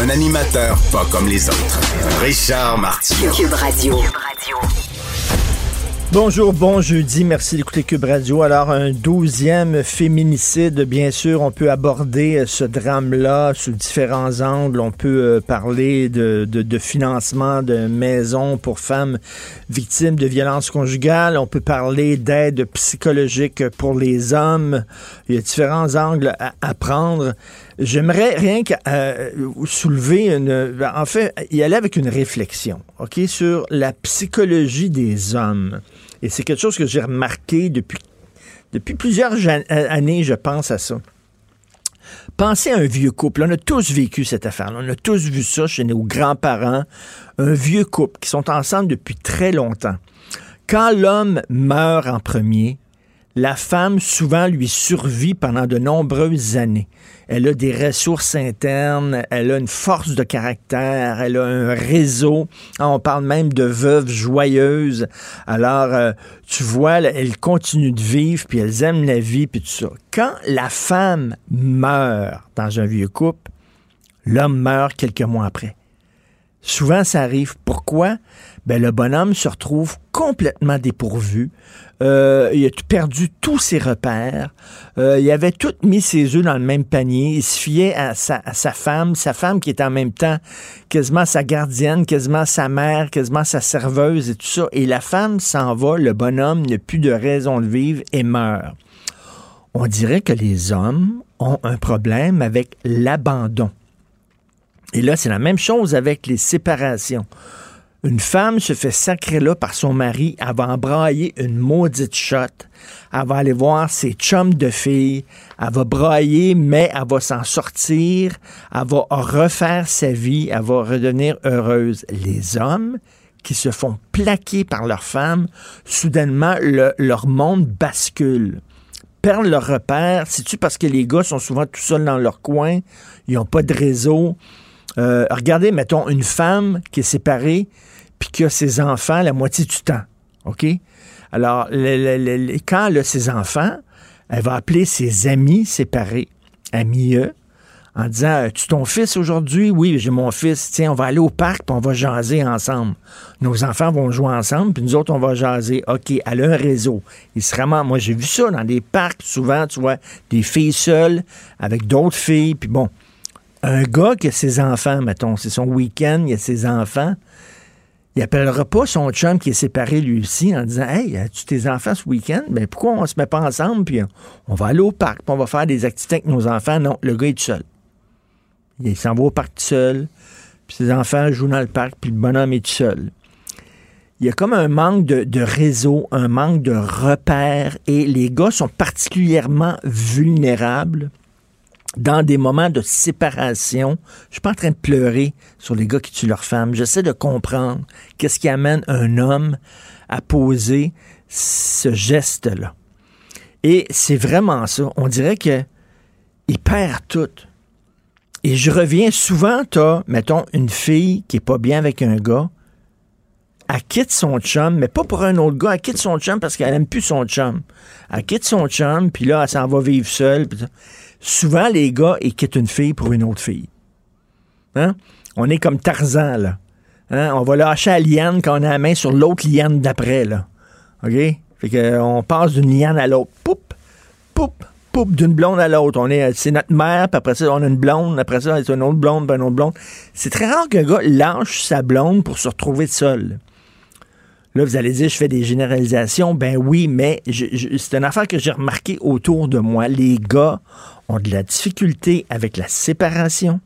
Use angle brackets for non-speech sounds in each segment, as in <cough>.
Un animateur pas comme les autres. Richard Martineau. Cube Radio. Bonjour, bon jeudi, merci d'écouter Cube Radio. Alors, un douzième féminicide, bien sûr, on peut aborder euh, ce drame-là sous différents angles. On peut euh, parler de, de, de, financement de maisons pour femmes victimes de violences conjugales. On peut parler d'aide psychologique pour les hommes. Il y a différents angles à, à prendre. J'aimerais rien que euh, soulever une. En fait, y aller avec une réflexion, OK, sur la psychologie des hommes. Et c'est quelque chose que j'ai remarqué depuis, depuis plusieurs années, je pense à ça. Pensez à un vieux couple. On a tous vécu cette affaire. On a tous vu ça chez nos grands-parents. Un vieux couple qui sont ensemble depuis très longtemps. Quand l'homme meurt en premier, la femme souvent lui survit pendant de nombreuses années. Elle a des ressources internes, elle a une force de caractère, elle a un réseau. Ah, on parle même de veuves joyeuses. Alors, euh, tu vois, elles continuent de vivre, puis elles aiment la vie, puis tout ça. Quand la femme meurt dans un vieux couple, l'homme meurt quelques mois après. Souvent, ça arrive. Pourquoi? Ben, le bonhomme se retrouve complètement dépourvu. Euh, il a perdu tous ses repères. Euh, il avait tout mis ses œufs dans le même panier. Il se fiait à sa, à sa, femme, sa femme qui est en même temps quasiment sa gardienne, quasiment sa mère, quasiment sa serveuse et tout ça. Et la femme s'en va, le bonhomme n'a plus de raison de vivre et meurt. On dirait que les hommes ont un problème avec l'abandon. Et là, c'est la même chose avec les séparations. Une femme se fait sacrer là par son mari, elle va embrailler une maudite shot, elle va aller voir ses chums de filles, elle va brailler, mais elle va s'en sortir, elle va refaire sa vie, elle va redevenir heureuse. Les hommes qui se font plaquer par leur femme, soudainement, leur monde bascule. Perdent leur repère. C'est-tu parce que les gars sont souvent tout seuls dans leur coin, ils n'ont pas de réseau, euh, regardez, mettons, une femme qui est séparée puis qui a ses enfants la moitié du temps. OK? Alors, quand elle a ses enfants, elle va appeler ses amis séparés, amis eux, en disant Tu ton fils aujourd'hui Oui, j'ai mon fils. Tiens, on va aller au parc puis on va jaser ensemble. Nos enfants vont jouer ensemble puis nous autres, on va jaser. OK, elle a un réseau. Il Moi, j'ai vu ça dans des parcs, souvent, tu vois, des filles seules avec d'autres filles. Puis bon, un gars qui a ses enfants, mettons, c'est son week-end, il a ses enfants, il appellera pas son chum qui est séparé lui aussi en disant Hey, as-tu tes enfants ce week-end? Ben pourquoi on se met pas ensemble puis on, va aller au parc, puis on va faire des activités avec nos enfants? Non, le gars est tout seul. Il s'en va au parc tout seul, puis ses enfants jouent dans le parc, puis le bonhomme est tout seul. Il y a comme un manque de, de réseau, un manque de repères, et les gars sont particulièrement vulnérables dans des moments de séparation, je suis pas en train de pleurer sur les gars qui tuent leur femme. J'essaie de comprendre qu'est-ce qui amène un homme à poser ce geste-là. Et c'est vraiment ça. On dirait que il perd tout. Et je reviens souvent, t'as, mettons, une fille qui est pas bien avec un gars, elle quitte son chum, mais pas pour un autre gars, elle quitte son chum parce qu'elle aime plus son chum. Elle quitte son chum, puis là, elle s'en va vivre seule souvent, les gars, ils quittent une fille pour une autre fille. Hein? On est comme Tarzan, là. Hein? On va lâcher la liane quand on a la main sur l'autre liane d'après, là. OK? Fait qu'on passe d'une liane à l'autre. Poup, poup, poup, d'une blonde à l'autre. On est, c'est notre mère, puis après ça, on a une blonde, après ça, c'est une autre blonde, puis une autre blonde. C'est très rare qu'un gars lâche sa blonde pour se retrouver seul. Là, vous allez dire, je fais des généralisations. Ben oui, mais c'est une affaire que j'ai remarqué autour de moi. Les gars ont de la difficulté avec la séparation,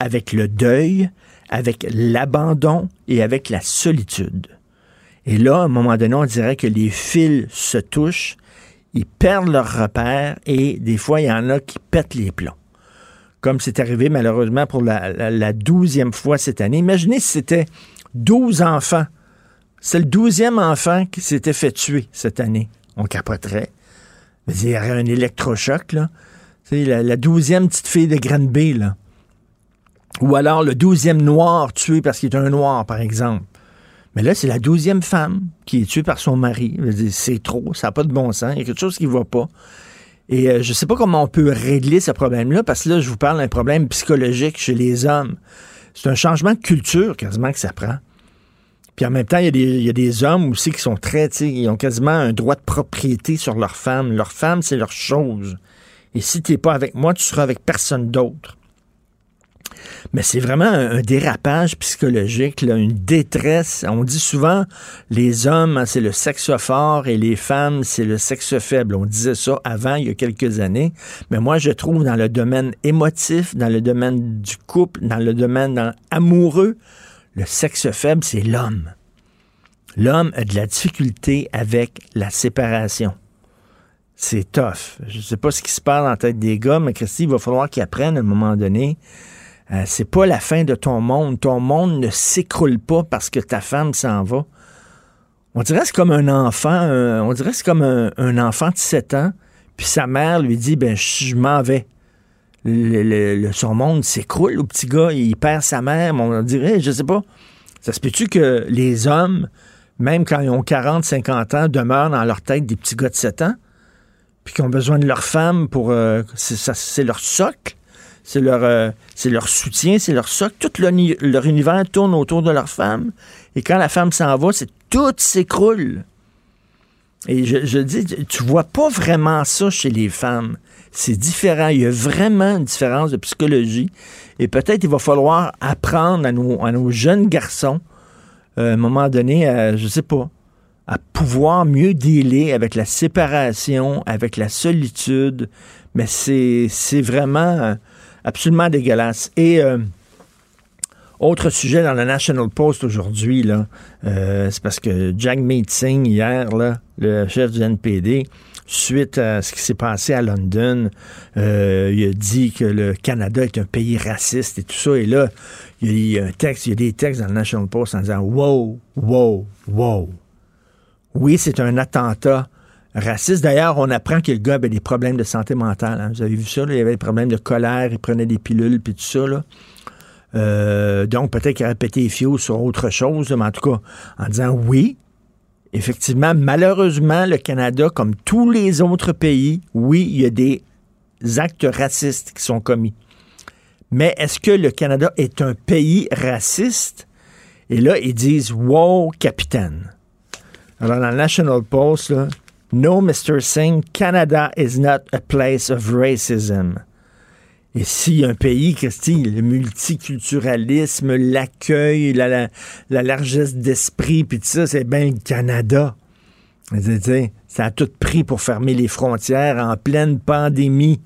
avec le deuil, avec l'abandon et avec la solitude. Et là, à un moment donné, on dirait que les fils se touchent, ils perdent leur repère et des fois, il y en a qui pètent les plombs. Comme c'est arrivé malheureusement pour la douzième fois cette année. Imaginez si c'était douze enfants. C'est le douzième enfant qui s'était fait tuer cette année. On capoterait. Mais il y aurait un électrochoc, là. C'est la, douzième petite fille de Granby. Ou alors le douzième noir tué parce qu'il est un noir, par exemple. Mais là, c'est la douzième femme qui est tuée par son mari. C'est trop, ça n'a pas de bon sens. Il y a quelque chose qui ne va pas. Et euh, je ne sais pas comment on peut régler ce problème-là, parce que là, je vous parle d'un problème psychologique chez les hommes. C'est un changement de culture quasiment que ça prend. Puis en même temps, il y, a des, hommes aussi qui sont très, ils ont quasiment un droit de propriété sur leur femme. Leur femme, c'est leur chose. Et si tu n'es pas avec moi, tu seras avec personne d'autre. Mais c'est vraiment un, dérapage psychologique, une détresse. On dit souvent, les hommes, hein, c'est le sexe fort et les femmes, c'est le sexe faible. On disait ça avant, il y a quelques années. Mais moi, je trouve dans le domaine émotif, dans le domaine du couple, dans le domaine amoureux, le sexe faible, c'est l'homme. L'homme a de la difficulté avec la séparation c'est tough. Je ne sais pas ce qui se passe dans la tête des gars, mais Christy, il va falloir qu'ils apprennent à un moment donné euh, c'est pas la fin de ton monde. Ton monde ne s'écroule pas parce que ta femme s'en va. On dirait que c'est comme un enfant, on dirait c'est comme un, enfant de 7 ans, puis sa mère lui dit ben je m'en vais. Le, son monde s'écroule. Le petit gars, il perd sa mère. On dirait, je sais pas. Ça se peut-tu que les hommes, même quand ils ont 40, 50 ans, demeurent dans leur tête des petits gars de 7 ans, puis qu'ils ont besoin de leur femme pour. Euh, c'est leur socle c'est leur, euh, c'est leur soutien, c'est leur socle. Tout leur, univers tourne autour de leur femme. Et quand la femme s'en va, c'est tout s'écroule. Et je, dis, tu vois pas vraiment ça chez les femmes. C'est différent. Il y a vraiment une différence de psychologie. Et peut-être il va falloir apprendre à nos, jeunes garçons, euh, à un moment donné, à, je sais pas, à pouvoir mieux dealer avec la séparation, avec la solitude. Mais c'est, vraiment absolument dégueulasse. Et euh, autre sujet dans le National Post aujourd'hui, euh, c'est parce que Jack Singh, hier, le chef du NPD, suite à ce qui s'est passé à London, euh, il a dit que le Canada est un pays raciste et tout ça. Et là, il y a un texte, il y a des textes dans le National Post en disant Wow, wow, wow. Oui, c'est un attentat raciste. D'ailleurs, on apprend que le gars avait des problèmes de santé mentale. Hein. Vous avez vu ça? Il avait des problèmes de colère, il prenait des pilules, puis tout ça. Euh, donc, peut-être qu'il aurait pété les fiots sur autre chose, mais en tout cas, en disant oui, effectivement, malheureusement, le Canada, comme tous les autres pays, oui, il y a des actes racistes qui sont commis. Mais est-ce que le Canada est un pays raciste? Et là, ils disent Wow, capitaine. Alors, dans le National Post, No, Mr. Singh, Canada is not a place of racism. Et si un pays, Christy, le multiculturalisme, l'accueil, la, largesse d'esprit, puis tout ça, c'est bien le Canada. Ça a tout pris pour fermer les frontières en pleine pandémie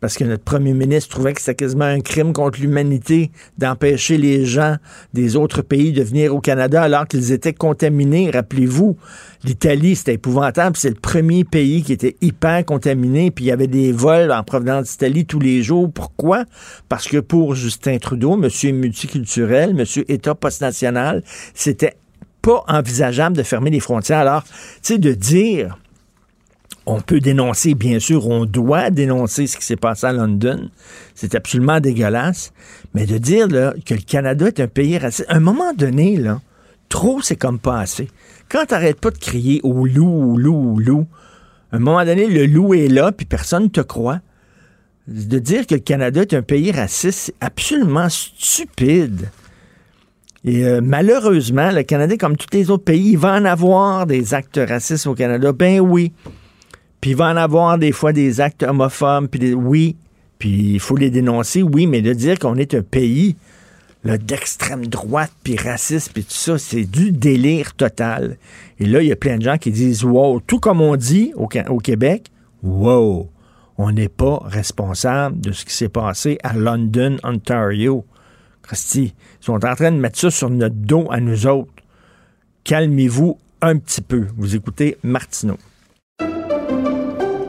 parce que notre premier ministre trouvait que c'était quasiment un crime contre l'humanité d'empêcher les gens des autres pays de venir au Canada alors qu'ils étaient contaminés. Rappelez-vous, l'Italie, c'était épouvantable. C'est le premier pays qui était hyper contaminé, puis il y avait des vols en provenance d'Italie tous les jours. Pourquoi? Parce que pour Justin Trudeau, monsieur multiculturel, monsieur État post-national, c'était pas envisageable de fermer les frontières. Alors, tu sais, de dire on peut dénoncer, bien sûr, on doit dénoncer ce qui s'est passé à London. C'est absolument dégueulasse. Mais de dire que le Canada est un pays raciste, à un moment donné, là, trop, c'est comme pas assez. Quand t'arrêtes pas de crier au loup, au loup, au loup, à un moment donné, le loup est là, puis personne ne te croit. De dire que le Canada est un pays raciste, c'est absolument stupide. Et euh, malheureusement, le Canada, comme tous les autres pays, il va en avoir des actes racistes au Canada. Ben oui. Puis il va en avoir des fois des actes homophobes, puis oui, puis il faut les dénoncer, oui, mais de dire qu'on est un pays d'extrême droite, puis raciste, puis tout ça, c'est du délire total. Et là, il y a plein de gens qui disent, wow, tout comme on dit au, Québec, wow, on n'est pas responsable de ce qui s'est passé à London, Ontario. Christy, ils sont en train de mettre ça sur notre dos à nous autres. Calmez-vous un petit peu. Vous écoutez Martineau.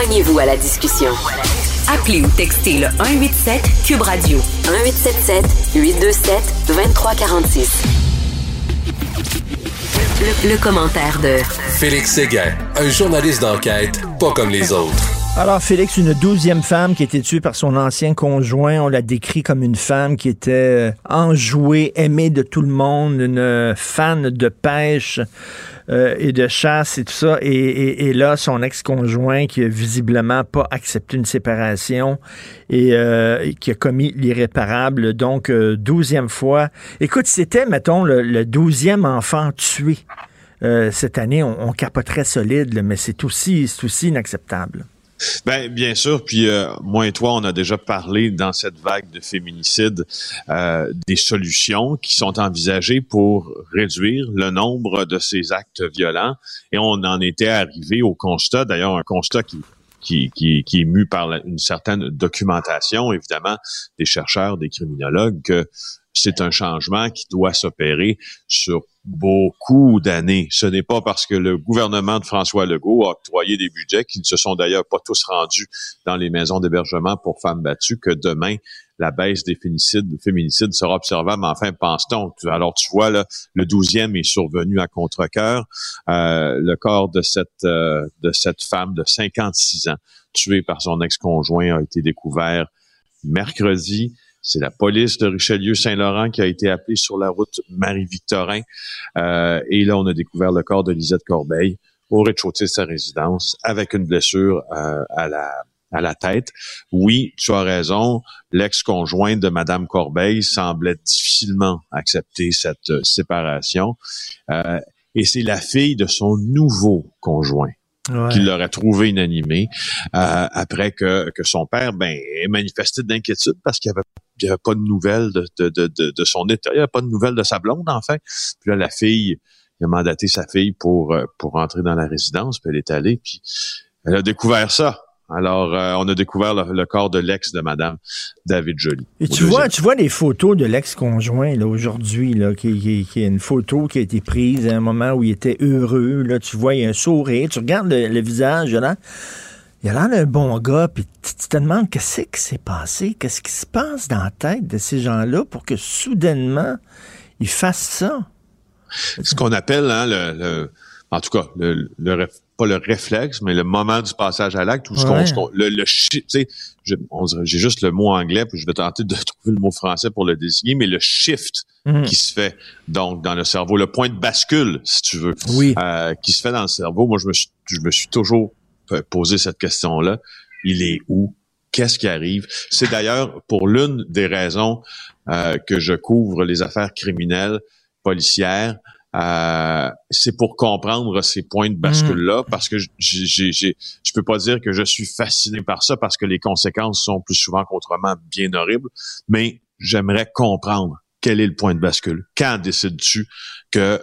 Joignez-vous à la discussion. Appelez ou textez le 187 Cube Radio 1877 827 2346. Le, commentaire de Félix Séguin, un journaliste d'enquête pas comme les autres. Alors, Félix, une douzième femme qui a été tuée par son ancien conjoint, on l'a décrit comme une femme qui était euh, enjouée, aimée de tout le monde, une fan de pêche. Euh, et de chasse et tout ça. Et, là, son ex-conjoint qui a visiblement pas accepté une séparation et euh, qui a commis l'irréparable. Donc, euh, douzième fois. Écoute, c'était, mettons, le douzième enfant tué. cette année, on, capoterait solide, mais c'est aussi, aussi inacceptable. Ben, bien sûr. Puis euh, moi et toi, on a déjà parlé dans cette vague de féminicide euh, des solutions qui sont envisagées pour réduire le nombre de ces actes violents. Et on en était arrivé au constat, d'ailleurs, un constat qui qui, qui, qui est mu par une certaine documentation, évidemment, des chercheurs, des criminologues, que c'est un changement qui doit s'opérer sur beaucoup d'années. Ce n'est pas parce que le gouvernement de François Legault a octroyé des budgets qui ne se sont d'ailleurs pas tous rendus dans les maisons d'hébergement pour femmes battues que demain la baisse des féminicides, sera observable. Enfin, pense-t-on. Alors, tu vois, là, le douzième est survenu à contre-cœur. Euh, le corps de cette, euh, de cette femme de 56 ans, tuée par son ex-conjoint, a été découvert mercredi. C'est la police de Richelieu-Saint-Laurent qui a été appelée sur la route Marie-Victorin. Euh, et là, on a découvert le corps de Lisette Corbeil au rez-de-chaussée de sa résidence avec une blessure euh, à la à la tête. Oui, tu as raison. L'ex-conjoint de Madame Corbeil semblait difficilement accepter cette euh, séparation. et c'est la fille de son nouveau conjoint qu'il l'aurait trouvé inanimé euh, après que, que son père ben, ait manifesté d'inquiétude parce qu'il n'y avait, pas de nouvelles de, de, de, de, son état, il n'y avait pas de nouvelles de sa blonde, en fait. Puis là, la fille, il a mandaté sa fille pour, euh, pour entrer dans la résidence, puis elle est allée, puis elle a découvert ça. Alors, euh, on a découvert le, corps de l'ex de Madame David Joly. Et tu vois, tu vois les photos de l'ex-conjoint là aujourd'hui, là, qui, qui, qui, est une photo qui a été prise à un moment où il était heureux. Là, tu vois, il y a un sourire. Tu regardes le, visage, là. Il a l'air d'un bon gars, puis tu, te demandes qu'est-ce qui s'est passé, qu'est-ce qui se passe dans la tête de ces gens-là pour que soudainement ils fassent ça. Ce qu'on appelle hein, le, en tout cas, le, le, pas le réflexe, mais le moment du passage à l'acte, où le, le tu sais, j'ai juste le mot anglais, puis je vais tenter de <laughs> trouver le mot français pour le désigner, mais le shift mhm. qui se fait donc dans le cerveau, le point de bascule, si tu veux, oui. euh, qui se fait dans le cerveau. Moi, je me suis, je me suis toujours posé cette question-là. Il est où? Qu'est-ce qui arrive? C'est d'ailleurs pour l'une des raisons euh, que je couvre les affaires criminelles policières. Euh, c'est pour comprendre ces points de bascule-là, mm. parce que j'ai, je peux pas dire que je suis fasciné par ça, parce que les conséquences sont plus souvent qu'autrement bien horribles, mais j'aimerais comprendre quel est le point de bascule. Quand décides-tu que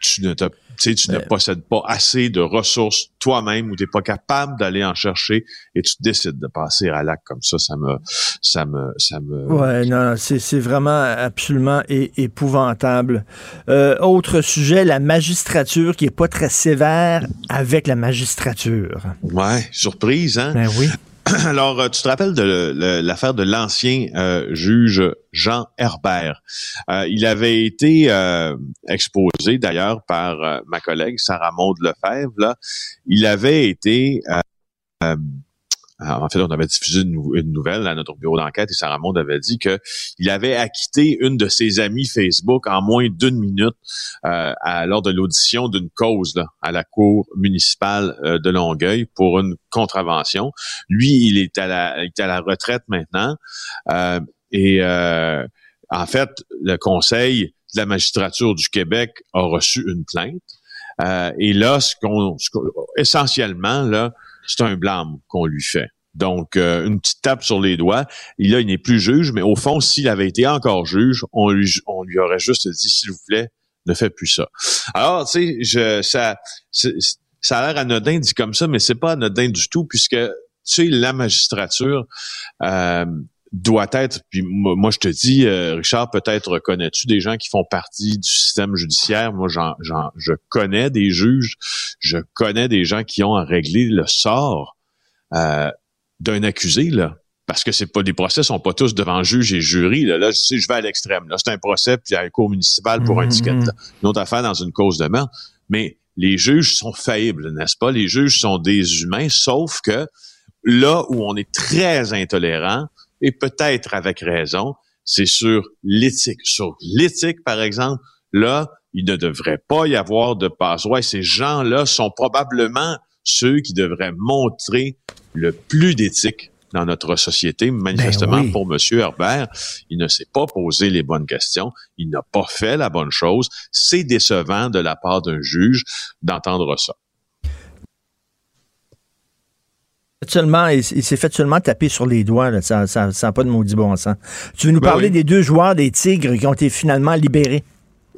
tu ne tu ne possèdes pas assez de ressources toi-même ou tu n'es pas capable d'aller en chercher et tu décides de passer à l'acte comme ça, ça me, ça me, ça me. Ouais, non, c'est vraiment absolument épouvantable. Euh, autre sujet, la magistrature qui est pas très sévère avec la magistrature. Ouais, surprise, hein? Ben oui. <clears throat> Alors, euh, tu te rappelles de l'affaire de l'ancien euh, juge Jean Herbert. Euh, il avait été exposé d'ailleurs par ma collègue Sarah Maud Lefebvre. Là. Il avait été en fait, on avait diffusé une, nouvelle à notre bureau d'enquête et Sarah Monde avait dit que il avait acquitté une de ses amies Facebook en moins d'une minute euh, lors de l'audition d'une cause à la cour municipale euh, de Longueuil pour une contravention. Lui, il est à la, retraite maintenant euh, et en fait, le Conseil de la magistrature du Québec a reçu une plainte. et là, ce qu'on, essentiellement là, c'est un blâme qu'on lui fait. Donc, euh, une petite tape sur les doigts. Et là, il n'est plus juge, mais au fond, s'il avait été encore juge, on lui, on lui aurait juste dit, s'il vous plaît, ne faites plus ça. Alors, tu sais, je, ça, ça a l'air anodin dit comme ça, mais c'est pas anodin du tout, puisque, tu sais, la magistrature euh, doit être, puis moi, je te dis, euh, Richard, peut-être reconnais-tu des gens qui font partie du système judiciaire? Moi, j'en, je connais des juges, je connais des gens qui ont à régler le sort euh, d'un accusé, là. Parce que c'est pas des procès sont pas tous devant juge et jury. Là, là je, je vais à l'extrême. Là, c'est un procès puis à un cours municipal pour un mhm, ticket. Mhm. Une autre affaire dans une cause de mort. Mais les juges sont faillibles, n'est-ce pas? Les juges sont des humains, sauf que là où on est très intolérant, et peut-être avec raison, c'est sur l'éthique. Sur l'éthique, par exemple, là, il ne devrait pas y avoir de passe. Ouais, ces gens-là sont probablement ceux qui devraient montrer le plus d'éthique dans notre société. Manifestement, ben pour M. Herbert, il ne s'est pas posé les bonnes questions, il n'a pas fait la bonne chose. C'est décevant de la part d'un juge d'entendre ça. Seulement, il, s'est fait seulement taper sur les doigts. Ça n'a pas de maudit bon sens. Tu veux nous ben parler des deux joueurs des Tigres qui ont été finalement libérés?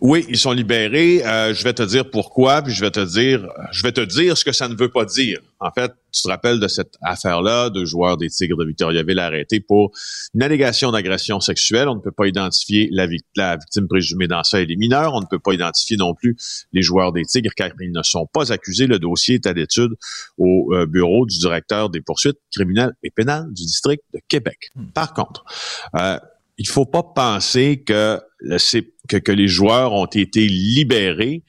Oui, ils sont libérés. Euh, je vais te dire pourquoi, puis je vais te dire, je vais te dire ce que ça ne veut pas dire. En fait, tu te rappelles de cette affaire-là, de joueurs des Tigres de Victoriaville arrêtés pour une allégation d'agression sexuelle. On ne peut pas identifier la, victime présumée dans ça et les mineurs. On ne peut pas identifier non plus les joueurs des Tigres car ils ne sont pas accusés. Le dossier est à l'étude au euh, bureau du directeur des poursuites criminelles et pénales du district de Québec. Hmm. Par contre, euh, il faut pas penser que, les joueurs ont été libérés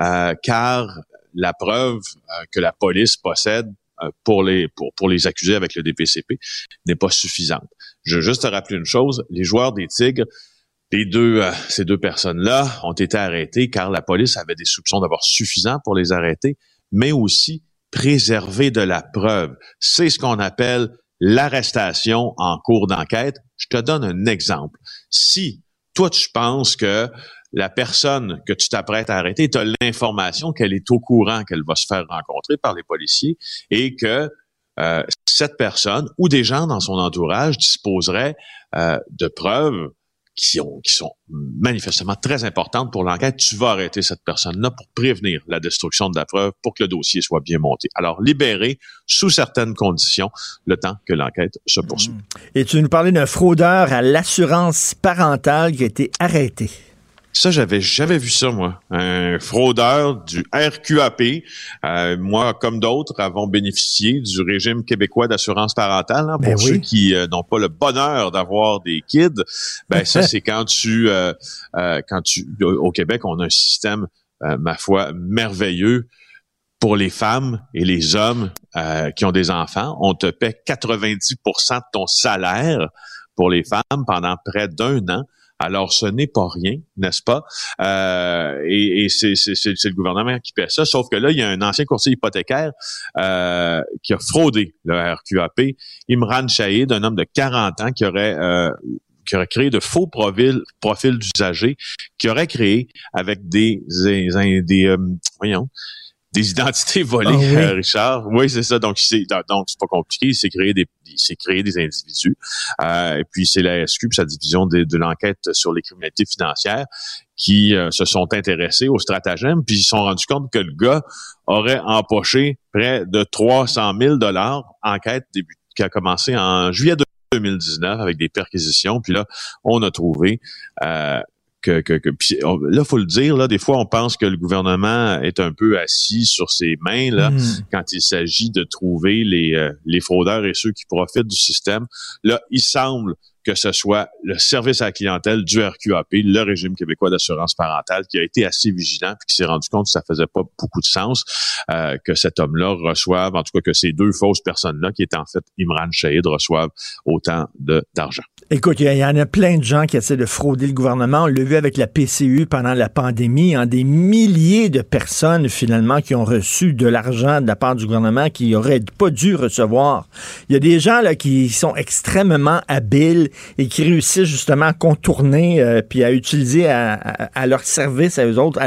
euh, car la preuve euh, que la police possède euh, pour les pour, accuser avec le DPCP n'est pas suffisante. Je veux juste te rappeler une chose, les joueurs des Tigres ces deux personnes-là ont été arrêtées car la police avait des soupçons d'avoir suffisant pour les arrêter, mais aussi préserver de la preuve. C'est ce qu'on appelle l'arrestation en cours d'enquête. Je te donne un exemple. Si toi, tu penses que la personne que tu t'apprêtes à arrêter, tu as l'information qu'elle est au courant qu'elle va se faire rencontrer par les policiers et que euh, cette personne ou des gens dans son entourage disposeraient euh, de preuves qui, ont, qui sont manifestement très importantes pour l'enquête, tu vas arrêter cette personne-là pour prévenir la destruction de la preuve, pour que le dossier soit bien monté. Alors, libérer sous certaines conditions le temps que l'enquête se poursuit. Mmh. Et tu nous parlais d'un fraudeur à l'assurance parentale qui a été arrêté. Ça, j'avais jamais vu ça, moi. Un fraudeur du RQAP. Euh, moi, comme d'autres, avons bénéficié du régime québécois d'assurance parentale. Hein, pour ben ceux qui euh, n'ont pas le bonheur d'avoir des kids, ben ça, <laughs> c'est quand tu, euh, quand tu, au Québec, on a un système, ma foi, merveilleux pour les femmes et les hommes qui ont des enfants. On te paie 90% de ton salaire pour les femmes pendant près d'un an. Alors, ce n'est pas rien, n'est-ce pas? Euh, et, et c'est, le gouvernement qui paie ça. Sauf que là, il y a un ancien courtier hypothécaire euh, qui a fraudé le RQAP, Imran Shahid, un homme de 40 ans qui aurait euh, qui aurait créé de faux profils, profils d'usagers, qui aurait créé avec des, des, des euh, voyons, des identités <laughs> volées, ah euh, Richard. Oui, c'est ça. Donc, c'est donc c'est pas compliqué. Il s'est créé des il créé des individus. Euh, et puis c'est la SQ, sa division de, de l'enquête sur les criminalités financières, qui euh, se sont intéressés au stratagème, puis ils se sont rendus compte que le gars aurait empoché près de 300 000 dollars. Enquête début, qui a commencé en juillet 2019 avec des perquisitions. Puis là, on a trouvé que, que, que là, faut le dire, là, des fois, on pense que le gouvernement est un peu assis sur ses mains là, mm. quand il s'agit de trouver les, euh, les fraudeurs et ceux qui profitent du système. Là, il semble que ce soit le service à la clientèle du RQAP, le régime québécois d'assurance parentale, qui a été assez vigilant puis qui s'est rendu compte que ça faisait pas beaucoup de sens euh, que cet homme-là reçoive, en tout cas que ces deux fausses personnes-là, qui étaient en fait Imran Shahid, reçoivent autant d'argent. Écoute, il y, en a plein de gens qui essaient de frauder le gouvernement. On l'a vu avec la PCU pendant la pandémie. Hein, des milliers de personnes, finalement, qui ont reçu de l'argent de la part du gouvernement qui n'auraient pas dû recevoir. Il y a des gens là qui sont extrêmement habiles et qui réussissent justement à contourner euh, puis à utiliser à, leur service, à eux autres,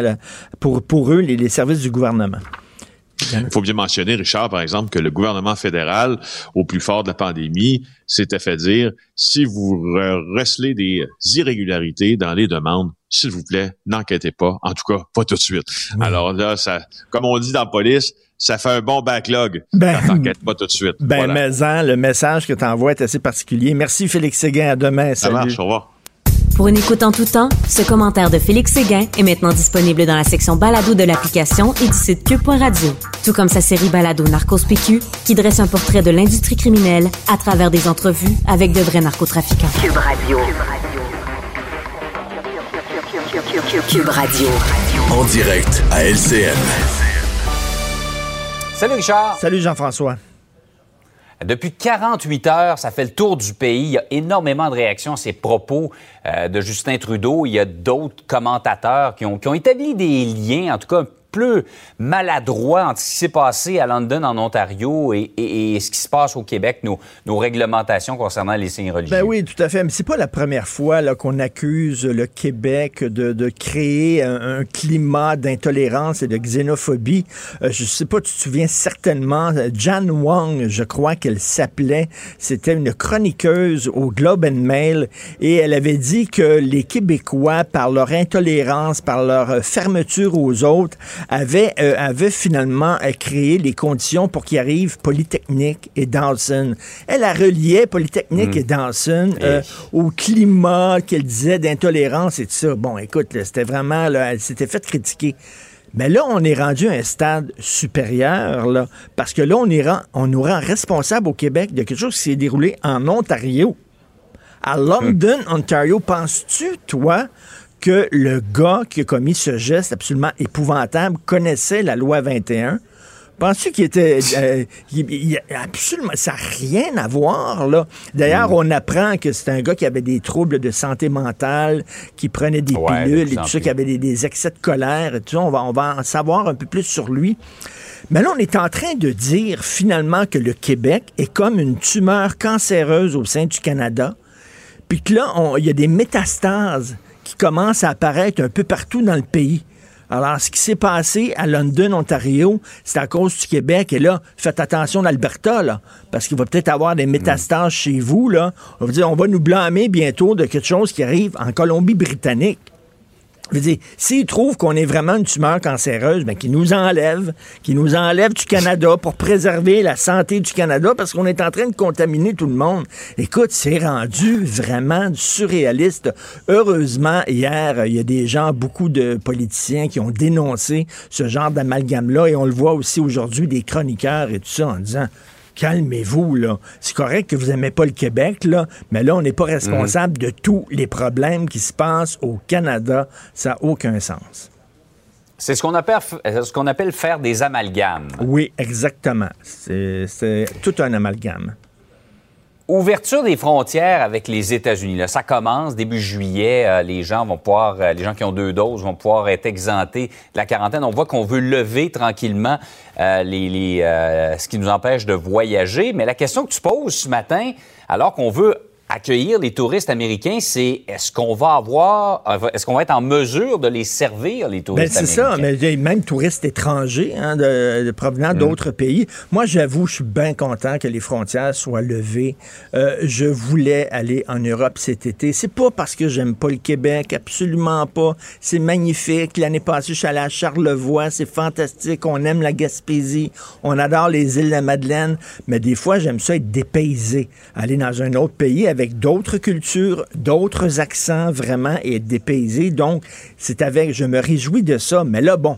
pour, pour eux, les services du gouvernement. Il faut bien mentionner, Richard, par exemple, que le gouvernement fédéral, au plus fort de la pandémie, s'était fait dire, si vous recelez des irrégularités dans les demandes, s'il vous plaît, n'enquêtez pas. En tout cas, pas tout de suite. Alors là, ça, comme on dit dans la police, ça fait un bon backlog. Ben, t'enquêtes pas tout de suite. Ben, mais le message que tu envoies est assez particulier. Merci, Félix Séguin. À demain. Ça marche. Au revoir. Pour une écoute en tout temps, ce commentaire de Félix Séguin est maintenant disponible dans la section balado de l'application et du site cube.radio. Tout comme sa série balado Narcos PQ, qui dresse un portrait de l'industrie criminelle à travers des entrevues avec de vrais narcotrafiquants. Cube Radio. Cube Radio. En direct à LCN. Salut Richard. Salut Jean-François. Depuis 48 heures, ça fait le tour du pays. Il y a énormément de réactions à ces propos euh, de Justin Trudeau. Il y a d'autres commentateurs qui ont, qui ont établi des liens, en tout cas plus maladroit entre ce qui s'est passé à London, en Ontario, et, ce qui se passe au Québec, nos, réglementations concernant les signes religieux. Ben oui, tout à fait. Mais c'est pas la première fois qu'on accuse le Québec de, créer un, climat d'intolérance et de xénophobie. Euh, je sais pas, tu te souviens certainement, Jan Wong, je crois qu'elle s'appelait, c'était une chroniqueuse au Globe and Mail, et elle avait dit que les Québécois, par leur intolérance, par leur fermeture aux autres, avait, euh, avait finalement euh, créé les conditions pour qu'il arrive Polytechnique et Dawson. Elle a relié Polytechnique hmm. et Dawson euh, au climat qu'elle disait d'intolérance et tout ça. Bon, écoute, c'était vraiment, là, elle s'était fait critiquer. Mais là, on est rendu à un stade supérieur, là, parce que là, on, est on nous rend responsable au Québec de quelque chose qui s'est déroulé en Ontario. À London, Ontario, penses-tu, toi, que le gars qui a commis ce geste absolument épouvantable connaissait la loi 21? Penses-tu qu'il était. Euh, absolument. Ça n'a rien à voir, là? D'ailleurs, mm. on apprend que c'est un gars qui avait des troubles de santé mentale, qui prenait des pilules et tout ça, qui avait des, excès de colère et tout ça. On va, on va en savoir un peu plus sur lui. Mais là, on est en train de dire finalement que le Québec est comme une tumeur cancéreuse au sein du Canada. Puis que là, il y a des métastases qui commence à apparaître un peu partout dans le pays. Alors, ce qui s'est passé à London, Ontario, c'est à cause du Québec. Et là, faites attention l'Alberta, là, parce qu'il va peut-être avoir des métastases chez vous. Là. On va dire, on va nous blâmer bientôt de quelque chose qui arrive en Colombie-Britannique. Je veux s'ils trouvent qu'on est vraiment une tumeur cancéreuse, ben, qu'ils nous enlèvent, qu'ils nous enlèvent du Canada pour préserver la santé du Canada parce qu'on est en train de contaminer tout le monde. Écoute, c'est rendu vraiment surréaliste. Heureusement, hier, il y a des gens, beaucoup de politiciens qui ont dénoncé ce genre d'amalgame-là et on le voit aussi aujourd'hui des chroniqueurs et tout ça en disant calmez-vous, là. C'est correct que vous n'aimez pas le Québec, là, mais là, on n'est pas responsable mhm. de tous les problèmes qui se passent au Canada. Ça n'a aucun sens. C'est ce qu'on appelle, ce qu'on appelle faire des amalgames. Oui, exactement. C'est tout un amalgame. Ouverture des frontières avec les États-Unis. ça commence début juillet. Euh, les gens vont pouvoir, euh, les gens qui ont deux doses vont pouvoir être exemptés de la quarantaine. On voit qu'on veut lever tranquillement euh, les, ce qui nous empêche de voyager. Mais la question que tu poses ce matin, alors qu'on veut accueillir les touristes américains, c'est est-ce qu'on va avoir, est-ce qu'on va être en mesure de les servir, les touristes ben, c'est américains? C'est ça, mais même touristes étrangers hein, de, provenant mm. d'autres pays. Moi, j'avoue, je suis bien content que les frontières soient levées. Euh, je voulais aller en Europe cet été. C'est pas parce que j'aime pas le Québec, absolument pas. C'est magnifique. L'année passée, je suis allé à Charlevoix, c'est fantastique. On aime la Gaspésie, on adore les îles de la Madeleine, mais des fois, j'aime ça être dépaysé, aller dans un autre pays avec d'autres cultures, d'autres accents vraiment et être dépaysé. Donc, c'est avec, je me réjouis de ça. Mais là, bon,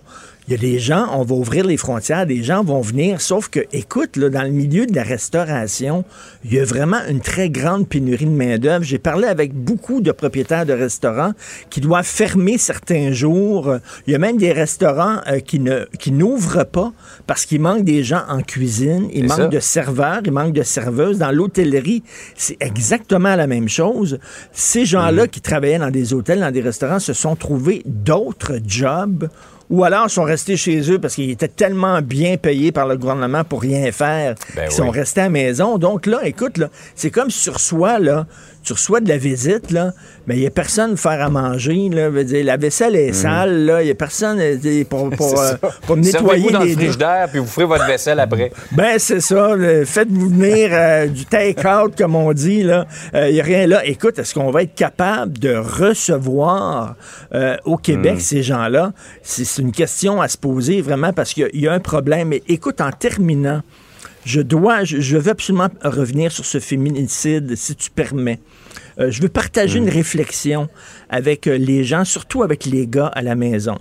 il y a des gens, on va ouvrir les frontières, des gens vont venir, sauf que, écoute, là, dans le milieu de la restauration, il y a vraiment une très grande pénurie de main-d'œuvre. J'ai parlé avec beaucoup de propriétaires de restaurants qui doivent fermer certains jours. Il y a même des restaurants euh, qui ne qui n'ouvrent pas parce qu'il manque des gens en cuisine, il manque de serveurs, il manque de serveuses. Dans l'hôtellerie, c'est exactement la même chose. Ces gens-là mhm. qui travaillaient dans des hôtels, dans des restaurants, se sont trouvés d'autres jobs ou alors sont restés chez eux parce qu'ils étaient tellement bien payés par le gouvernement pour rien faire ben qu'ils sont restés à la maison. Donc là, écoute, là, c'est comme sur soi, là, tu reçois de la visite, là, mais il n'y a personne pour faire à manger. Là, dire, la vaisselle est mm. sale, il n'y a personne euh, pour, <laughs> pour, euh, pour nettoyer dans le frigidaire, puis vous ferez votre vaisselle après. <laughs> Ben, c'est ça. Faites-vous venir euh, du take-out, comme on dit. Il n'y a rien là. Écoute, est-ce qu'on va être capable de recevoir au Québec mm. ces gens-là? C'est une question à se poser, vraiment, parce qu'il y, a un problème. Mais écoute, en terminant, je dois, je, veux absolument revenir sur ce féminicide, si tu permets. Euh, je veux partager mm. une réflexion avec euh, les gens, surtout avec les gars à la maison.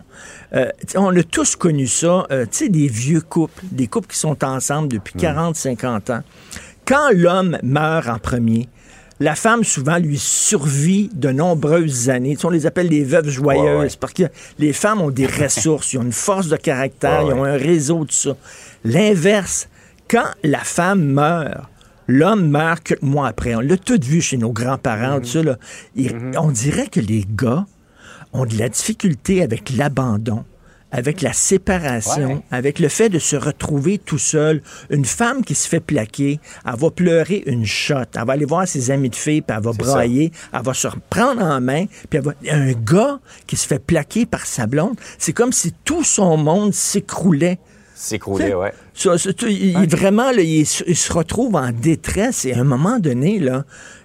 Euh, on a tous connu ça, tu sais, des vieux couples, des couples qui sont ensemble depuis 40, mm. 50 ans. Quand l'homme meurt en premier, la femme, souvent, lui survit de nombreuses années. on les appelle les veuves joyeuses parce que les femmes ont des <laughs> ressources, ils ont une force de caractère, ils ont un réseau de ça. L'inverse, quand la femme meurt, l'homme meurt quelques mois après. On l'a tout vu chez nos grands-parents, mhm. On dirait que les gars ont de la difficulté avec l'abandon avec la séparation, avec le fait de se retrouver tout seul. Une femme qui se fait plaquer, elle va pleurer une shot, elle va aller voir ses amis de filles, puis elle va brailler, elle va se reprendre en main, puis un gars qui se fait plaquer par sa blonde, c'est comme si tout son monde s'écroulait S'écrouler, ouais. il, Vraiment, il, se retrouve en détresse et à un moment donné, là,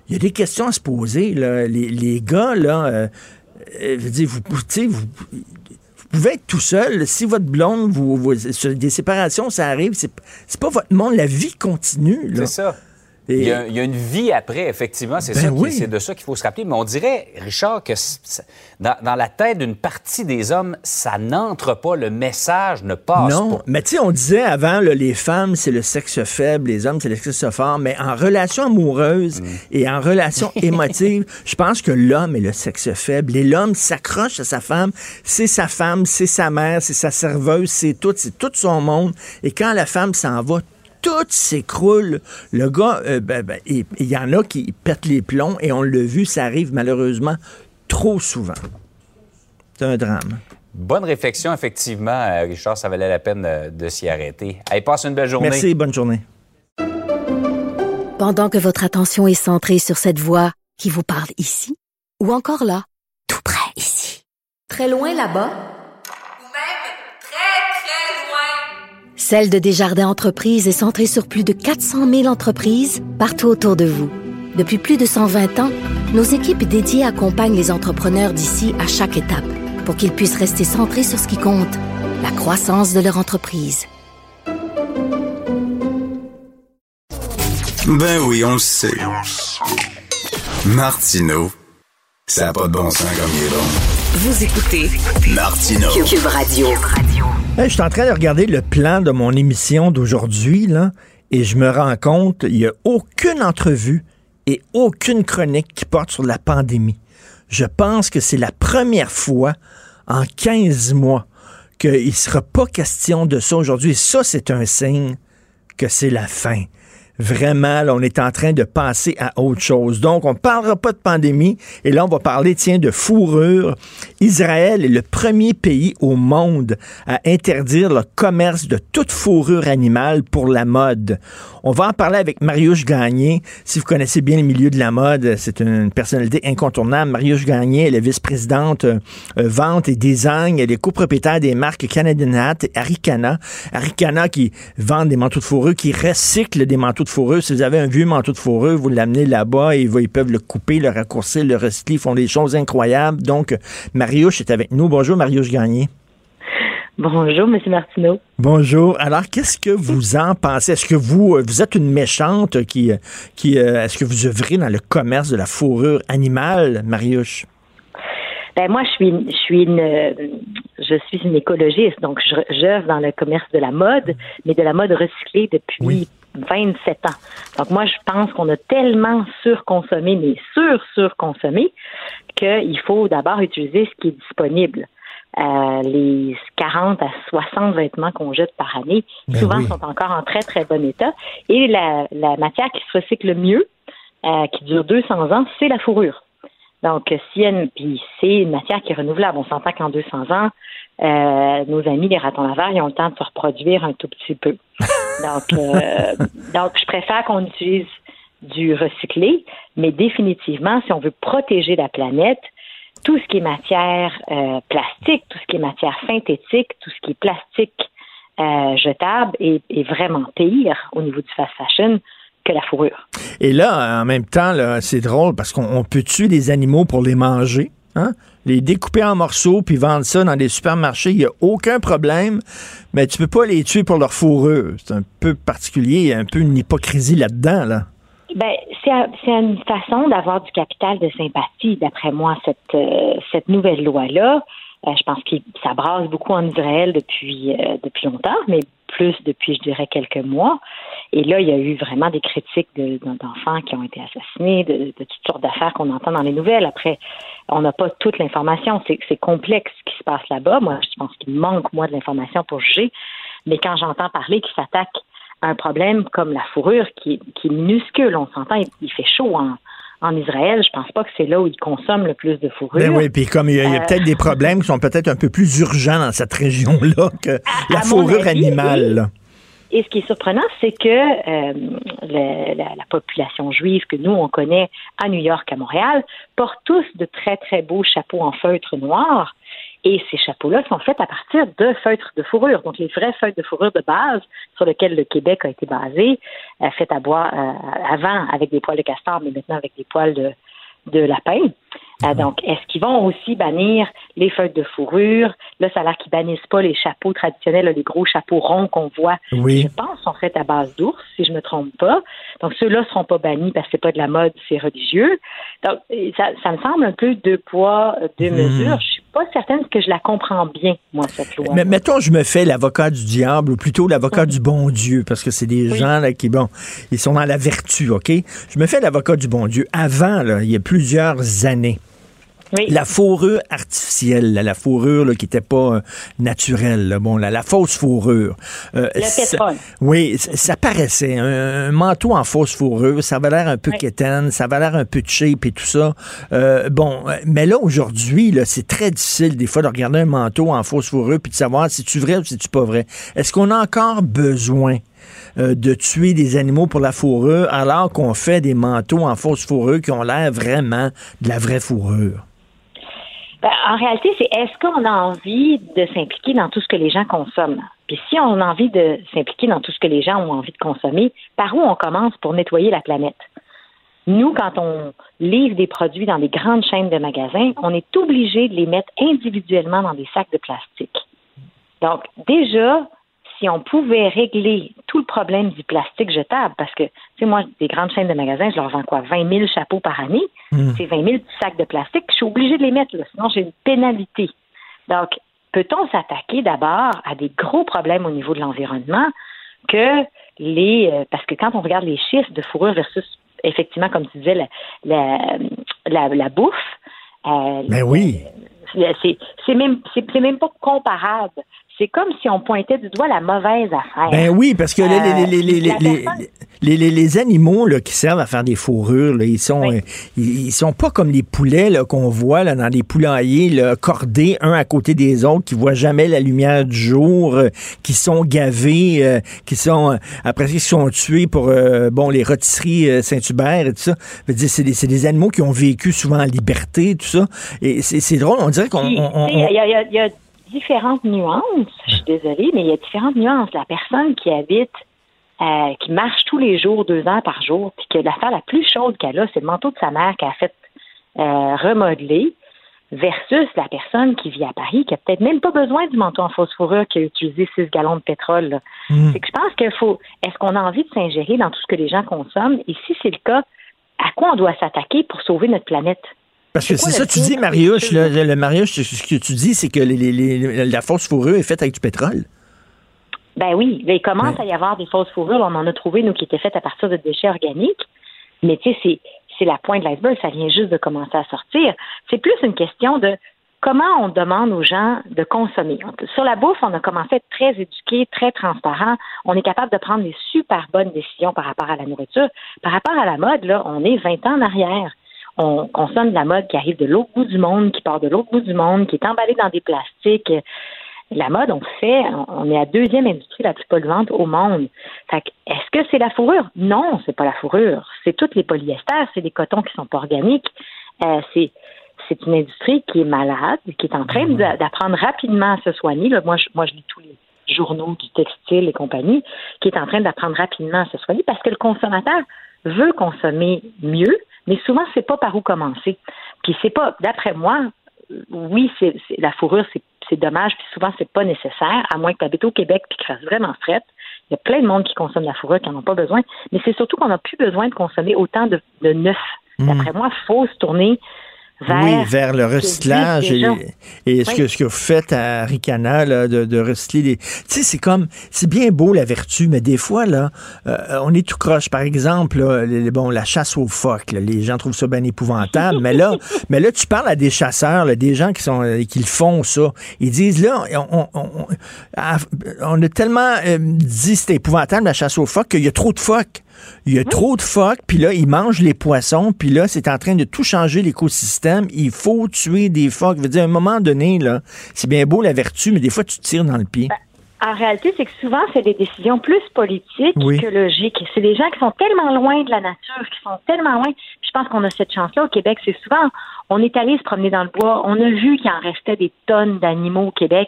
il y a des questions à se poser. Là. Les, gars, là, euh, euh, je vous, vous, vous, pouvez être tout seul. Si votre blonde, vous, des séparations, ça arrive, c'est pas votre monde. La vie continue. C'est ça. Il, y a, une vie après, effectivement. C'est ben de ça qu'il faut se rappeler. Mais on dirait, Richard, que dans, la tête d'une partie des hommes, ça n'entre pas. Le message ne passe non. Mais tu sais, on disait avant, les femmes, c'est le sexe faible, les hommes, c'est le sexe fort. Mais en relation amoureuse mm. et en relation <laughs> émotive, je pense que l'homme est le sexe faible. Et l'homme s'accroche à sa femme. C'est sa femme, c'est sa mère, c'est sa serveuse, c'est tout, c'est tout son monde. Et quand la femme s'en va, tout s'écroule. Le gars, euh, ben, ben, il y, en a qui pètent les plombs et on l'a vu, ça arrive malheureusement trop souvent. C'est un drame. Bonne réflexion, effectivement, euh, Richard. Ça valait la peine de, s'y arrêter. Allez, passe une belle journée. Merci, bonne journée. Pendant que votre attention est centrée sur cette voix qui vous parle ici, ou encore là, tout près ici, très loin là-bas, Celle de Desjardins Entreprises est centrée sur plus de 400 000 entreprises partout autour de vous. Depuis plus de 120 ans, nos équipes dédiées accompagnent les entrepreneurs d'ici à chaque étape pour qu'ils puissent rester centrés sur ce qui compte, la croissance de leur entreprise. Ben oui, on le sait. Martineau, ça n'a pas de bon sens comme il est. Vous écoutez Martineau. Cube Radio je suis en train de regarder le plan de mon émission d'aujourd'hui, là, et je me rends compte, il n'y a aucune entrevue et aucune chronique qui porte sur la pandémie. Je pense que c'est la première fois en 15 mois qu'il ne sera pas question de ça aujourd'hui. Ça, c'est un signe que c'est la fin vraiment, on est en train de passer à autre chose. Donc, on ne parlera pas de pandémie, et là, on va parler, tiens, de fourrure. Israël est le premier pays au monde à interdire le commerce de toute fourrure animale pour la mode. On va en parler avec Marius Gagné. Si vous connaissez bien le milieu de la mode, c'est une personnalité incontournable. Marius Gagné, elle est vice-présidente euh, vente et design. Elle est copropriétaire des marques Canadian Hat et Aricana. Aricana qui vend des manteaux de fourrure, qui recycle des manteaux de fourrure. Si vous avez un vieux manteau de fourrure, vous l'amenez là-bas et ils peuvent le couper, le raccourcir, le recycler. Ils font des choses incroyables. Donc, Marius est avec nous. Bonjour, Marius Gagné. Bonjour, M. Martineau. Bonjour. Alors, qu'est-ce que vous en pensez? Est-ce que vous, vous êtes une méchante qui, qui est-ce que vous œuvrez dans le commerce de la fourrure animale, Mariusz? Ben moi, je suis, je suis une, je suis une écologiste, donc j'œuvre dans le commerce de la mode, mais de la mode recyclée depuis 27 ans. Donc moi, je pense qu'on a tellement surconsommé, mais sur-surconsommé, qu'il faut d'abord utiliser ce qui est disponible. Euh, les 40 à 60 vêtements qu'on jette par année, ben souvent sont encore en très, très bon état. Et la, la matière qui se recycle le mieux, euh, qui dure 200 ans, c'est la fourrure. Donc, si puis c'est une matière qui est renouvelable. On s'entend qu'en 200 ans, euh, nos amis les ratons laveurs, ils ont le temps de se reproduire un tout petit peu. <laughs> Donc, euh, donc je préfère qu'on utilise du recyclé, mais définitivement, si on veut protéger la planète, tout ce qui est matière euh, plastique, tout ce qui est matière synthétique, tout ce qui est plastique euh, jetable est, est, vraiment pire au niveau du fast fashion que la fourrure. Et là, en même temps, c'est drôle parce qu'on peut tuer des animaux pour les manger. Hein? Les découper en morceaux puis vendre ça dans des supermarchés, il n'y a aucun problème, mais tu peux pas les tuer pour leur fourrure. C'est un peu particulier, il y a un peu une hypocrisie là-dedans. Là. Ben, c'est une façon d'avoir du capital de sympathie, d'après moi, cette, euh, cette nouvelle loi-là. Euh, je pense que ça brasse beaucoup en Israël depuis, euh, depuis longtemps, mais plus depuis, je dirais, quelques mois. Et là, il y a eu vraiment des critiques d'enfants qui ont été assassinés, de, de toutes sortes d'affaires qu'on entend dans les nouvelles. Après, on n'a pas toute l'information. C'est complexe ce qui se passe là-bas. Moi, je pense qu'il manque, moi, de l'information pour juger. Mais quand j'entends parler qu'ils s'attaquent à un problème comme la fourrure, qui, qui est minuscule, on s'entend, il, fait chaud en, en Israël, je pense pas que c'est là où ils consomment le plus de fourrure. Ben oui, puis comme il y a, euh, peut-être des problèmes qui sont peut-être un peu plus urgents dans cette région-là que la fourrure animale. Et ce qui est surprenant, c'est que euh, la, population juive que nous, on connaît à New York, à Montréal, porte tous de très, très beaux chapeaux en feutre noir. Et ces chapeaux-là sont faits à partir de feutres de fourrure. Donc, les vrais feutres de fourrure de base sur lesquels le Québec a été basé, euh, fait à bois euh, avant avec des poils de castor, mais maintenant avec des poils de, de lapin. Euh, donc, est-ce qu'ils vont aussi bannir les feuilles de fourrure? Là, ça a l'air qu'ils bannissent pas les chapeaux traditionnels, les gros chapeaux ronds qu'on voit? Oui. Je pense sont faits à base d'ours, si je me trompe pas. Donc, ceux-là seront pas bannis parce que c'est pas de la mode, c'est religieux. Donc, ça, ça, me semble un peu deux poids, deux hmm. mesures. Je suis pas certaine que je la comprends bien, moi, cette loi. Mais mettons, je me fais l'avocat du diable, ou plutôt l'avocat du bon Dieu, parce que c'est des gens là, qui, bon, ils sont dans la vertu, OK? Je me fais l'avocat du bon Dieu. Avant, là, il y a plusieurs années, la fourrure artificielle, la fourrure qui n'était pas euh, naturelle, bon, la, fausse fourrure. Euh, le Oui, ça paraissait. Un, manteau en fausse fourrure, ça avait l'air un peu quétaine, ça avait l'air un peu cheap et tout ça. Euh, bon, mais là, aujourd'hui, c'est très difficile des fois de regarder un manteau en fausse fourrure puis de savoir si tu vrai ou si tu pas vrai. Est-ce qu'on a encore besoin de tuer des animaux pour la fourrure alors qu'on fait des manteaux en fausse fourrure qui ont l'air vraiment de la vraie fourrure? Ben, en réalité, c'est est-ce qu'on a envie de s'impliquer dans tout ce que les gens consomment? Puis si on a envie de s'impliquer dans tout ce que les gens ont envie de consommer, par où on commence pour nettoyer la planète? Nous, quand on livre des produits dans des grandes chaînes de magasins, on est obligé de les mettre individuellement dans des sacs de plastique. Donc, déjà, si on pouvait régler tout le problème du plastique jetable, parce que, tu sais, moi, des grandes chaînes de magasins, je leur vends quoi, 20 000 chapeaux par année, hmm. c'est 20 000 sacs de plastique, je suis obligée de les mettre, là, sinon j'ai une pénalité. Donc, peut-on s'attaquer d'abord à des gros problèmes au niveau de l'environnement que les, euh, parce que quand on regarde les chiffres de fourrure versus, effectivement, comme tu disais, la, la, la, bouffe, euh, ben oui. C'est même, même pas comparable c'est comme si on pointait du doigt la mauvaise affaire. Ben oui, parce que les, les, animaux là, qui servent à faire des fourrures, là, ils sont euh, ils, sont pas comme les poulets qu'on voit là, dans les poulaillers là, cordés un à côté des autres, qui voient jamais la lumière du jour, euh, qui sont gavés, euh, qui sont après qui sont tués pour bon les rôtisseries Saint-Hubert et tout ça. C'est des, des, animaux qui ont vécu souvent en liberté, tout ça. Et c'est drôle, on dirait qu'on... Il y a différentes nuances. Je suis désolée, mais il y a différentes nuances. La personne qui habite, euh, qui marche tous les jours, deux heures par jour, puis que l'affaire la plus chaude qu'elle a, c'est le manteau de sa mère qu'elle a fait euh, remodeler. versus la personne qui vit à Paris, qui a peut-être même pas besoin du manteau en fausse fourrure, qui a utilisé 6 gallons de pétrole. Mm. C'est que je pense qu'il faut, est-ce qu'on a envie de s'ingérer dans tout ce que les gens consomment? Et si c'est le cas, à quoi on doit s'attaquer pour sauver notre planète? Parce que C'est ça, tu dis, que- le, le Marius, ce que tu dis, c'est que les- les- les- la fausse fourrure est faite avec du pétrole. Ben oui, il commence à y avoir des fausses fourrures. On en a trouvé, nous, qui étaient faites à partir de déchets organiques. Mais tu sais, c'est, c'est la pointe de l'iceberg. Ça vient juste de commencer à sortir. C'est plus une question de comment on demande aux gens de consommer. Sur la bouffe, on a commencé à être très éduqué, très transparent. On est capable de prendre des super bonnes décisions par rapport à la nourriture. Par rapport à la mode, là, on est 20 ans en arrière. On consomme de la mode qui arrive de l'autre bout du monde, qui part de l'autre bout du monde, qui est emballée dans des plastiques. La mode, on fait, on est la deuxième industrie la plus polluante au monde. Fait que, est-ce que c'est la fourrure? Non, c'est pas la fourrure. C'est toutes les polyesters, c'est des cotons qui sont pas organiques. Euh, c'est, c'est une industrie qui est malade, qui est en train de- d'apprendre rapidement à se soigner. Là, moi, je, moi, je lis tous les journaux du textile et compagnie, qui est en train d'apprendre rapidement à se soigner parce que le consommateur veut consommer mieux, mais souvent, c'est pas par où commencer. Puis c'est pas, d'après moi, oui, c'est, la fourrure, c'est, dommage, puis souvent, c'est pas nécessaire, à moins que tu habites au Québec puis que tu fasses vraiment fret. Il y a plein de monde qui consomme la fourrure qui n'en ont pas besoin, mais c'est surtout qu'on n'a plus besoin de consommer autant de, de neuf. D'après moi, il faut se tourner vers... Oui, vers le recyclage et, et ce, que, ce que vous faites à Ricana, là, de, de recycler les... Tu sais, c'est comme... C'est bien beau, la vertu, mais des fois, là, euh, on est tout croche. Par exemple, là, les- bon, la chasse aux phoques, là, les gens trouvent ça bien épouvantable, mais là, <laughs> mais là, tu parles à des chasseurs, là, des gens qui sont euh, qui le font, ça. Ils disent, là, on, on, on- on a tellement euh, dit c'était épouvantable, la chasse aux phoques, qu'il y a trop de phoques. Il y a trop de phoques, puis là, ils mangent les poissons, puis là, c'est en train de tout changer l'écosystème. Il faut tuer des phoques. Je veux dire, à un moment donné, là, c'est bien beau la vertu, mais des fois, tu tires dans le pied. En réalité, c'est que souvent, c'est des décisions plus politiques Oui. que logiques. C'est des gens qui sont tellement loin de la nature, qui sont tellement loin. Je pense qu'on a cette chance-là au Québec. C'est souvent, on est allé se promener dans le bois, on a vu qu'il en restait des tonnes d'animaux au Québec.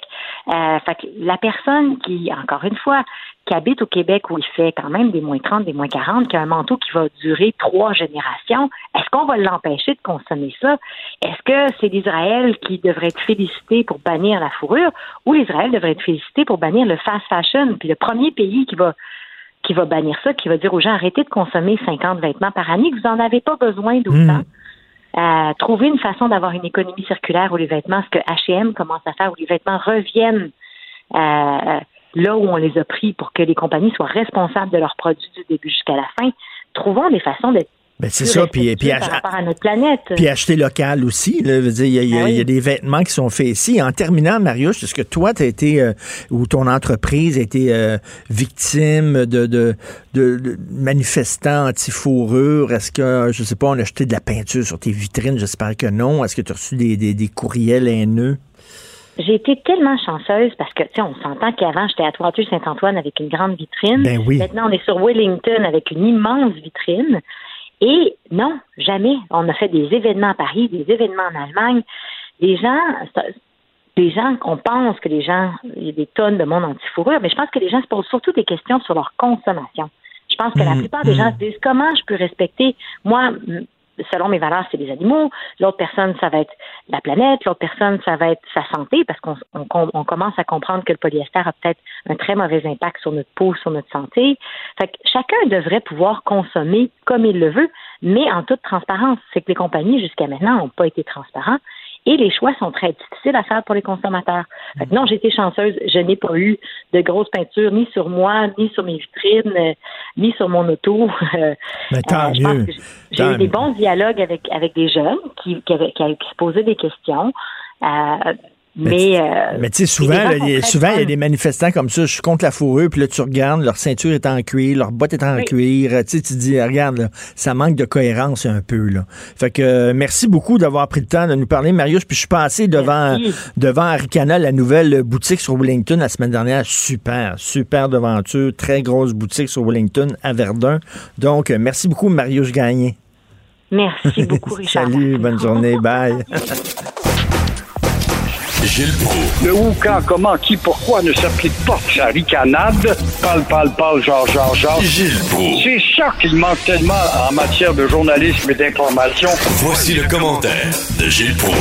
Euh, fait que la personne qui, encore une fois, qui habite au Québec où il fait quand même des moins 30, des moins 40, qui a un manteau qui va durer trois générations, est-ce qu'on va l'empêcher de consommer ça? Est-ce que c'est l'Israël qui devrait être félicité pour bannir la fourrure ou l'Israël devrait être félicité pour bannir le fast fashion? Puis le premier pays qui va qui va bannir ça, qui va dire aux gens arrêtez de consommer 50 vêtements par année, que vous n'en avez pas besoin d'autant. Euh, trouver une façon d'avoir une économie circulaire où les vêtements, ce que H&M commence à faire, où les vêtements reviennent euh, là où on les a pris pour que les compagnies soient responsables de leurs produits du début jusqu'à la fin. Trouvons des façons d'être Ben, c'est ça, puis, puis, par rapport à notre planète. puis acheter local aussi. Il y, y Ah oui. y a des vêtements qui sont faits ici. En terminant, Marius, est-ce que toi, tu as été, euh, ou ton entreprise a été euh, victime de, de, de- de manifestants anti-fourrure? Est-ce que, je sais pas, on a jeté de la peinture sur tes vitrines? J'espère que non. Est-ce que tu as reçu des, des, des courriels haineux? J'ai été tellement chanceuse parce que, tu sais, on s'entend qu'avant, j'étais à Toiture-Saint-Antoine avec une grande vitrine. Ben oui. Maintenant, on est sur Wellington avec une immense vitrine. Et non, jamais. On a fait des événements à Paris, des événements en Allemagne. Les gens, les gens, on pense que les gens, il y a des tonnes de monde anti-fourrure, mais je pense que les gens se posent surtout des questions sur leur consommation. Je pense que la Mhm, plupart des mhm. gens se disent comment je peux respecter, moi, selon mes valeurs, c'est les animaux, l'autre personne, ça va être la planète, l'autre personne, ça va être sa santé, parce qu'on on, com- on commence à comprendre que le polyester a peut-être un très mauvais impact sur notre peau, sur notre santé. Fait que chacun devrait pouvoir consommer comme il le veut, mais en toute transparence. C'est que les compagnies, jusqu'à maintenant, n'ont pas été transparents. Et les choix sont très difficiles à faire pour les consommateurs. Fait que non, j'ai été chanceuse. Je n'ai pas eu de grosses peintures ni sur moi, ni sur mes vitrines, euh, ni sur mon auto. <laughs> Euh, Mais tant pense mieux. j'ai- eu des bons dialogues avec, avec des jeunes qui, qui, avaient- qui, avaient- qui se posaient des questions. Euh, mais, euh, Mais tu sais, souvent, là, il y a- très souvent, il y a des manifestants comme ça, je suis contre la fourrure, puis là, tu regardes, leur ceinture est en cuir, leur botte est en Oui. cuir, euh, tu sais, tu dis, regarde, là, ça manque de cohérence un peu, là. Fait que, euh, merci beaucoup d'avoir pris le temps de nous parler, Marius, puis je suis passé devant, Merci. devant Aricana, la nouvelle boutique sur Wellington la semaine dernière, super, super devanture, très grosse boutique sur Wellington à Verdun. Donc, euh, merci beaucoup, Marius Gagné. Merci beaucoup, <laughs> Richard. Salut, bonne journée, bye. <laughs> Gilles Proulx. Le où, quand, comment, qui, pourquoi ne s'applique pas sa ricanade? Parle, parle, parle, genre, genre, genre. Gilles Proulx. C'est ça qu'il manque tellement en matière de journalisme et d'information. Voici le commentaire de Gilles Proulx.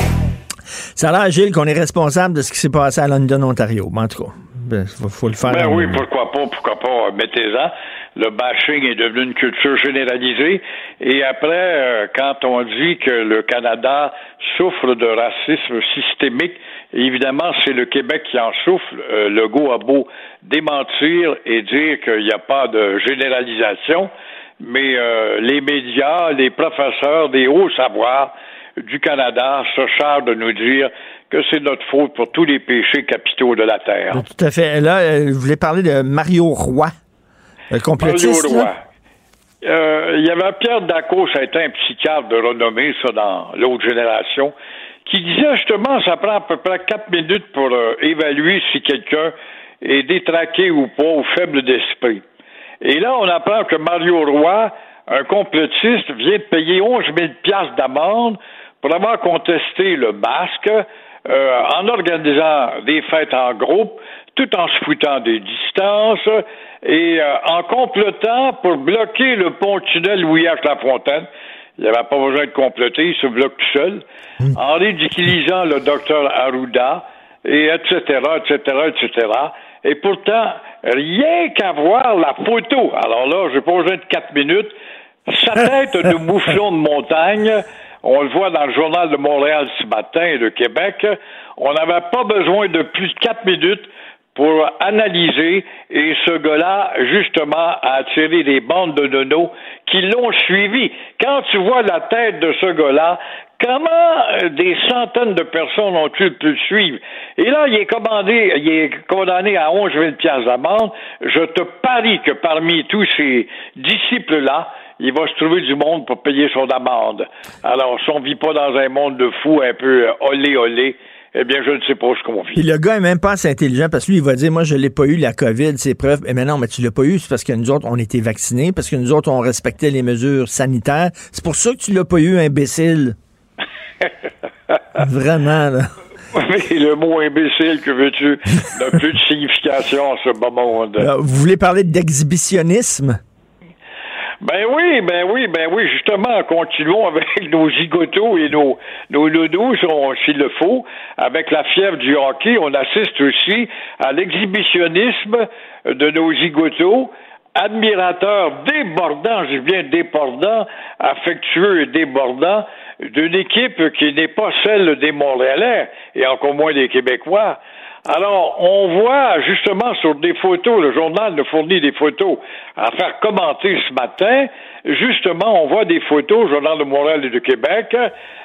Ça a l'air, Gilles, qu'on est responsable de ce qui s'est passé à London, Ontario. en tout cas, il ben, faut, le faire. Ben oui, pourquoi pas, pourquoi pas, mettez-en le bashing est devenu une culture généralisée. Et après, euh, quand on dit que le Canada souffre de racisme systémique, évidemment, c'est le Québec qui en souffre. Euh, le go a beau démentir et dire qu'il n'y a pas de généralisation, mais euh, les médias, les professeurs des hauts savoirs du Canada se chargent de nous dire que c'est notre faute pour tous les péchés capitaux de la Terre. Tout à fait. Là, parler de Mario Roy. Le complotiste, euh, il y avait Pierre Daco, ça a été un psychiatre de renommée, ça, dans l'autre génération, qui disait justement, ça prend à peu près quatre minutes pour euh, évaluer si quelqu'un est détraqué ou pas, ou faible d'esprit. Et là, on apprend que Mario Roy, un complotiste, vient de payer 11 000 d'amende pour avoir contesté le masque euh, en organisant des fêtes en groupe, tout en se foutant des distances et euh, en complotant pour bloquer le pont-tunnel Louis-H. Fontaine. Il n'y avait pas besoin de comploter, il se bloque tout seul, en ridiculisant le docteur Arruda, et etc., etc., etc. Et pourtant, rien qu'à voir la photo, alors là, j'ai pas besoin de quatre minutes, sa <laughs> tête de mouflon de montagne, on le voit dans le journal de Montréal ce matin et de Québec, on n'avait pas besoin de plus de quatre minutes pour analyser et ce gars-là, justement, a attiré des bandes de nonos qui l'ont suivi. Quand tu vois la tête de ce gars-là, comment des centaines de personnes ont-ils pu le suivre? Et là, il est commandé, il est condamné à 11 000 piastres d'amende. Je te parie que parmi tous ces disciples-là, il va se trouver du monde pour payer son amende. Alors, si on vit pas dans un monde de fous un peu olé olé, eh bien, je ne sais pas ce qu'on vit. Puis le gars est même pas assez intelligent parce que lui, il va dire, moi, je l'ai pas eu, la COVID, c'est preuve. Mais non, mais tu l'as pas eu, c'est parce que nous autres, on était vaccinés, parce que nous autres, on respectait les mesures sanitaires. C'est pour ça que tu l'as pas eu, imbécile. <laughs> Vraiment, là. Mais le mot imbécile, que veux-tu, n'a plus de signification en ce moment. vous voulez parler d'exhibitionnisme? Ben oui, ben oui, ben oui, justement, continuons avec <laughs> nos zigotos et nos, nos lodos, s'il le faut. Avec la fièvre du hockey, on assiste aussi à l'exhibitionnisme de nos zigotos, admirateurs débordants, je bien débordants, affectueux et débordants, d'une équipe qui n'est pas celle des Montréalais, et encore moins des Québécois. Alors, on voit justement sur des photos, le journal nous fournit des photos à faire commenter ce matin. Justement, on voit des photos, Journal de Montréal et de Québec,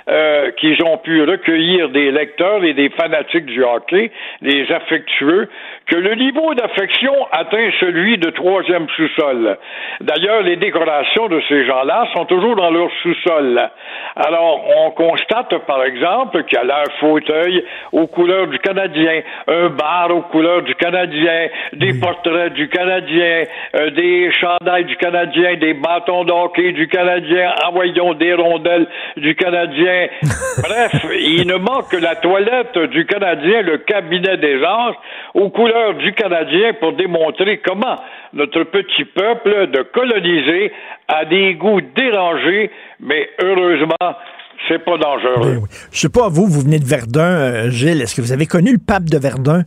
euh, qu'ils ont pu recueillir des lecteurs et des fanatiques du hockey, des affectueux, que le niveau d'affection atteint celui de troisième sous-sol. D'ailleurs, les décorations de ces gens-là sont toujours dans leur sous-sol. Alors, on constate, par exemple, qu'il y a leur fauteuil aux couleurs du Canadien, un bar aux couleurs du Canadien, des portraits du Canadien, euh, des chandails du Canadien, des bâtons du Canadien, envoyons des rondelles du Canadien. <laughs> Bref, il ne manque que la toilette du Canadien, le cabinet des anges, aux couleurs du Canadien pour démontrer comment notre petit peuple de coloniser a des goûts dérangés, mais heureusement, c'est pas dangereux. Ben Je sais pas, vous, vous venez de Verdun, euh, Gilles. Est-ce que vous avez connu le pape de Verdun?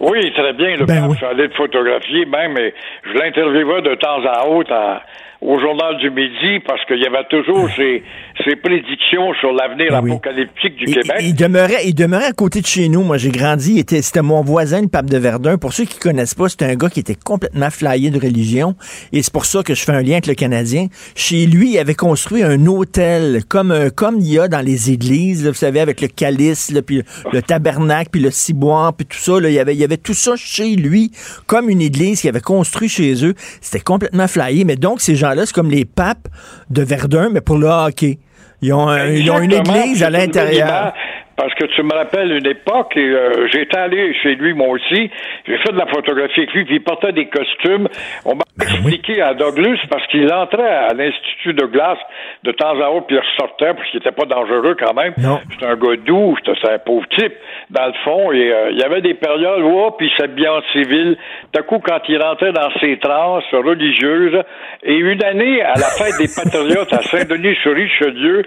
Oui, très bien. Le ben pape, oui. je suis photographier même, mais je l'interviewais de temps à autre à, au Journal du Midi parce qu'il y avait toujours ces, ces prédictions sur l'avenir ben apocalyptique du Québec. Il demeurait, il demeurait à côté de chez nous. Moi, j'ai grandi. C'était mon voisin, le pape de Verdun. Pour ceux qui connaissent pas, c'était un gars qui était complètement flyé de religion. Et c'est pour ça que je fais un lien avec le Canadien. Chez lui, il avait construit un hôtel comme, euh, comme il y a dans les églises, vous savez, avec le calice, puis le, tabernacle, puis le ciboire, puis tout ça. Là, il, y avait, il y avait tout ça chez lui, comme une église qu'il avait construit chez eux. C'était complètement flyé. Mais donc, ces gens c'est comme les papes de Verdun, mais pour le hockey. Ils ont, ils ont une église à l'intérieur. Parce que tu me rappelles une époque, et euh, j'étais allé chez lui moi aussi, j'ai fait de la photographie avec lui, puis il portait des costumes. On m'a ben expliqué à Douglas parce qu'il entrait à l'Institut de glace de temps à autre, puis il ressortait parce qu'il était pas dangereux quand même. C'était un gars doux, c'était un pauvre type, dans le fond. Et euh, il y avait des périodes où, oh, puis il bien en civil. D'un coup, quand il rentrait dans ses transes religieuses, et une année, à la fête des <laughs> Patriotes à Saint-Denis-sur-Richelieu,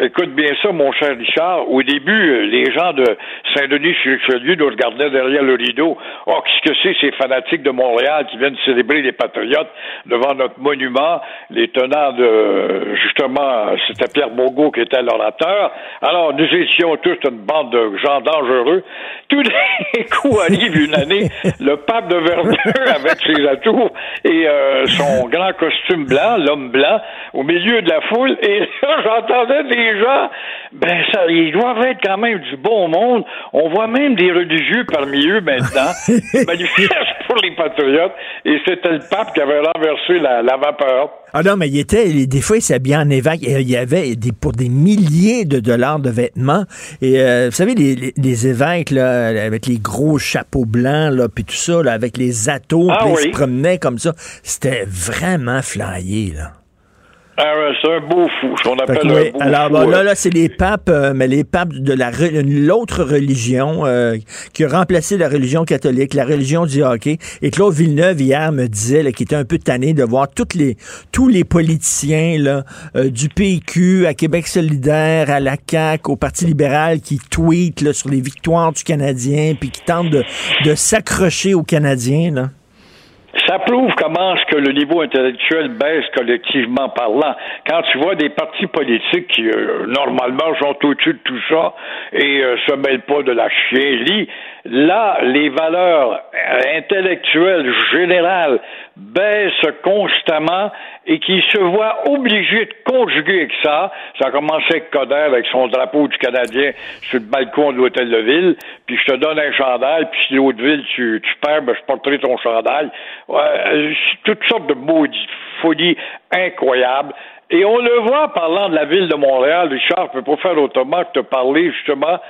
écoute bien ça, mon cher Richard, au début, vu les gens de Saint-Denis sur Richelieu nous regardaient derrière le rideau. Oh, qu'est-ce que c'est ces fanatiques de Montréal qui viennent célébrer les patriotes devant notre monument, les tenants de justement, c'était Pierre Bourgault qui était l'orateur. Alors nous étions tous une bande de gens dangereux. Tout d'un coup arrive une année, le pape de Verdun <laughs> avec ses atours et euh, son grand costume blanc, l'homme blanc, au milieu de la foule. Et là, j'entendais des gens, ben ça, ils doivent être quand même du bon monde. On voit même des religieux parmi eux maintenant, <laughs> manifestent pour les patriotes. Et c'était le pape qui avait renversé la, la vapeur. Ah non, mais il était, des fois, il s'habillait en évêque. Il y avait des, pour des milliers de dollars de vêtements. Et euh, vous savez, les, les, évêques, là, avec les gros chapeaux blancs, là, puis tout ça, là, avec les atos, Ah ils se promenaient comme ça. C'était vraiment flyé, là. C'est un beau fou, ce qu'on appelle oui, un beau alors fou. bon, euh. là, là, c'est les papes, euh, mais les papes de la re- l'autre religion euh, qui a remplacé la religion catholique, la religion du hockey. Et Claude Villeneuve hier me disait là, qu'il était un peu tanné de voir toutes les tous les politiciens là, euh, du PQ à Québec solidaire, à la CAQ, au Parti libéral qui tweetent là, sur les victoires du Canadien puis qui tentent de, de s'accrocher aux Canadiens. Là. Ça prouve comment est-ce que le niveau intellectuel baisse collectivement parlant. Quand tu vois des partis politiques qui, euh, normalement, sont au-dessus de tout ça et euh, se mêlent pas de la chienlit, là, les valeurs euh, intellectuelles générales baissent constamment et qui se voient obligés de conjuguer avec ça. Ça a commencé avec Coder, avec son drapeau du Canadien sur le balcon de l'hôtel de ville, puis je te donne un chandail, puis si l'autre ville tu, tu perds, ben, je porterai ton chandail. Euh, toutes sortes de maudits folies incroyables. Et on le voit parlant de la ville de Montréal, Richard, je peux pas faire autrement que te parler justement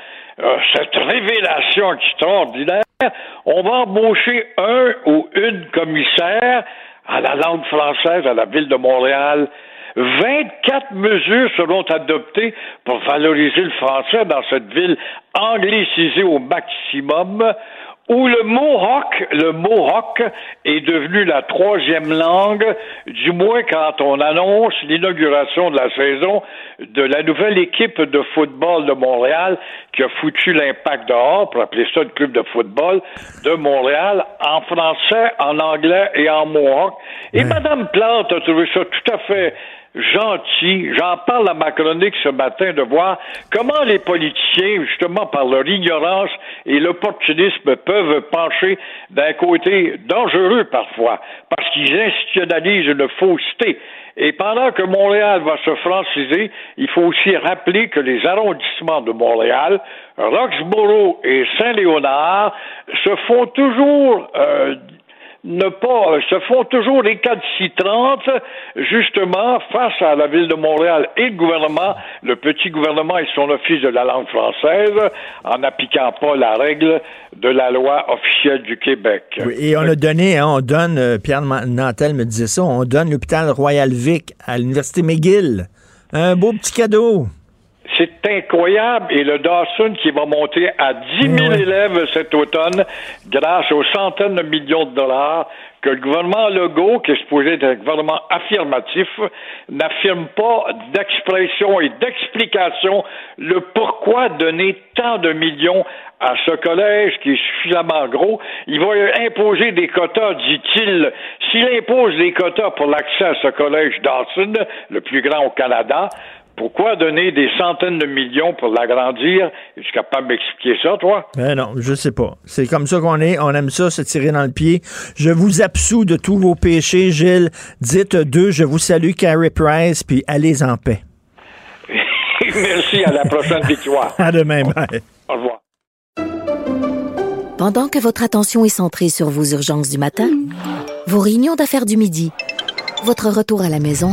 euh, cette révélation extraordinaire. On va embaucher un ou une commissaire à la langue française à la ville de Montréal. 24 mesures seront adoptées pour valoriser le français dans cette ville anglicisée au maximum où le mohawk, le mohawk est devenu la troisième langue, du moins quand on annonce l'inauguration de la saison de la nouvelle équipe de football de Montréal qui a foutu l'impact dehors, pour appeler ça le club de football de Montréal, en français, en anglais et en mohawk. Et Madame Plante a trouvé ça tout à fait gentil. J'en parle à ma chronique ce matin de voir comment les politiciens, justement par leur ignorance et l'opportunisme, peuvent pencher d'un côté dangereux parfois, parce qu'ils institutionnalisent une fausseté. Et pendant que Montréal va se franciser, il faut aussi rappeler que les arrondissements de Montréal, Roxborough et Saint-Léonard, se font toujours euh, ne pas euh, se font toujours les calcitrantes, justement, face à la ville de Montréal et le gouvernement, le petit gouvernement et son office de la langue française, en n'appliquant pas la règle de la loi officielle du Québec. Et on a donné, hein, on donne, euh, Pierre Nantel me disait ça, on donne l'hôpital Royal Vic à l'Université McGill. Un beau petit cadeau. C'est incroyable. Et le Dawson qui va monter à 10 000 élèves cet automne grâce aux centaines de millions de dollars que le gouvernement Legault, qui est supposé être un gouvernement affirmatif, n'affirme pas d'expression et d'explication le pourquoi donner tant de millions à ce collège qui est suffisamment gros. Il va imposer des quotas, dit-il. S'il impose des quotas pour l'accès à ce collège Dawson, le plus grand au Canada, pourquoi donner des centaines de millions pour l'agrandir? Es-tu capable d'expliquer ça, toi? Ben non, je sais pas. C'est comme ça qu'on est. On aime ça, se tirer dans le pied. Je vous absous de tous vos péchés, Gilles. Dites deux, je vous salue, Carrie Price, puis allez en paix. <laughs> Merci, à la prochaine victoire. <laughs> À demain, bye. Au revoir. Pendant que votre attention est centrée sur vos urgences du matin, vos réunions d'affaires du midi, votre retour à la maison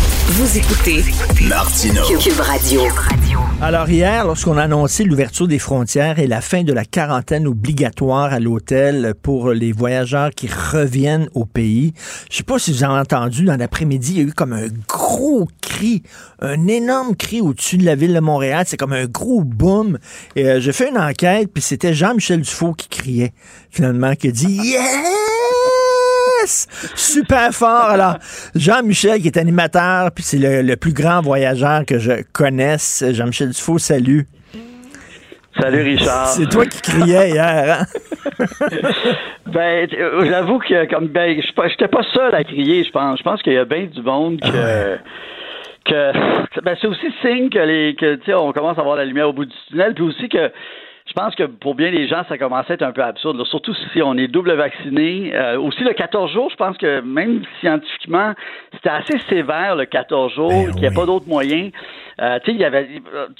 Vous écoutez Martineau. Cube Radio. Alors hier, lorsqu'on a annoncé l'ouverture des frontières et la fin de la quarantaine obligatoire à l'hôtel pour les voyageurs qui reviennent au pays, je sais pas si vous avez entendu dans l'après-midi, il y a eu comme un gros cri, un énorme cri au-dessus de la ville de Montréal, c'est comme un gros boom. Et euh, j'ai fait une enquête, puis c'était Jean-Michel Dufault qui criait finalement, qui a dit Yes! Super fort. Alors, Jean-Michel, qui est animateur, puis c'est le, le plus grand voyageur que je connaisse. Jean-Michel Dufault, salut. Salut Richard. C'est toi qui criais hier, hein? <laughs> ben, euh, j'avoue que comme ben, je j'étais pas seul à crier, je pense. Je pense qu'il y a bien du monde que. que ben, c'est aussi signe que les que tu sais on commence à voir la lumière au bout du tunnel puis aussi que je pense que pour bien les gens, ça commençait à être un peu absurde. Là. Surtout si on est double vacciné. Euh, aussi, le 14 jours, je pense que même scientifiquement, c'était assez sévère, le 14 jours, Ben qu'il n'y a oui. pas d'autres moyens. Euh, tu sais, il y avait,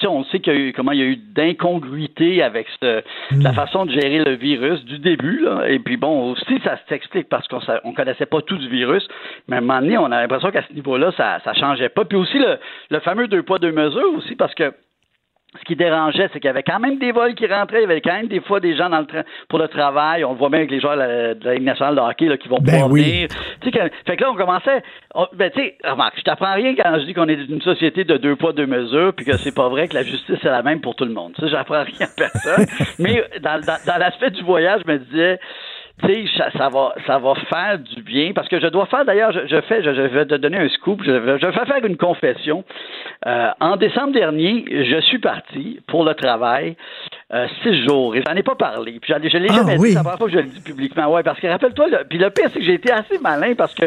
on sait qu'il y a eu, comment il y a eu d'incongruité avec ce, la façon de gérer le virus du début, là. Et puis bon, aussi, ça s'explique parce qu'on on connaissait pas tout du virus. Mais à un moment donné, on a l'impression qu'à ce niveau-là, ça, ça changeait pas. Puis aussi, le, le fameux deux poids, deux mesures aussi, parce que ce qui dérangeait, c'est qu'il y avait quand même des vols qui rentraient. Il y avait quand même des fois des gens dans le tra- pour le travail. On le voit bien avec les joueurs de la, Ligue nationale de hockey là, qui vont Ben pouvoir oui. venir. Tu sais, que- fait que là, on commençait. on- ben, tu sais, remarque, je t'apprends rien quand je dis qu'on est une société de deux poids, deux mesures, puis que c'est pas vrai que la justice est la même pour tout le monde. Ça, j'apprends rien à personne. <laughs> Mais dans, dans, dans l'aspect du voyage, je me disais. Tu sais, ça, va, ça va faire du bien. Parce que je dois faire d'ailleurs, je, fais, je, vais te donner un scoop, je vais faire une confession. Euh, en décembre dernier, je suis parti pour le travail euh, six jours et j'en ai pas parlé. Puis j'en ai- je l'ai Ah, jamais oui. dit, c'est la première fois que je le dis publiquement. Ouais, parce que rappelle-toi, le- puis le pire c'est que j'ai été assez malin parce que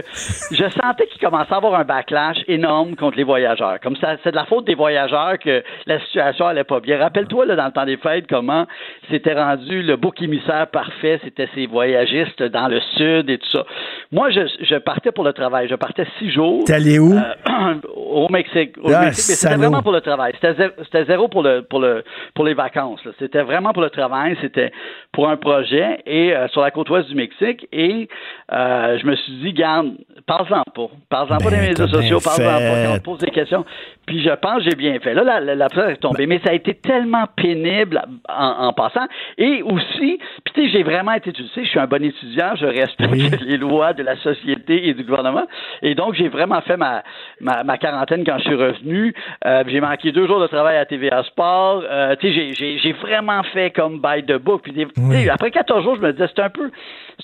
je sentais qu'il commençait à avoir un backlash énorme contre les voyageurs. Comme ça, c'est de la faute des voyageurs que la situation allait pas bien. Rappelle-toi là dans le temps des fêtes comment c'était rendu le bouc émissaire parfait, c'était ces voyagistes dans le sud et tout ça. Moi, je, je partais pour le travail. Je partais six jours. T'es allé où? Euh, <clears throat> au Mexique. Au Ah, Mexique, mais c'était vraiment pour le travail. C'était zéro, c'était zéro pour le pour le pour les vacances. là. C'était vraiment pour le travail. C'était pour un projet et euh, sur la côte ouest du Mexique. Et euh, je me suis dit, garde, parle-en pas, parle-en pas Ben, des médias t'as sociaux, parle-en pas. Quand on pose des questions. Puis je pense que j'ai bien fait. Là, la, la, la fleur est tombée, mais ça a été tellement pénible en, en passant. Et aussi, puis tu sais, j'ai vraiment été, tu le sais, je suis un bon étudiant, je respecte Oui. <laughs> les lois de la société et du gouvernement. Et donc, j'ai vraiment fait ma, ma, ma quarantaine quand je suis revenu. Euh, j'ai manqué deux jours de travail à TVA Sport. Euh, tu sais, j'ai- j'ai j'ai vraiment fait comme by the book. Puis des- sais, après 14 jours, je me disais, c'est un peu,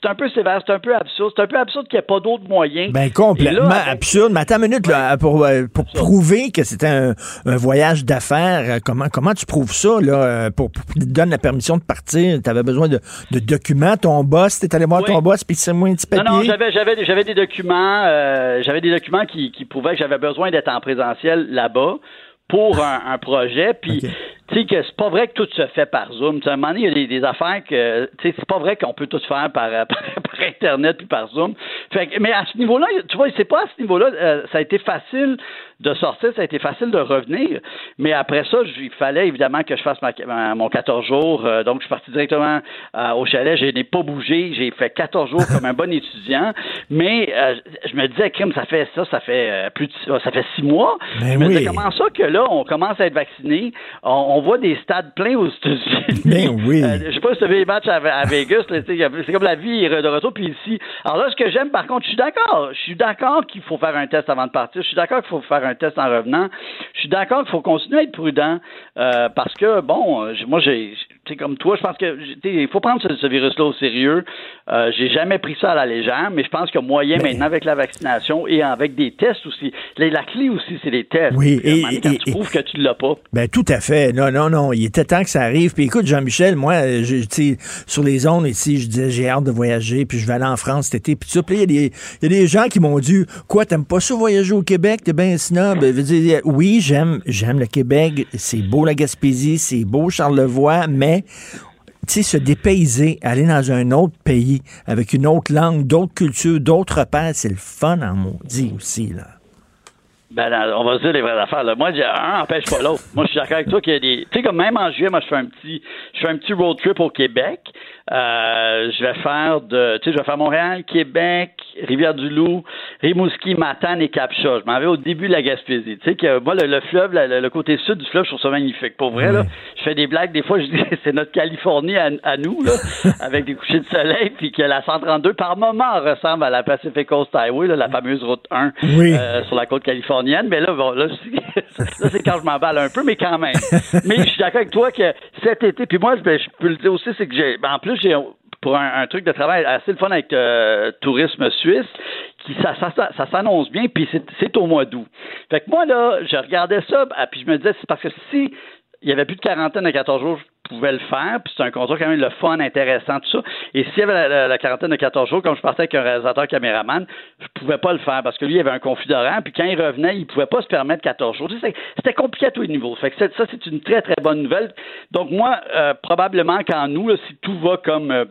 c'est un peu sévère, c'est un peu absurde. C'est un peu absurde qu'il n'y ait pas d'autres moyens. Ben complètement là, avec- absurde. Mais attends une minute, là, pour, euh, pour prouver que c'était un, un voyage d'affaires, euh, comment, comment tu prouves ça, là, euh, pour, te donne la permission de partir? Tu avais besoin de, de documents, ton boss, t'es allé voir Oui. ton boss, puis c'est moi un petit Non, papier. non, j'avais, j'avais, des- j'avais des documents, euh, j'avais des documents qui, qui prouvaient que j'avais besoin d'être en présentiel là-bas pour un, un projet. Puis, tu sais, que c'est pas vrai que tout se fait par Zoom. Tu sais, à un moment donné, il y a des, des affaires que, tu sais, c'est pas vrai qu'on peut tout faire par, <laughs> par, par Internet puis par Zoom. Fait que, mais à ce niveau-là, tu vois, c'est pas à ce niveau-là, euh, ça a été facile de sortir, ça a été facile de revenir. Mais après ça, il fallait évidemment que je fasse ma, ma- mon 14 jours. Euh, donc, je suis parti directement euh, au chalet. Je n'ai pas bougé. J'ai fait 14 jours comme un bon étudiant. Mais euh, je me disais, crime, ça fait ça, ça fait plus de, ça fait six mois. Ben je me disais, oui. comment ça que là, on commence à être vacciné? On, on voit des stades pleins aux États-Unis. <laughs> Ben oui. Je sais pas si tu as vu les matchs à, à Vegas. c'est comme la vie de retour. Puis ici. Alors là, ce que j'aime, par contre, je suis d'accord. Je suis d'accord qu'il faut faire un test avant de partir. Je suis d'accord qu'il faut faire un test en revenant. Je suis d'accord qu'il faut continuer à être prudent euh, parce que, bon, euh, moi, j'ai, comme toi, je pense que, il faut prendre ce, ce virus-là au sérieux. Euh, j'ai jamais pris ça à la légère, mais je pense que moyen maintenant avec la vaccination et avec des tests aussi. La, la clé aussi, c'est les tests. Oui, et- quand et- tu prouves que tu l'as pas. Ben tout à fait. Non, non, non. Il était temps que ça arrive. Puis écoute, Jean-Michel, moi, je- sur les ondes ici, je disais j'ai hâte de voyager, puis je vais aller en France cet été. Puis tout ça. Il y, a des- il y a des gens qui m'ont dit Quoi, t'aimes pas ça voyager au Québec? T'es bien snob. Je veux dire, oui, j'aime, j'aime le Québec. C'est beau la Gaspésie, c'est beau Charlevoix, mais tu se dépayser, aller dans un autre pays avec une autre langue, d'autres cultures, d'autres repères, c'est le fun en maudit aussi, là. Ben, on va se dire les vraies affaires. Moi, un n'empêche pas l'autre. Moi, je suis d'accord avec toi qu'il y a des. Tu sais, comme même en juillet, moi, je fais un petit, je fais un petit road trip au Québec. Euh, je vais faire de, tu sais, je vais faire Montréal, Québec, Rivière-du-Loup, Rimouski, Matane et Capcha. Je m'en vais au début de la Gaspésie. Tu sais que moi, le, fleuve, le, côté sud du fleuve, je trouve ça magnifique. Pour vrai, là, je fais des blagues. Des fois, je dis <laughs> c'est notre Californie à, nous, là, <laughs> avec des couchers de soleil, puis que la 132 par moment ressemble à la Pacific Coast Highway, là, la fameuse route 1 euh, sur la côte californienne. Mais là, bon, là, <laughs> c'est quand je m'emballe un peu, mais quand même. Mais je suis d'accord avec toi que cet été, puis moi, ben, je, peux le dire aussi, c'est que j'ai, ben, en plus, pour un, truc de travail assez le fun avec euh, Tourisme Suisse, qui ça, ça, s'annonce bien, puis c'est au mois d'août. Fait que moi, là, je regardais ça, ah, puis je me disais, c'est parce que si il y avait plus de quarantaine à 14 jours, je pouvais le faire, puis c'est un contrat quand même le fun, intéressant, tout ça. Et s'il y avait la, quarantaine de 14 jours, comme je partais avec un réalisateur caméraman, je pouvais pas le faire parce que lui, il avait un confident, puis quand il revenait, il pouvait pas se permettre 14 jours. C'était compliqué à tous les niveaux. Fait que ça, c'est une très, très bonne nouvelle. Donc moi, euh, probablement qu'en nous, si tout va comme euh,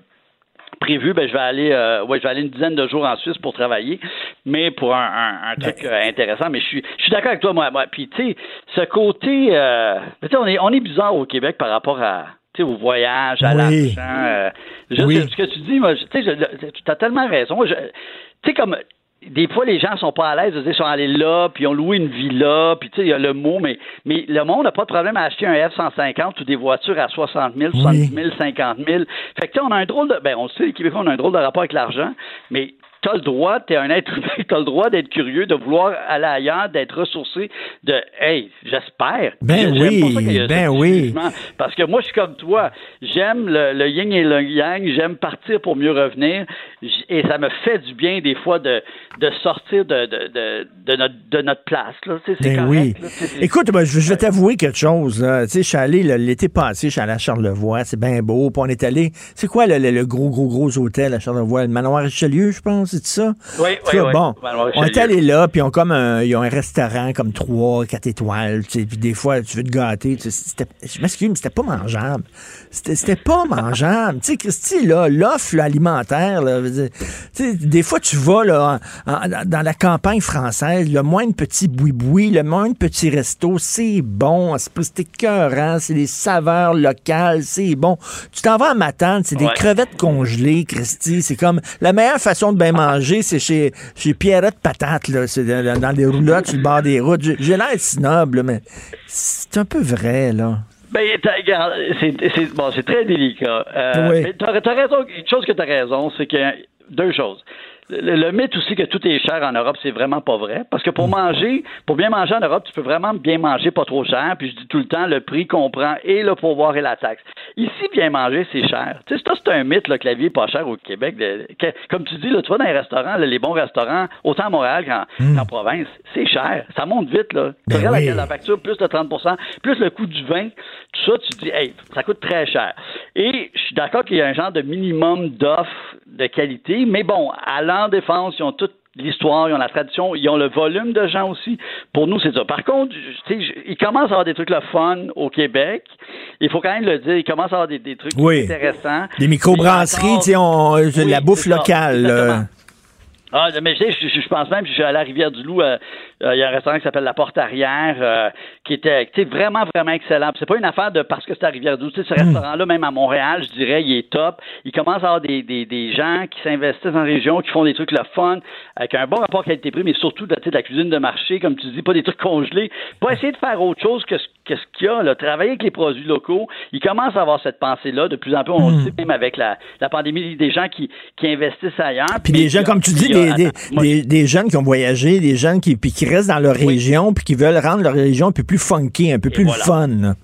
prévu, ben, je vais aller euh, ouais, je vais aller une dizaine de jours en Suisse pour travailler, mais pour un, truc euh, intéressant. Mais je suis je suis d'accord avec toi, moi. moi. Puis tu sais, ce côté euh, on est on est bizarre au Québec par rapport à au voyage, à l'argent. juste ce que tu dis, moi, tu as tellement raison. Tu sais, comme des fois, les gens sont pas à l'aise de dire qu'ils sont allés là, puis ils ont loué une villa, puis tu sais, il y a le mot, mais, mais le monde n'a pas de problème à acheter un F-150 ou des voitures à 60 000, 70 000, 50 000. Fait que tu sais, on a un drôle de, ben, on sait, les Québécois, on a un drôle de rapport avec l'argent, mais tu as le droit, tu es un être humain, <laughs> tu as le droit d'être curieux, de vouloir aller ailleurs, d'être ressourcé, de hey, j'espère. Ben oui, ben oui. Parce que moi, je suis comme toi. J'aime le, yin et le yang, j'aime partir pour mieux revenir. Et ça me fait du bien des fois de, de sortir de, de, de, notre, de notre place. Là. C'est ben oui. Écoute, ben, je, vais t'avouer quelque chose. Là. Je suis allé l'été passé, je suis allé à Charlevoix, c'est bien beau. Puis on est allé. C'est quoi le, le, gros, gros, gros hôtel à Charlevoix? Le manoir Richelieu, je pense? C'est ça? Oui, oui, oui. Bon, on est allé là, puis ils ont comme un, ils ont un restaurant comme trois, quatre étoiles, tu sais, puis des fois, tu veux te gâter. je m'excuse, mais c'était pas mangeable. C'était pas <laughs> mangeable. tu sais, Christy, là, l'offre alimentaire, là, des fois, tu vas là, dans la campagne française, le moins de petits boui-boui, le moins de petits restos, c'est bon, c'est écœurant, c'est des saveurs locales, c'est bon. Tu t'en vas à Matane, c'est des crevettes congelées, Christy, c'est comme la meilleure façon de bien manger, c'est chez, chez Pierrette Patate, là. C'est dans des roulottes sur le bord des routes. J'ai l'air snob, mais c'est un peu vrai, là. Ben, c'est bon, très délicat. Euh, oui. Mais t'as as raison. Une chose que tu as raison, c'est que deux choses le, mythe aussi que tout est cher en Europe, c'est vraiment pas vrai. Parce que pour mm. manger, pour bien manger en Europe, tu peux vraiment bien manger pas trop cher. Puis je dis tout le temps, le prix comprend et le pouvoir et la taxe. Ici, bien manger, c'est cher. Tu sais, c'est un mythe, là, que la vie est pas chère au Québec. comme tu dis, là, tu vas dans les restaurants, les bons restaurants, autant à Montréal mm. qu'en province, c'est cher. Ça monte vite, là. tu ben regardes la, facture, plus de 30% plus le coût du vin, tout ça, tu te dis, hey, ça coûte très cher. Et je suis d'accord qu'il y a un genre de minimum d'offres de qualité, mais bon, allant en défense, ils ont toute l'histoire, ils ont la tradition, ils ont le volume de gens aussi. Pour nous, c'est ça. Par contre, ils commencent à avoir des trucs le fun au Québec. Il faut quand même le dire, ils commencent à avoir des, trucs intéressants. Des microbrasseries, oui, la bouffe locale. Ah, mais je, je, je, pense même, je suis allé à Rivière-du-Loup, euh, euh, il y a un restaurant qui s'appelle La Porte Arrière, euh, qui était vraiment, vraiment excellent. C'est pas une affaire de parce que c'est à Rivière-du-Loup. Ce hmm. restaurant-là, même à Montréal, je dirais, il est top. Il commence à avoir des, des, des gens qui s'investissent en région, qui font des trucs le fun, avec un bon rapport qualité-prix, mais surtout de, de la cuisine de marché, comme tu dis, pas des trucs congelés. Pas essayer de faire autre chose que ce qu'est-ce qu'il y a, là, travailler avec les produits locaux, il commence à avoir cette pensée-là. De plus en plus, on le hmm. sait, même avec la, la pandémie, des gens qui, qui investissent ailleurs. Puis des gens, comme tu dis, des, des, des, jeunes qui ont voyagé, des jeunes qui, puis qui restent dans leur région, puis qui veulent rendre leur région un peu plus funky, un peu plus fun.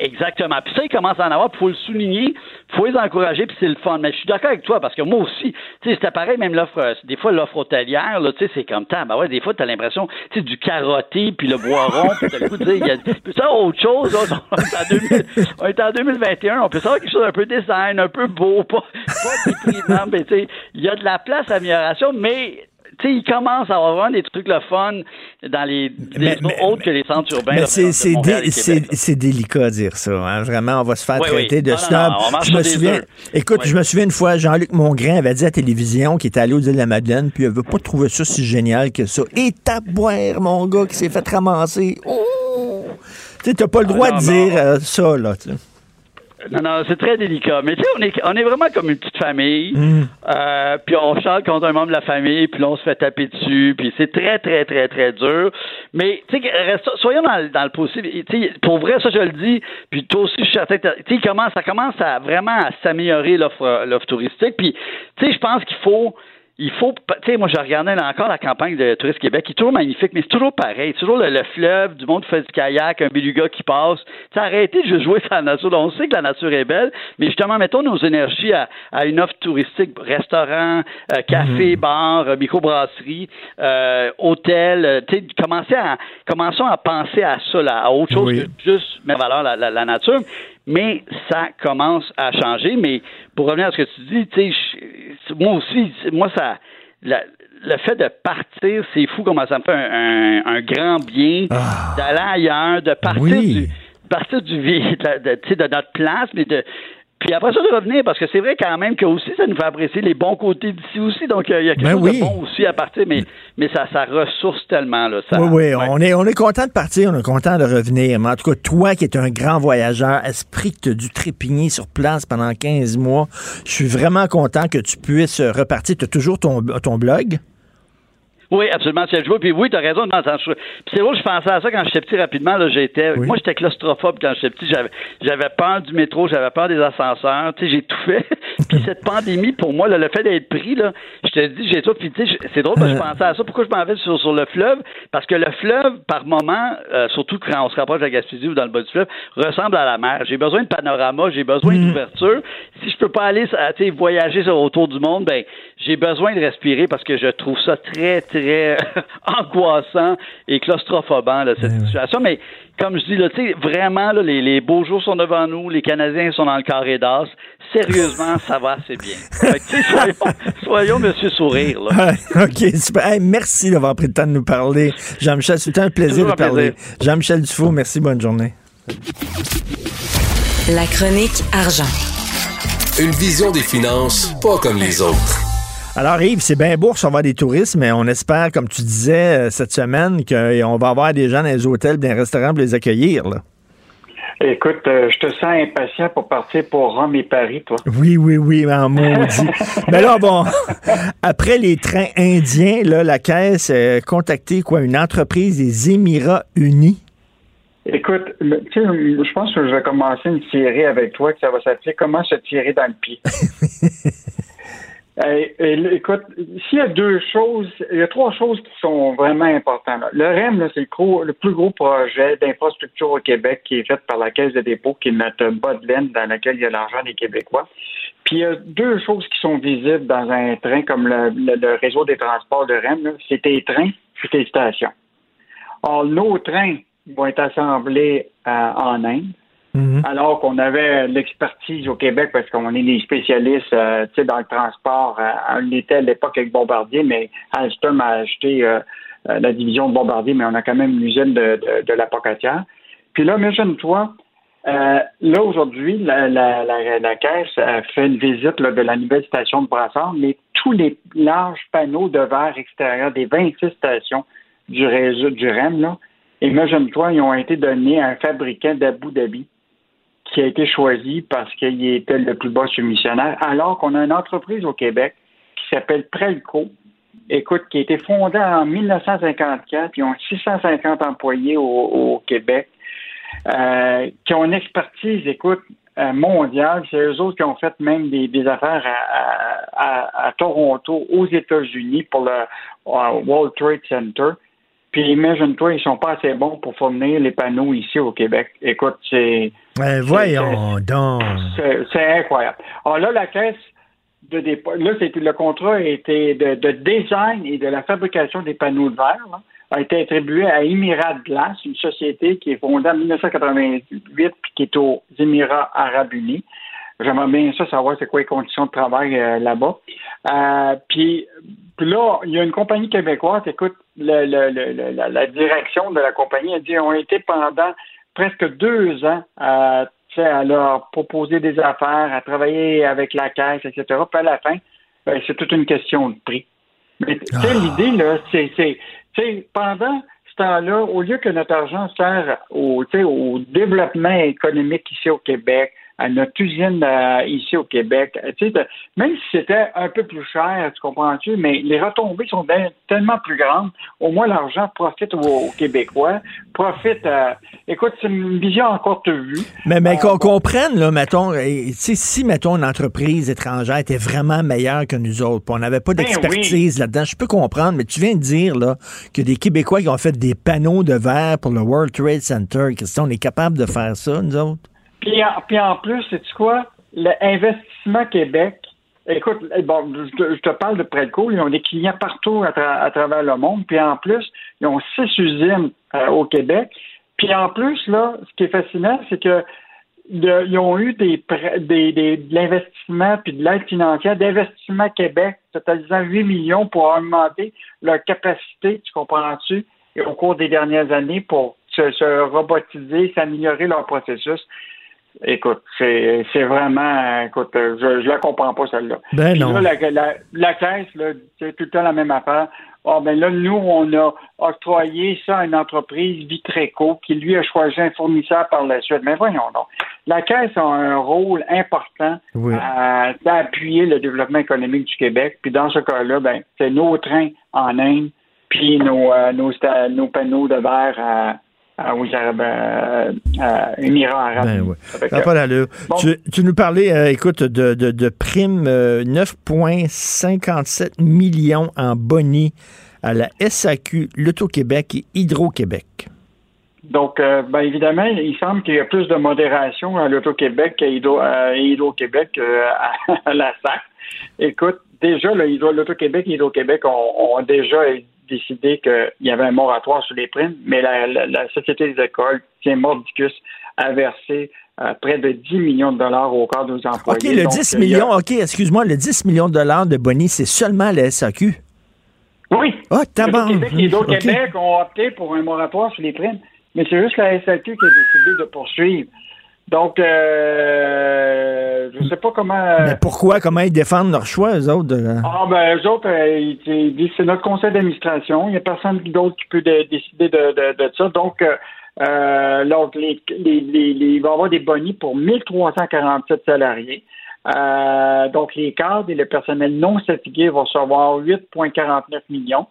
Exactement. Puis ça, il commence à en avoir, il faut le souligner, faut les encourager, puis c'est le fun. Mais je suis d'accord avec toi, parce que moi aussi, tu sais, c'était pareil, même l'offre, euh, des fois, l'offre hôtelière, là, tu sais, c'est comme temps. Ben ouais, des fois, t'as l'impression, tu sais, du carotté, puis le boiron, puis t'as le coup de dire, ça, autre chose, là, on, est en 2021, on peut savoir quelque chose un peu design, un peu beau, pas, pas déprimant, mais tu sais, il y a de la place à amélioration, mais sais, il commence à avoir des trucs le fun dans les, autres que les centres urbains. Mais c'est délicat à dire ça. Hein. Vraiment, on va se faire traiter de snob. je me souviens, écoute, je me souviens une fois, Jean-Luc Mongrain avait dit à la télévision qu'il était allé aux îles de la Madeleine, puis il n'avait pas trouvé ça si génial que ça. Et boire, mon gars, qui s'est fait ramasser. Oh! Tu n'as pas le ah droit de dire euh, ça, là. Non, non, c'est très délicat. Mais tu sais, on est, on est vraiment comme une petite famille. Mm. Euh, puis on chante contre un membre de la famille, puis là, on se fait taper dessus. Puis c'est très, très, très, très dur. Mais tu sais, soyons dans, dans le possible. Pour vrai, ça, je le dis. Puis toi aussi, je suis certain. Tu sais, ça commence à vraiment à s'améliorer l'offre touristique. Puis tu sais, je pense qu'il faut il faut, tu sais, moi, je regardais encore la campagne de Tourisme Québec, qui est toujours magnifique, mais c'est toujours pareil. toujours le, fleuve, du monde qui fait du kayak, un beluga qui passe. Tu arrêtez de jouer sur la nature. On sait que la nature est belle, mais justement, mettons nos énergies à, une offre touristique, restaurant, euh, café, mhm. bar, euh, microbrasserie, euh, hôtel. Tu sais, commencez à, commençons à penser à ça, là, à autre chose que juste mettre en valeur la, la nature mais ça commence à changer. Mais pour revenir à ce que tu dis, tu sais, moi aussi, moi, ça. le fait de partir, c'est fou comment ça me fait un, grand bien ah. d'aller ailleurs, de partir du partir du de, de, de, notre place, mais de puis après ça, de revenir, parce que c'est vrai quand même que aussi, ça nous fait apprécier les bons côtés d'ici aussi. Donc, il y a quelque ben chose de bon aussi à partir, mais, mais ça, ça ressource tellement. Là, oui, oui, On, est, on est content de partir, on est content de revenir. Mais en tout cas, toi qui es un grand voyageur, esprit que tu as dû trépigner sur place pendant 15 mois, je suis vraiment content que tu puisses repartir. Tu as toujours ton, ton blog? Oui, absolument, tu as joué. Puis oui, tu as raison. Puis c'est vrai, je pensais à ça quand j'étais petit rapidement. Là, j'étais, Moi, j'étais claustrophobe quand j'étais petit. J'avais, j'avais peur du métro, j'avais peur des ascenseurs. Tu sais, j'ai tout fait. <laughs> puis cette pandémie, pour moi, le fait d'être pris, là, je te dis, j'ai tout. Puis tu sais, c'est drôle, parce que je pensais à ça. Pourquoi je m'en vais sur, sur le fleuve? Parce que le fleuve, par moment, euh, surtout quand on se rapproche de la Gaspésie ou dans le bas du fleuve, ressemble à la mer. J'ai besoin de panorama, j'ai besoin mm. d'ouverture. Si je peux pas aller, voyager autour du monde, ben, j'ai besoin de respirer parce que je trouve ça très, très <laughs> angoissant et claustrophobant, cette ben situation. Mais comme je dis, là, vraiment, là, les, les, beaux jours sont devant nous, les Canadiens sont dans le carré d'as. Sérieusement, ça va assez bien. <laughs> soyons, soyons Monsieur Sourire. Là. <laughs> OK, super. merci d'avoir pris le temps de nous parler. Jean-Michel, c'était un plaisir de parler. Jean-Michel Dufault, merci, bonne journée. La chronique argent. Une vision des finances pas comme les autres. Alors Yves, c'est bien beau recevoir des touristes, mais on espère, comme tu disais euh, cette semaine, qu'on va avoir des gens dans les hôtels, dans les restaurants pour les accueillir. Là. Écoute, euh, je te sens impatient pour partir pour Rome et Paris, toi. Oui, oui, oui, en <laughs> maudit. Mais là, bon, <laughs> après les trains indiens, là, la Caisse a contacté quoi, une entreprise des Émirats Unis. Écoute, je pense que je vais commencer une série avec toi que ça va s'appeler Comment se tirer dans le pied. <laughs> écoute, s'il y a deux choses, il y a trois choses qui sont vraiment importantes. Le REM, c'est le, plus gros projet d'infrastructure au Québec qui est fait par la Caisse de dépôt, qui est notre bas de laine dans laquelle il y a l'argent des Québécois. Puis il y a deux choses qui sont visibles dans un train comme le, réseau des transports de REM, c'est tes trains et tes stations. Or, nos trains vont être assemblés euh, en Inde. Mhm. Alors qu'on avait l'expertise au Québec parce qu'on est des spécialistes euh, dans le transport. Euh, on était à l'époque avec Bombardier, mais Alstom a acheté euh, euh, la division de Bombardier, mais on a quand même l'usine de, de, la Pocatière. Puis là, imagine-toi, là aujourd'hui, la, Caisse a fait une visite de la nouvelle station de Brassard, mais tous les larges panneaux de verre extérieur des 26 stations du réseau du REM, là, imagine-toi, ils ont été donnés à un fabricant d'Abu Dhabi qui a été choisi parce qu'il était le plus bas soumissionnaire, alors qu'on a une entreprise au Québec qui s'appelle Prelco, écoute, qui a été fondée en 1954, ils ont 650 employés au, Québec, euh, qui ont une expertise, écoute, euh, mondiale. C'est eux autres qui ont fait même des, affaires à, Toronto, aux États-Unis, pour le euh, World Trade Center. Puis imagine-toi, ils sont pas assez bons pour fournir les panneaux ici au Québec. Écoute, c'est. Ben, voyons donc. C'est incroyable. Alors là, la caisse de dépôt, là, le contrat était de, design et de la fabrication des panneaux de verre a été attribué à Emirat Glass, une société qui est fondée en 1988 puis qui est aux Émirats Arabes Unis. J'aimerais bien ça savoir c'est quoi les conditions de travail euh, là-bas. Euh, puis, là, il y a une compagnie québécoise, écoute, le, la, direction de la compagnie a dit on a été pendant presque deux ans à, à leur proposer des affaires, à travailler avec la caisse, etc. Puis à la fin, ben, c'est toute une question de prix. Mais ah. l'idée, là, c'est pendant ce temps-là, au lieu que notre argent sert au, au développement économique ici au Québec, à notre usine euh, ici au Québec. Tu sais, même si c'était un peu plus cher, tu comprends-tu, mais les retombées sont tellement plus grandes. Au moins, l'argent profite aux, Québécois, profite. Euh, écoute, c'est une vision encore de vue. Mais, mais qu'on comprenne, là, mettons, si, mettons, une entreprise étrangère était vraiment meilleure que nous autres, puis on n'avait pas ben d'expertise là-dedans, je peux comprendre, mais tu viens de dire, là, que des Québécois qui ont fait des panneaux de verre pour le World Trade Center, Christian, on est capable de faire ça, nous autres? Puis en, puis en plus, sais-tu quoi? L'investissement Québec, écoute, bon, je, te parle de Predco, ils ont des clients partout à, travers le monde, puis en plus, ils ont six usines euh, au Québec. Puis en plus, là, ce qui est fascinant, c'est que ils ont eu des, des, des de l'investissement puis de l'aide financière d'investissement Québec, totalisant 8 millions pour augmenter leur capacité, tu comprends-tu, au cours des dernières années pour se, se robotiser, s'améliorer leur processus. Écoute, c'est, c'est vraiment, écoute, je, je la comprends pas celle-là. Ben non. la, la, caisse, là, c'est tout le temps la même affaire. Oh, ben là, nous, on a octroyé ça à une entreprise Vitreco qui lui a choisi un fournisseur par la suite. Mais voyons donc. La caisse a un rôle important à, appuyer le développement économique du Québec. Puis dans ce cas-là, ben, c'est nos trains en Inde, puis nos, euh, nos, nos panneaux de verre à aux Arabes, euh, Émirats arabes. Ben ouais. Euh, tu, tu, nous parlais, euh, écoute, de, de, de primes 9,57 millions en boni à la SAQ, l'Auto-Québec et Hydro-Québec. Donc, ben évidemment, il semble qu'il y a plus de modération à l'Auto-Québec qu'à Hydro-Québec <laughs> à, la SAC. Écoute, déjà, l'Auto-Québec et Hydro-Québec ont, ont, déjà décidé qu'il y avait un moratoire sur les primes, mais la, Société des écoles tient mordicus à verser euh, près de 10 millions de dollars au corps de nos employés. OK, le 10 millions, OK, excuse-moi, le 10 millions de dollars de boni, c'est seulement la SAQ? Oui. Ah, oh, Québec et d'autres Québec ont opté pour un moratoire sur les primes, mais c'est juste la SAQ qui a décidé de poursuivre. Donc, euh, je ne sais pas comment. Mais pourquoi? Comment ils défendent leur choix, eux autres? Ah, ben, eux autres, euh, ils, disent c'est notre conseil d'administration. Il n'y a personne d'autre qui peut décider de, de, ça. Donc, euh, donc les, les, les, il va y avoir des bonnies pour 1347 salariés. Euh, donc, les cadres et le personnel non certifié vont recevoir 8,49 millions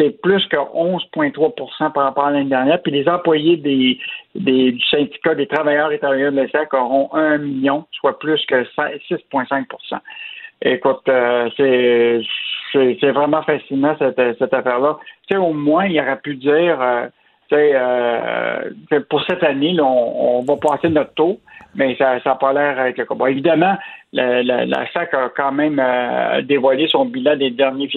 c'est plus que 11,3% par rapport à l'année dernière. Puis les employés des, des, du syndicat des travailleurs et travailleurs de l'ESSEC auront 1 million, soit plus que 6,5% Écoute, euh, c'est, vraiment fascinant cette, cette affaire-là. Tu sais, au moins, il aurait pu dire, euh, tu sais, euh, pour cette année, on, on va passer notre taux mais ça n'a pas l'air avec le Bon, évidemment, la, la, SAC a quand même euh, dévoilé son bilan des derniers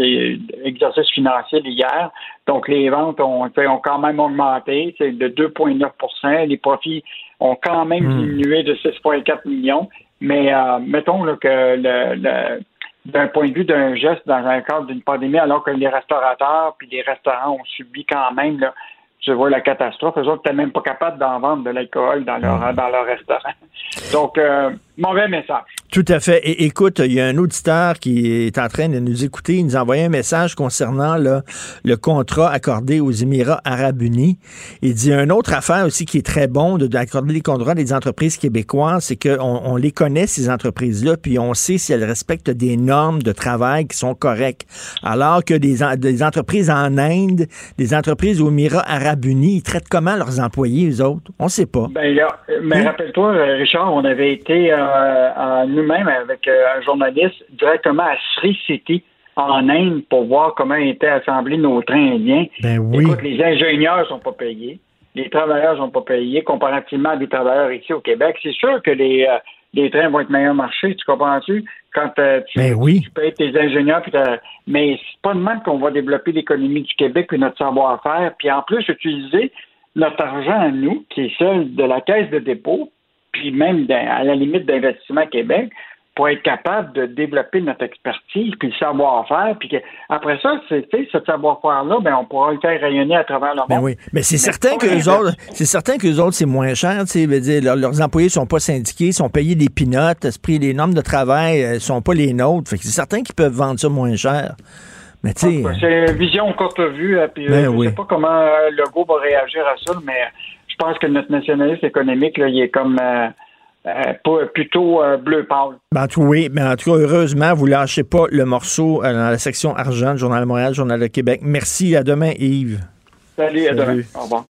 exercices financiers d'hier. Donc, les ventes ont, ont quand même augmenté de 2,9% Les profits ont quand même hmm. diminué de 6,4 millions. Mais euh, mettons que le, d'un point de vue d'un geste dans un cadre d'une pandémie, alors que les restaurateurs puis les restaurants ont subi quand même là, je vois la catastrophe. Eux autres n'étaient même pas capables d'en vendre de l'alcool dans leur, ah. dans leur restaurant. Donc, euh, mauvais message. Tout à fait. Et écoute, il y a un auditeur qui est en train de nous écouter. Il nous a envoyé un message concernant le contrat accordé aux Émirats arabes unis. Il dit une autre affaire aussi qui est très bon d'accorder les contrats des entreprises québécoises, c'est qu'on on les connaît, ces entreprises-là, puis on sait si elles respectent des normes de travail qui sont correctes. Alors que des, des entreprises en Inde, des entreprises aux Émirats arabes unis, ils traitent comment leurs employés, eux autres? On ne sait pas. Ben, mais hein? rappelle-toi, Richard, on avait été euh, nous-mêmes avec euh, un journaliste directement à Sri City en Inde pour voir comment étaient assemblés nos trains indiens. Ben oui. Écoute, les ingénieurs sont pas payés, les travailleurs sont pas payés comparativement à des travailleurs ici au Québec. C'est sûr que les, euh, les trains vont être meilleurs marché, tu comprends-tu? Quand tu, ben oui. tu payes tes ingénieurs, puis mais c'est pas de même qu'on va développer l'économie du Québec et notre savoir-faire, puis en plus utiliser notre argent à nous, qui est celle de la caisse de dépôt, puis même à la limite d'investissement Québec, pour être capable de développer notre expertise, puis le savoir-faire, puis après ça, c'est ce savoir-faire-là, ben on pourra le faire rayonner à travers le ben monde. oui, mais c'est certain que les autres, c'est certain que les autres c'est moins cher, tu sais, dire leurs, leurs, employés sont pas syndiqués, sont payés des pinottes, les normes de travail euh, sont pas les nôtres, fait que c'est certain qu'ils peuvent vendre ça moins cher. Mais tu sais, Ah, c'est une vision courte vue, euh, puis Ben je oui. sais pas comment euh, Legault va réagir à ça, mais je pense que notre nationaliste économique, là, il est comme euh, euh, pas- plutôt euh, bleu pâle. Ben, en tout, oui, mais en tout cas, heureusement, vous lâchez pas le morceau euh, dans la section argent, Journal de Montréal, Journal de Québec. Merci, à demain, Yves. Salut, à Salut. demain. Au revoir.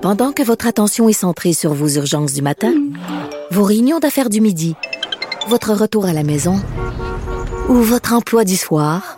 Pendant que votre attention est centrée sur vos urgences du matin, vos réunions d'affaires du midi, votre retour à la maison ou votre emploi du soir,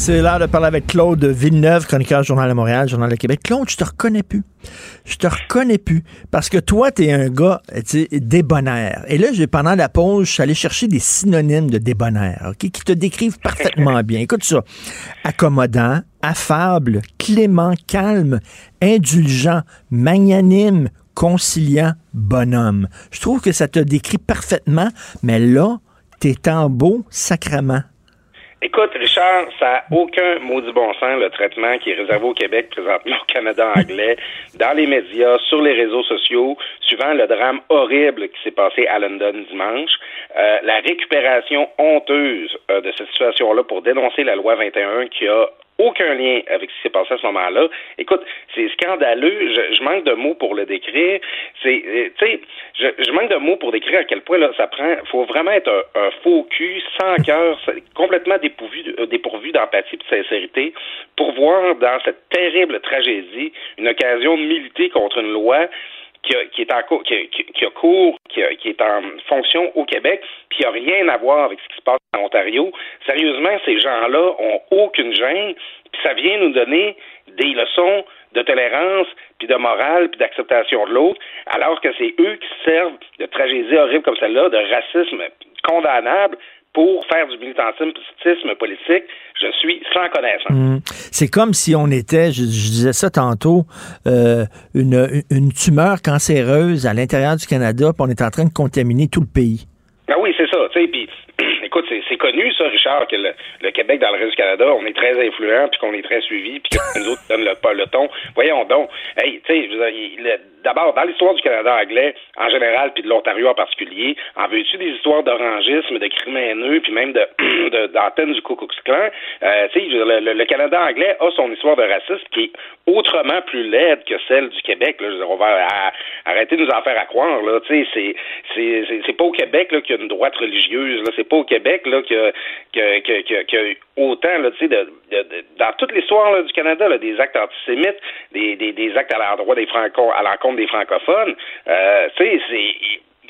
C'est l'heure de parler avec Claude Villeneuve, chroniqueur Journal de Montréal, Journal de Québec. Claude, je te reconnais plus. Je te reconnais plus. Parce que toi, t'es un gars, tu débonnaire. Et là, pendant la pause, je suis allé chercher des synonymes de débonnaire, qui te décrivent parfaitement bien. Écoute ça. Accommodant, affable, clément, calme, indulgent, magnanime, conciliant, bonhomme. Je trouve que ça te décrit parfaitement, mais là, t'es en beau sacrement. Écoute, Richard, ça n'a aucun maudit bon sens, le traitement qui est réservé au Québec, présentement au Canada anglais, dans les médias, sur les réseaux sociaux, suivant le drame horrible qui s'est passé à London dimanche, euh, la récupération honteuse euh, de cette situation-là pour dénoncer la loi 21 qui a aucun lien avec ce qui s'est passé à ce moment-là. Écoute, c'est scandaleux. Je, je manque de mots pour le décrire. C'est, euh, tu sais, je, je manque de mots pour décrire à quel point là, ça prend. Faut vraiment être un, faux cul, sans cœur, complètement dépourvu, euh, dépourvu d'empathie et de sincérité, pour voir dans cette terrible tragédie une occasion de militer contre une loi qui, a- qui est en cours, qui, qui- qui a cours, qui, a- qui est en fonction au Québec, puis qui a rien à voir avec ce qui se passe en Ontario. Sérieusement, ces gens-là ont aucune gêne, puis ça vient nous donner des leçons de tolérance, puis de morale, puis d'acceptation de l'autre, alors que c'est eux qui se servent de tragédies horribles comme celle-là, de racisme condamnable pour faire du militantisme politique. Je suis sans connaissance. Mm. C'est comme si on était, je, je disais ça tantôt, euh, une, une tumeur cancéreuse à l'intérieur du Canada, puis on est en train de contaminer tout le pays. Ah oui, c'est ça. Puis écoute, c'est, connu ça, Richard, que le, le Québec dans le reste du Canada, on est très influent, puis qu'on est très suivi, puis que <laughs> nous autres donnent le, le ton. Voyons donc. Hey, tu sais, d'abord dans l'histoire du Canada anglais en général, puis de l'Ontario en particulier, en veux-tu des histoires d'orangisme, de crimes haineux, puis même de, <clears throat> d'antennes du Ku Klux Klan? Euh, Tu sais, le, le Canada anglais a son histoire de racisme qui est autrement plus laide que celle du Québec. Là. Je veux dire, on va à- arrêter de nous en faire à croire. Là. Tu sais, c'est, pas au Québec qu'il y a une droite religieuse. C'est pas au Québec là, qu'il y a, que, que, que, qu'il y a autant là, de, de- de- dans toute l'histoire là, du Canada, là, des actes antisémites, des, des, des actes à l'endroit des franco à l'encontre des francophones. Euh, c'est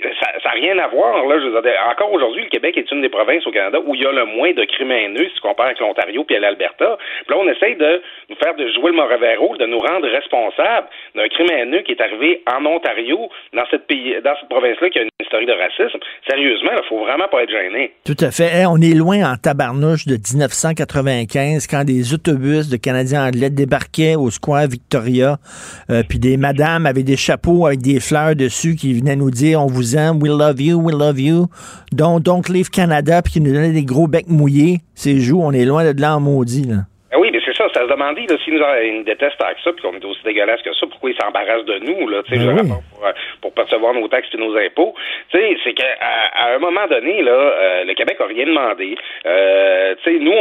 ça n'a rien à voir. Là, je dire, encore aujourd'hui, le Québec est une des provinces au Canada où il y a le moins de crimes haineux si tu compares avec l'Ontario puis l'Alberta. Puis là, on essaye de nous faire de jouer le mauvais rôle, de nous rendre responsables d'un crime haineux qui est arrivé en Ontario, dans cette pays, dans cette province-là qui a une historique de racisme. Sérieusement, il faut vraiment pas être gêné. Tout à fait. On est loin en tabarnouche de 1995 quand des autobus de Canadiens anglais débarquaient au Square Victoria, euh, puis des madames avaient des chapeaux avec des fleurs dessus qui venaient nous dire on vous we love you, we love you, don't leave Canada, puis qui nous donnaient des gros becs mouillés. C'est joues, on est loin de là en maudit. Là. Ça se demandait là, s'ils nous, nous détestent que ça, puis qu'on est aussi dégueulasse que ça, pourquoi ils s'embarrassent de nous, là, tu sais, Ben oui. rapport pour, euh, pour percevoir nos taxes et nos impôts. Tu sais, c'est qu'à à un moment donné, là, euh, le Québec a rien demandé. Euh, tu sais, nous, on,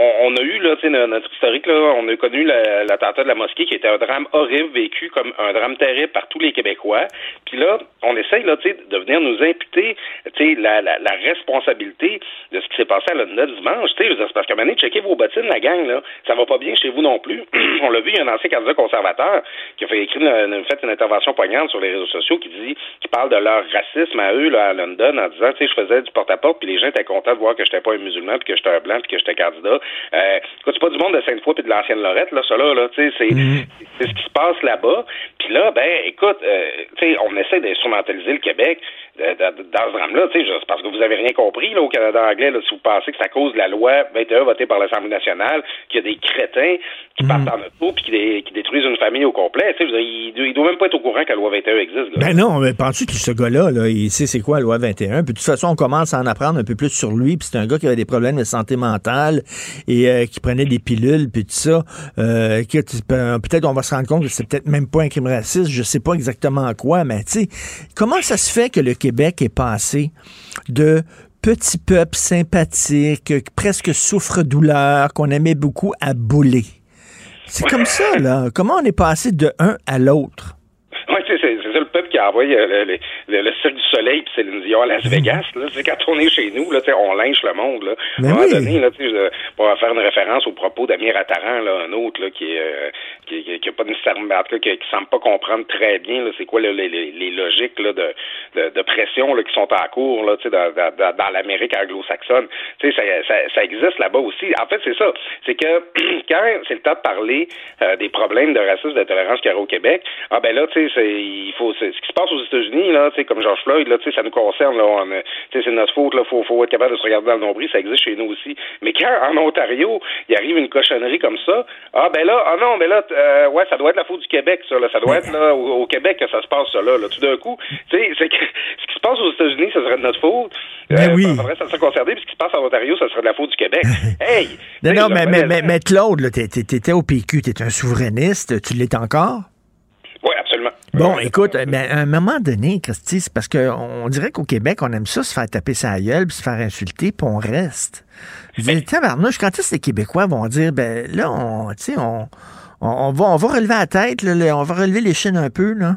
on, on a eu, là, tu sais, no- notre historique, là, on a connu la- l'attentat de la mosquée qui était un drame horrible, vécu comme un drame terrible par tous les Québécois. Puis là, on essaye, là, tu sais, de venir nous imputer, tu sais, la, la, la responsabilité de ce qui s'est passé à London dimanche. C'est parce qu'à un moment donné, checkez vos bottines, la gang, là. Ça va pas bien chez vous non plus. <clears throat> On l'a vu, il y a un ancien candidat conservateur qui a fait écrire une, fait une intervention poignante sur les réseaux sociaux qui dit qui parle de leur racisme à eux là, à London en disant tu sais je faisais du porte-à-porte puis les gens étaient contents de voir que j'étais pas un musulman puis que j'étais un blanc puis que j'étais candidat. Euh, c'est pas du monde de Sainte-Foy puis de l'ancienne Lorette là ça là, là tu sais c'est mm-hmm. ce qui se passe là-bas. Puis là ben écoute euh, tu sais on essaie d'instrumentaliser le Québec dans ce drame-là, tu sais, parce que vous avez rien compris là, au Canada anglais, là, si vous pensez que c'est à cause de la loi 21 votée par l'Assemblée nationale qu'il y a des crétins qui partent mm. en auto puis qui, qui, détruisent une famille au complet. Tu sais, il, il doit même pas être au courant que la loi 21 existe. Ben non, mais penses-tu que ce gars-là, là, il sait c'est quoi la loi 21? Puis de toute façon, on commence à en apprendre un peu plus sur lui. Puis c'est un gars qui avait des problèmes de santé mentale et euh, qui prenait des pilules puis tout ça. Euh, peut-être on va se rendre compte que c'est peut-être même pas un crime raciste. Je sais pas exactement quoi, mais tu sais, comment ça se fait que le Québec est passé de petit peuple sympathique, presque souffre-douleur, qu'on aimait beaucoup à bouler. C'est comme ça, là. Comment on est passé de un à l'autre? Oui, c'est ça le peuple qui a envoyé le, le, le, Cirque du Soleil puis Céline Dion à Las Vegas. Là, quand on est chez nous, là, on lynche le monde. Là. à un moment donné, là, pour faire une référence au propos d'Amir Attaran, là, un autre là, qui, euh, qui, qui, a pas nécessairement, qui, semble pas comprendre très bien c'est quoi les, les, logiques là, de, de, de pression là, qui sont en cours là, dans, dans, dans l'Amérique anglo-saxonne. Ça, ça, ça existe là-bas aussi. En fait, c'est ça. C'est que <clears throat> quand c'est le temps de parler euh, des problèmes de racisme, de tolérance qu'il y a au Québec, ah ben là, tu sais, il faut ce qui se passe aux États-Unis, là, comme George Floyd, là, ça nous concerne, là, c'est notre faute, là, faut, faut être capable de se regarder dans le nombril, ça existe chez nous aussi. Mais quand en Ontario, il arrive une cochonnerie comme ça, ah ben là, ah non, mais là, euh, ouais, ça doit être la faute du Québec, ça, là, ça doit être là au, Québec que ça se passe, ça, là, tout d'un coup, tu sais, c'est que <laughs> ce qui se passe aux États-Unis, ça serait de notre faute. Ben euh, oui. Ça serait concerné, puis ce qui se passe en Ontario, ça serait de la faute du Québec. <laughs> hey! Non, non, mais, mais, mais, mais, Claude, t'étais au PQ, t'es un souverainiste, tu l'es encore? Bon, écoute, mais à un moment donné, Christy, c'est parce qu'on dirait qu'au Québec, on aime ça se faire taper sa gueule, puis se faire insulter, puis on reste. Je dis, tabarnouche, quand est-ce que les Québécois vont dire, ben là, on, on, on, va, on va relever la tête, là, on va relever les chaînes un peu, là?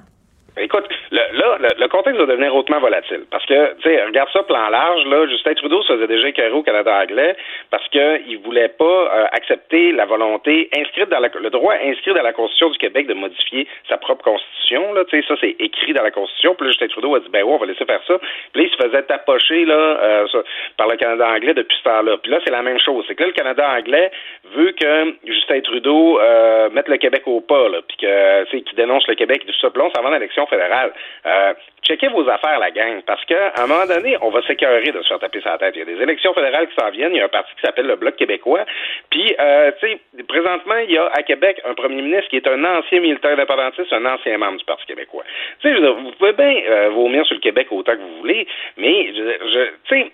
Là, le, contexte va devenir hautement volatile. Parce que, tu sais, regarde ça plan large, là, Justin Trudeau se faisait déjà écœurer au Canada anglais parce qu'il voulait pas euh, accepter la volonté inscrite dans la, le droit inscrit dans la Constitution du Québec de modifier sa propre Constitution, là, tu sais, ça, c'est écrit dans la Constitution. Puis là, Justin Trudeau a dit, ben ouais, on va laisser faire ça. Puis là, il se faisait tapocher, là, euh, par le Canada anglais depuis ce temps-là. Puis là, c'est la même chose. C'est que là, le Canada anglais veut que Justin Trudeau euh, mette le Québec au pas, là, puis que, tu sais, qu'il dénonce le Québec et tout ça. Puis l'élection fédérale. Euh, checkez vos affaires, la gang, parce qu'à un moment donné, on va s'écœurer de se faire taper sa tête. Il y a des élections fédérales qui s'en viennent. Il y a un parti qui s'appelle le Bloc québécois. Puis, euh, tu sais, présentement, il y a à Québec un premier ministre qui est un ancien militaire indépendantiste, un ancien membre du Parti québécois. Tu sais, vous pouvez bien euh, vomir sur le Québec autant que vous voulez, mais, je, tu sais,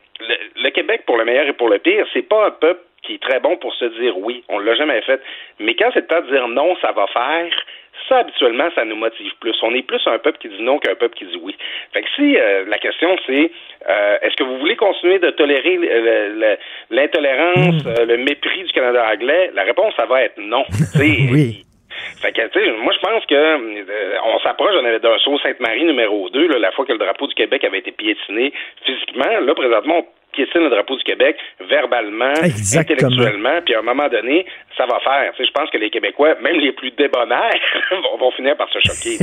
le, Québec, pour le meilleur et pour le pire, c'est pas un peuple qui est très bon pour se dire oui. On l'a jamais fait. Mais quand c'est le temps de dire non, ça va faire, ça, habituellement, ça nous motive plus. On est plus un peuple qui dit non qu'un peuple qui dit oui. Fait que si euh, la question c'est euh, est-ce que vous voulez continuer de tolérer l'intolérance, hmm. euh, le mépris du Canada anglais, la réponse, ça va être non. <laughs> oui. Fait que, tu sais, moi, je pense que on s'approche d'un saut Sainte-Marie numéro 2, la fois que le drapeau du Québec avait été piétiné physiquement. Là, présentement, piétine le drapeau du Québec verbalement, intellectuellement, puis à un moment donné, ça va faire. Tu sais, je pense que les Québécois, même les plus débonnaires, <laughs> vont, finir par se choquer.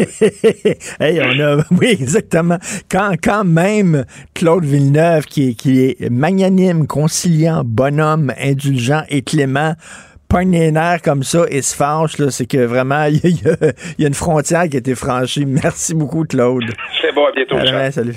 <laughs> hey, on a, <laughs> oui, exactement. Quand, quand même Claude Villeneuve, qui est, qui est magnanime, conciliant, bonhomme, indulgent et clément, pogne les nerfs comme ça et se fâche, c'est que vraiment, il y, a une frontière qui a été franchie. Merci beaucoup, Claude. C'est bon, à bientôt. salut.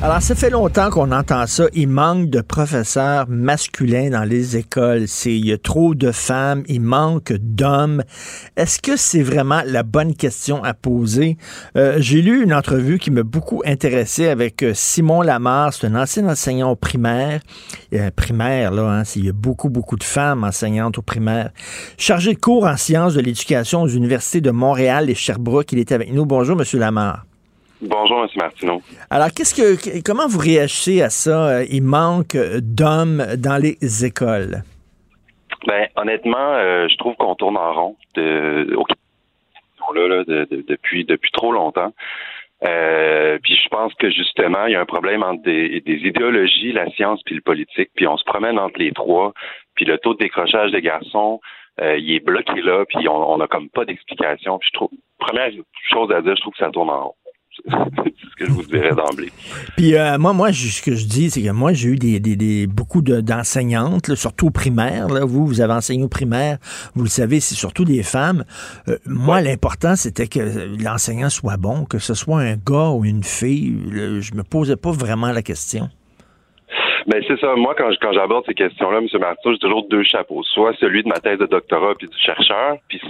Alors, ça fait longtemps qu'on entend ça. Il manque de professeurs masculins dans les écoles. il y a trop de femmes. Il manque d'hommes. Est-ce que c'est vraiment la bonne question à poser? Euh, j'ai lu une entrevue qui m'a beaucoup intéressé avec euh, Simon Lamar. C'est un ancien enseignant au primaire. Euh, primaire, là, hein, il y a beaucoup, beaucoup de femmes enseignantes au primaire. Chargé de cours en sciences de l'éducation aux universités de Montréal et Sherbrooke. Il est avec nous. Bonjour, Monsieur Lamar. Bonjour, M. Martineau. Alors, qu'est-ce que, comment vous réagissez à ça? Il manque d'hommes dans les écoles. Ben, honnêtement, euh, je trouve qu'on tourne en rond de, là, depuis, depuis trop longtemps. Euh, puis je pense que justement, il y a un problème entre des, des, idéologies, la science puis le politique, puis on se promène entre les trois, puis le taux de décrochage des garçons, euh, il est bloqué là, puis on, on a comme pas d'explication. Puis je trouve, première chose à dire, je trouve que ça tourne en rond. C'est ce que je vous dirais d'emblée. Puis euh, moi, moi, ce que je dis, c'est que moi, j'ai eu des, des, des beaucoup d'enseignantes, surtout au primaire. Là, vous, vous avez enseigné au primaire, vous le savez, c'est surtout des femmes. Euh, moi, l'important, c'était que l'enseignant soit bon, que ce soit un gars ou une fille. je me posais pas vraiment la question. Ben c'est ça. Moi, quand, quand j'aborde ces questions-là, M. Martin, j'ai toujours deux chapeaux. Soit celui de ma thèse de doctorat puis du chercheur, puis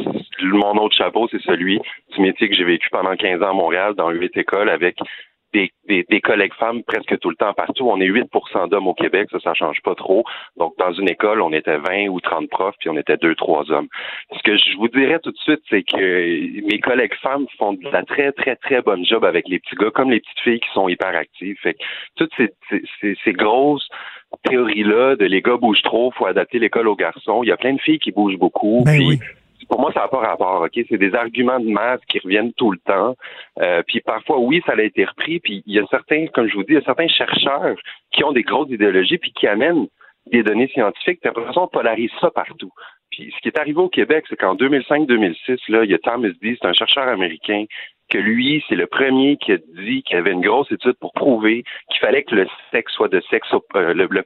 mon autre chapeau, c'est celui du métier que j'ai vécu pendant 15 ans à Montréal dans huit écoles avec des, des, collègues femmes presque tout le temps partout. On est 8% d'hommes au Québec, ça, ça change pas trop. Donc, dans une école, on était 20 ou 30 profs, puis on était deux, trois hommes. Ce que je vous dirais tout de suite, c'est que mes collègues femmes font de la très, très, très bonne job avec les petits gars, comme les petites filles qui sont hyper actives. Fait que toutes ces, ces, ces grosses théories-là de les gars bougent trop, faut adapter l'école aux garçons. Il y a plein de filles qui bougent beaucoup. Ben oui pour moi, ça n'a pas rapport. Ok, c'est des arguments de masse qui reviennent tout le temps. Euh, puis parfois, oui, ça a été repris. Puis il y a certains, comme je vous dis, il y a certains chercheurs qui ont des grosses idéologies puis qui amènent des données scientifiques. Puis après on polarise ça partout. Puis ce qui est arrivé au Québec, c'est qu'en 2005-2006, là, il y a Thomas D, c'est un chercheur américain que lui, c'est le premier qui a dit qu'il y avait une grosse étude pour prouver qu'il fallait que le sexe soit de sexe, euh, le, le,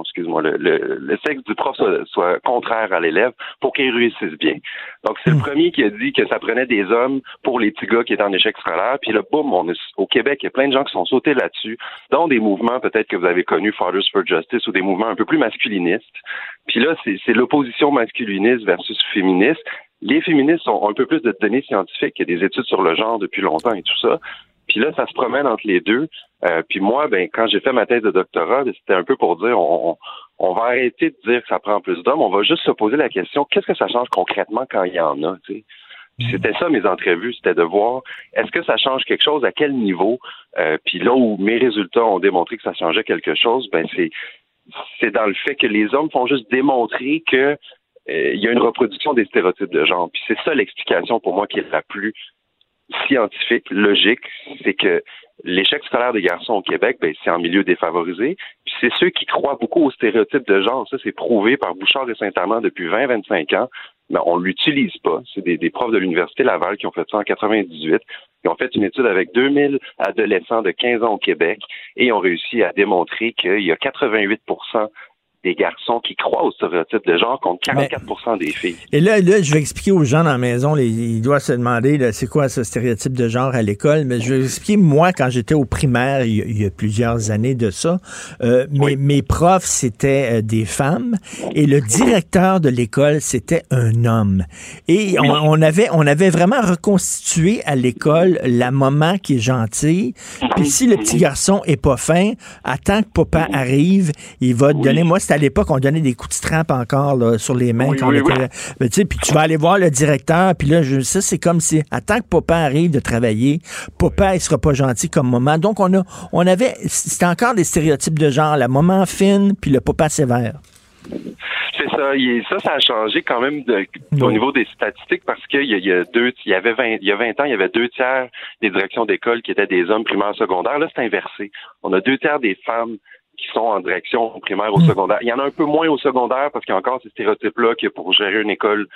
excuse-moi, le, le, sexe du prof soit, contraire à l'élève pour qu'il réussisse bien. Donc, c'est le hmm. premier qui a dit que ça prenait des hommes pour les petits gars qui étaient en échec scolaire. Puis là, boum, on est, au Québec, il y a plein de gens qui sont sautés là-dessus, dont des mouvements peut-être que vous avez connus, Fathers for Justice, ou des mouvements un peu plus masculinistes. Puis là, c'est l'opposition masculiniste versus féministe les féministes ont un peu plus de données scientifiques, il y a des études sur le genre depuis longtemps et tout ça. Puis là, ça se promène entre les deux. Euh, puis moi, ben, quand j'ai fait ma thèse de doctorat, ben, c'était un peu pour dire on, on, va arrêter de dire que ça prend plus d'hommes, on va juste se poser la question qu'est-ce que ça change concrètement quand il y en a, tu Puis c'était ça mes entrevues, c'était de voir est-ce que ça change quelque chose, à quel niveau? Euh, puis là où mes résultats ont démontré que ça changeait quelque chose, ben c'est c'est dans le fait que les hommes font juste démontrer que il y a une reproduction des stéréotypes de genre. Puis c'est ça l'explication pour moi qui est la plus scientifique, logique, c'est que l'échec scolaire des garçons au Québec, ben, c'est en milieu défavorisé. Puis c'est ceux qui croient beaucoup aux stéréotypes de genre. Ça, c'est prouvé par Bouchard et Saint-Amand depuis 20-25 ans. Mais on l'utilise pas. C'est des, des, profs de l'Université Laval qui ont fait ça en 98. Ils ont fait une étude avec 2000 adolescents de 15 ans au Québec et ont réussi à démontrer qu'il y a 88 des garçons qui croient aux stéréotypes de genre contre 44 des filles. Et là, là, je vais expliquer aux gens dans la maison, les, ils doivent se demander c'est quoi ce stéréotype de genre à l'école, mais je vais expliquer, moi, quand j'étais au primaire, il y, a, plusieurs années de ça, euh, mes, mes, profs, c'était euh, des femmes et le directeur de l'école, c'était un homme. Et on, on, avait, on avait vraiment reconstitué à l'école la maman qui est gentille, puis si le petit garçon est pas fin, attends que papa arrive, il va te donner, moi, à l'époque, on donnait des coups de strap encore sur les mains. quand on était, ben, puis tu vas aller voir le directeur, puis là, je, ça, c'est comme si, attends que papa arrive de travailler, papa, il sera pas gentil comme maman. Donc, on a, on avait, c'était encore des stéréotypes de genre, la maman fine, puis le papa sévère. C'est ça. ça, ça a changé quand même au niveau des statistiques parce qu'il y, a deux, il y avait 20, il y a 20 ans, il y avait deux tiers des directions d'école qui étaient des hommes primaires secondaires. Là, c'est inversé. On a deux tiers des femmes qui sont en direction primaire ou hmm. secondaire. Il y en a un peu moins au secondaire parce qu'il y a encore ces stéréotypes-là que pour gérer une école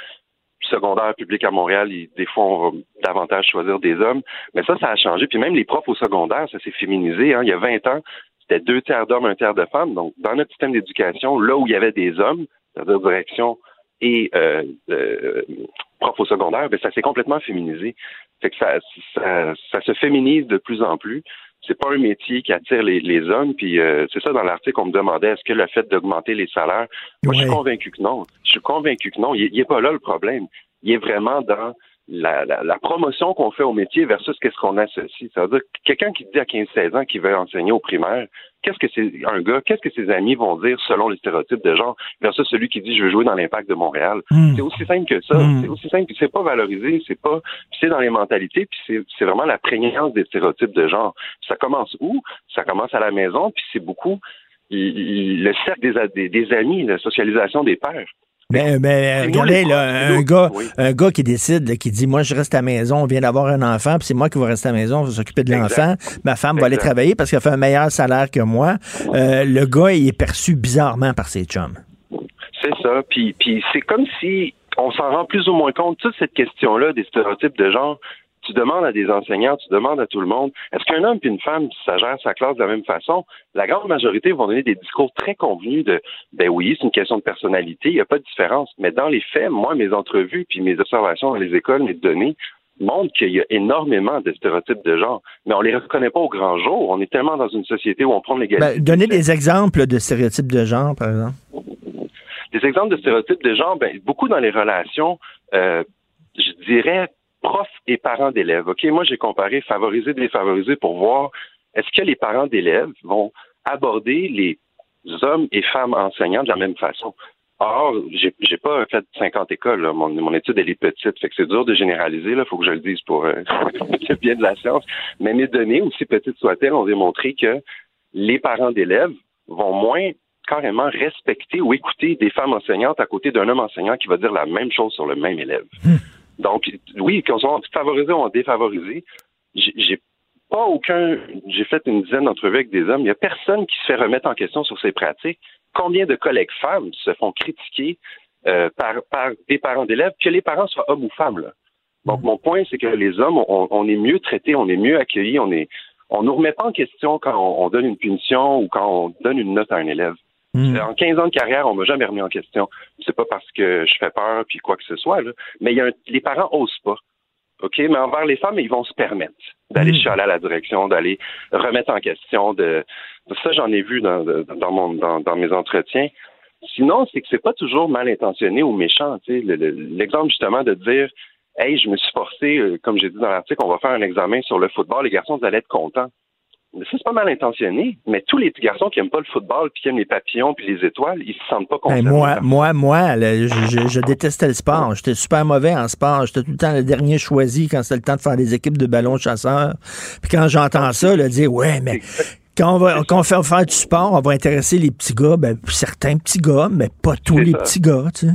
secondaire publique à Montréal, des fois, on va davantage choisir des hommes. Mais ça, ça a changé. Puis même les profs au secondaire, ça s'est féminisé. Hein. Il y a 20 ans, c'était deux tiers d'hommes, un tiers de femmes. Donc, dans notre système d'éducation, là où il y avait des hommes, c'est-à-dire direction et euh, euh, profs au secondaire, ben, ça s'est complètement féminisé. Fait que ça, ça, ça se féminise de plus en plus c'est pas un métier qui attire les, hommes. Puis euh, c'est ça dans l'article, on me demandait est-ce que le fait d'augmenter les salaires. Moi, je suis convaincu que non. Je suis convaincu que non. Il n'est pas là le problème. Il est vraiment dans la, la, promotion qu'on fait au métier versus qu'est-ce qu'on associe. Ça veut dire quelqu'un qui dit à 15-16 ans qu'il veut enseigner au primaire, qu'est-ce que c'est un gars, qu'est-ce que ses amis vont dire selon les stéréotypes de genre versus celui qui dit je veux jouer dans l'impact de Montréal? Hmm. C'est aussi simple que ça. Hmm. C'est aussi simple que c'est pas valorisé, c'est pas c'est dans les mentalités, puis c'est vraiment la prégnance des stéréotypes de genre. Ça commence où? Ça commence à la maison, puis c'est beaucoup le cercle des, des, des amis, la socialisation des pères Mais, mais regardez, là, un, gars, un gars qui décide, qui dit Moi, je reste à la maison, on vient d'avoir un enfant, puis c'est moi qui vais rester à la maison, je vais s'occuper de l'enfant. Ma femme va aller travailler parce qu'elle fait un meilleur salaire que moi. Euh, le gars, il est perçu bizarrement par ses chums. C'est ça. Puis, puis c'est comme si on s'en rend plus ou moins compte, toute cette question-là des stéréotypes de genre tu demandes à des enseignants, tu demandes à tout le monde, est-ce qu'un homme et une femme, ça gère sa classe de la même façon? La grande majorité vont donner des discours très convenus de, ben oui, c'est une question de personnalité, il n'y a pas de différence. Mais dans les faits, moi, mes entrevues puis mes observations dans les écoles, mes données, montrent qu'il y a énormément de stéréotypes de genre, mais on les reconnaît pas au grand jour. On est tellement dans une société où on prend l'égalité. Ben, donnez des exemples de stéréotypes de genre, par exemple. Des exemples de stéréotypes de genre, ben, beaucoup dans les relations, euh, je dirais profs et parents d'élèves. OK, moi, j'ai comparé favoriser, défavoriser pour voir est-ce que les parents d'élèves vont aborder les hommes et femmes enseignants de la même façon. Or, j'ai, j'ai pas fait 50 écoles. Mon, étude, elle est petite. Fait que c'est dur de généraliser. Il faut que je le dise pour euh, <laughs> le bien de la science. Mais mes données, aussi petites soient-elles, ont démontré que les parents d'élèves vont moins carrément respecter ou écouter des femmes enseignantes à côté d'un homme enseignant qui va dire la même chose sur le même élève. Donc, oui, qu'on soit favorisé ou défavorisé, j'ai pas aucun. J'ai fait une dizaine d'entrevues avec des hommes. Il n'y a personne qui se fait remettre en question sur ses pratiques. Combien de collègues femmes se font critiquer euh, par, par des parents d'élèves, que les parents soient hommes ou femmes. Là? Donc, mon point, c'est que les hommes, on, est mieux traités, on est mieux accueillis, on est, on nous remet pas en question quand on donne une punition ou quand on donne une note à un élève. Hmm. En 15 ans de carrière, on m'a jamais remis en question. C'est pas parce que je fais peur puis quoi que ce soit, là. mais y a les parents osent pas. OK, mais envers les femmes, ils vont se permettre d'aller mmh. chialer à la direction, d'aller remettre en question de ça j'en ai vu dans, dans mon dans, mes entretiens. Sinon, c'est que c'est pas toujours mal intentionné ou méchant. L'exemple justement de dire Hey, je me suis forcé, euh, comme j'ai dit dans l'article, on va faire un examen sur le football, les garçons, vous allez être contents ça, c'est pas mal intentionné, mais tous les petits garçons qui aiment pas le football, puis qui aiment les papillons, puis les étoiles, ils se sentent pas concernés. moi, moi, moi, je, détestais le sport. J'étais super mauvais en sport. J'étais tout le temps le dernier choisi quand c'était le temps de faire des équipes de ballons chasseurs. Puis quand j'entends ça, là, dire, ouais, mais quand on va, quand on fait faire du sport, on va intéresser les petits gars, ben, certains petits gars, mais pas tous les petits gars, tu sais.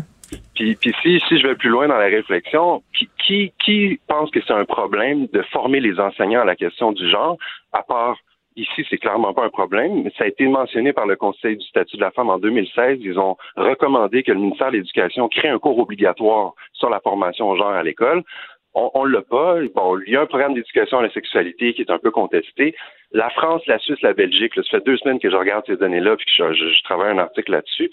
Puis, puis si, si je vais plus loin dans la réflexion, qui, qui, qui pense que c'est un problème de former les enseignants à la question du genre, à part Ici, c'est clairement pas un problème, ça a été mentionné par le Conseil du statut de la femme en 2016. Ils ont recommandé que le ministère de l'Éducation crée un cours obligatoire sur la formation au genre à l'école. On, ne l'a pas. Bon, il y a un programme d'éducation à la sexualité qui est un peu contesté. La France, la Suisse, la Belgique, ça fait deux semaines que je regarde ces données-là puis que je, travaille un article là-dessus.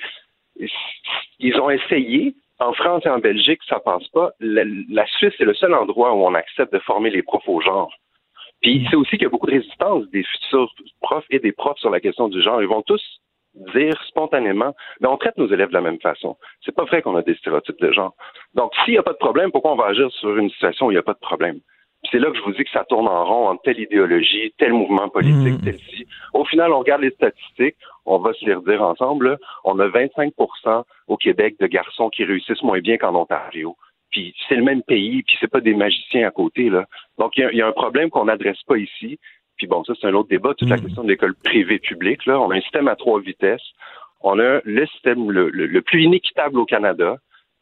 Ils ont essayé. En France et en Belgique, ça passe pas. La, la Suisse, c'est le seul endroit où on accepte de former les profs au genre. Puis c'est aussi qu'il y a beaucoup de résistance des futurs profs et des profs sur la question du genre. Ils vont tous dire spontanément, mais on traite nos élèves de la même façon. C'est pas vrai qu'on a des stéréotypes de genre. Donc, s'il n'y a pas de problème, pourquoi on va agir sur une situation où il n'y a pas de problème? C'est là que je vous dis que ça tourne en rond entre telle idéologie, tel mouvement politique, mmh. tel ci. Au final, on regarde les statistiques, on va se les redire ensemble. On a 25% au Québec de garçons qui réussissent moins bien qu'en Ontario puis c'est le même pays, puis c'est pas des magiciens à côté là. Donc il y, a un problème qu'on n'adresse pas ici. Puis bon, ça c'est un autre débat, toute la hmm. question de l'école privée publique là. On a un système à trois vitesses. On a le système le plus inéquitable au Canada.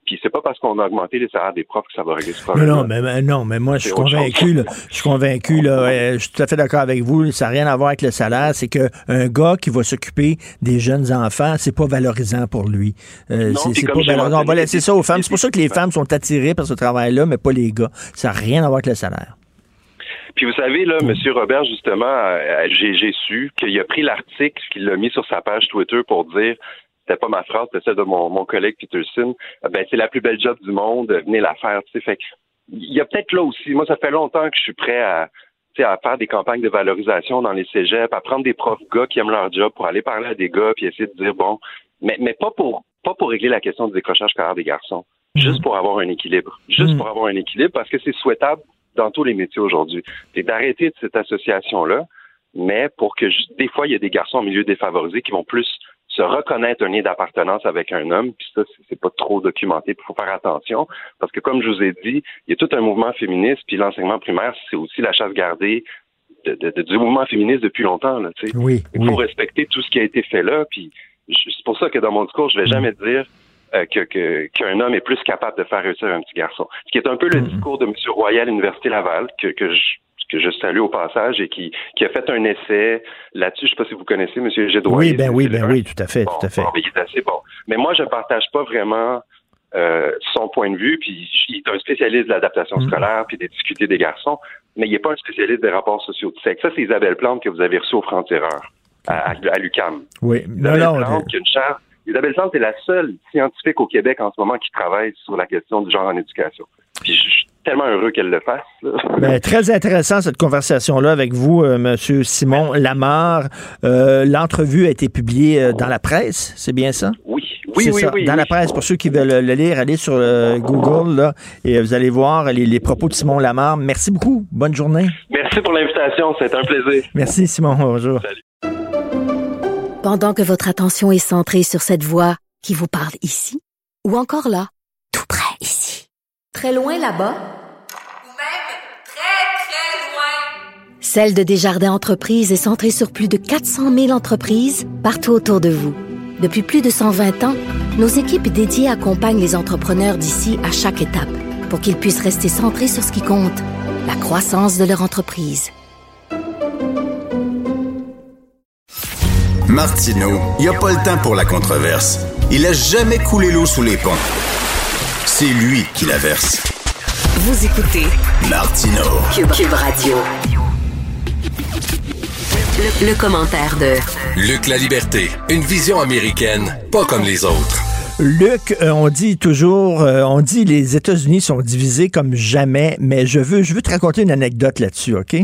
Puis c'est pas parce qu'on a augmenté les salaires des profs que ça va régler ce problème. Non, mais, non, mais moi, je suis convaincu, là, je suis convaincu, là, je suis tout à fait d'accord avec vous, ça n'a rien à voir avec le salaire, c'est qu'un gars qui va s'occuper des jeunes enfants, c'est pas valorisant pour lui. Euh, c'est pas valorisant. On va laisser ça aux femmes. C'est pour ça que les femmes sont attirées par ce travail-là, mais pas les gars. Ça n'a rien à voir avec le salaire. Puis vous savez, là, M. Robert, justement, euh, j'ai su qu'il a pris l'article, qu'il l'a mis sur sa page Twitter pour dire c'était pas ma phrase, c'était celle de mon, mon collègue Peterson. Euh, ben, c'est la plus belle job du monde, venez la faire, tu sais. Fait il y a peut-être là aussi, moi, ça fait longtemps que je suis prêt à, à faire des campagnes de valorisation dans les cégeps, à prendre des profs gars qui aiment leur job pour aller parler à des gars puis essayer de dire bon, mais, mais pas pour pas pour régler la question du décrochage carrière des garçons, mhm. juste pour avoir un équilibre, juste mhm. pour avoir un équilibre parce que c'est souhaitable dans tous les métiers aujourd'hui. C'est d'arrêter de cette association là, mais pour que des fois il y a des garçons en milieu défavorisé qui vont plus se reconnaître un lien d'appartenance avec un homme, puis ça, c'est pas trop documenté, il faut faire attention, parce que comme je vous ai dit, il y a tout un mouvement féministe, puis l'enseignement primaire, c'est aussi la chasse gardée de, du mouvement féministe depuis longtemps. Là, oui, il faut respecter tout ce qui a été fait là, puis c'est pour ça que dans mon discours, je vais jamais dire euh, que, qu'un homme est plus capable de faire réussir un petit garçon. Ce qui est un peu le discours de M. Royal à l'Université Laval, que, que je que je salue au passage et qui, qui a fait un essai là-dessus. Je ne sais pas si vous connaissez M. Gédroy. Oui, ben oui, ben oui, tout à fait, tout à fait. mais il est assez bon. Mais moi, je ne partage pas vraiment euh, son point de vue, puis il est un spécialiste de l'adaptation Mm. scolaire, puis des difficultés des garçons, mais il n'est pas un spécialiste des rapports sociaux de sexe. Ça, c'est Isabelle Plante que vous avez reçu au franc-tireur à, à, à l'UQAM. Oui, non, Isabelle non. Plante, qui a une chaire- Isabelle Plante est la seule scientifique au Québec en ce moment qui travaille sur la question du genre en éducation. Puis je suis tellement heureux qu'elle le fasse. là. <laughs> Ben, très intéressant cette conversation-là avec vous, euh, Monsieur Simon Lamar. Euh, L'entrevue a été publiée euh, dans la presse, c'est bien ça? Oui, oui, oui, ça. oui, Dans oui. la presse, pour ceux qui veulent le lire, allez sur euh, Google là, et vous allez voir les, les propos de Simon Lamar. Merci beaucoup. Bonne journée. Merci pour l'invitation, c'est un plaisir. Merci, Simon. Bonjour. Pendant que votre attention est centrée sur cette voix qui vous parle ici, ou encore là, très loin là-bas, Celle de Desjardins Entreprises est centrée sur plus de 400 000 entreprises partout autour de vous. Depuis plus de 120 ans, nos équipes dédiées accompagnent les entrepreneurs d'ici à chaque étape pour qu'ils puissent rester centrés sur ce qui compte, la croissance de leur entreprise. Martineau, il n'y a pas le temps pour la controverse. Il a jamais coulé l'eau sous les ponts. C'est lui qui la verse. Vous écoutez Martineau. Cube, Cube Radio. Le, le commentaire de Luc La Liberté, une vision américaine, pas comme les autres. Luc, euh, on dit toujours, euh, on dit les États-Unis sont divisés comme jamais, mais je veux, je veux te raconter une anecdote là-dessus, OK?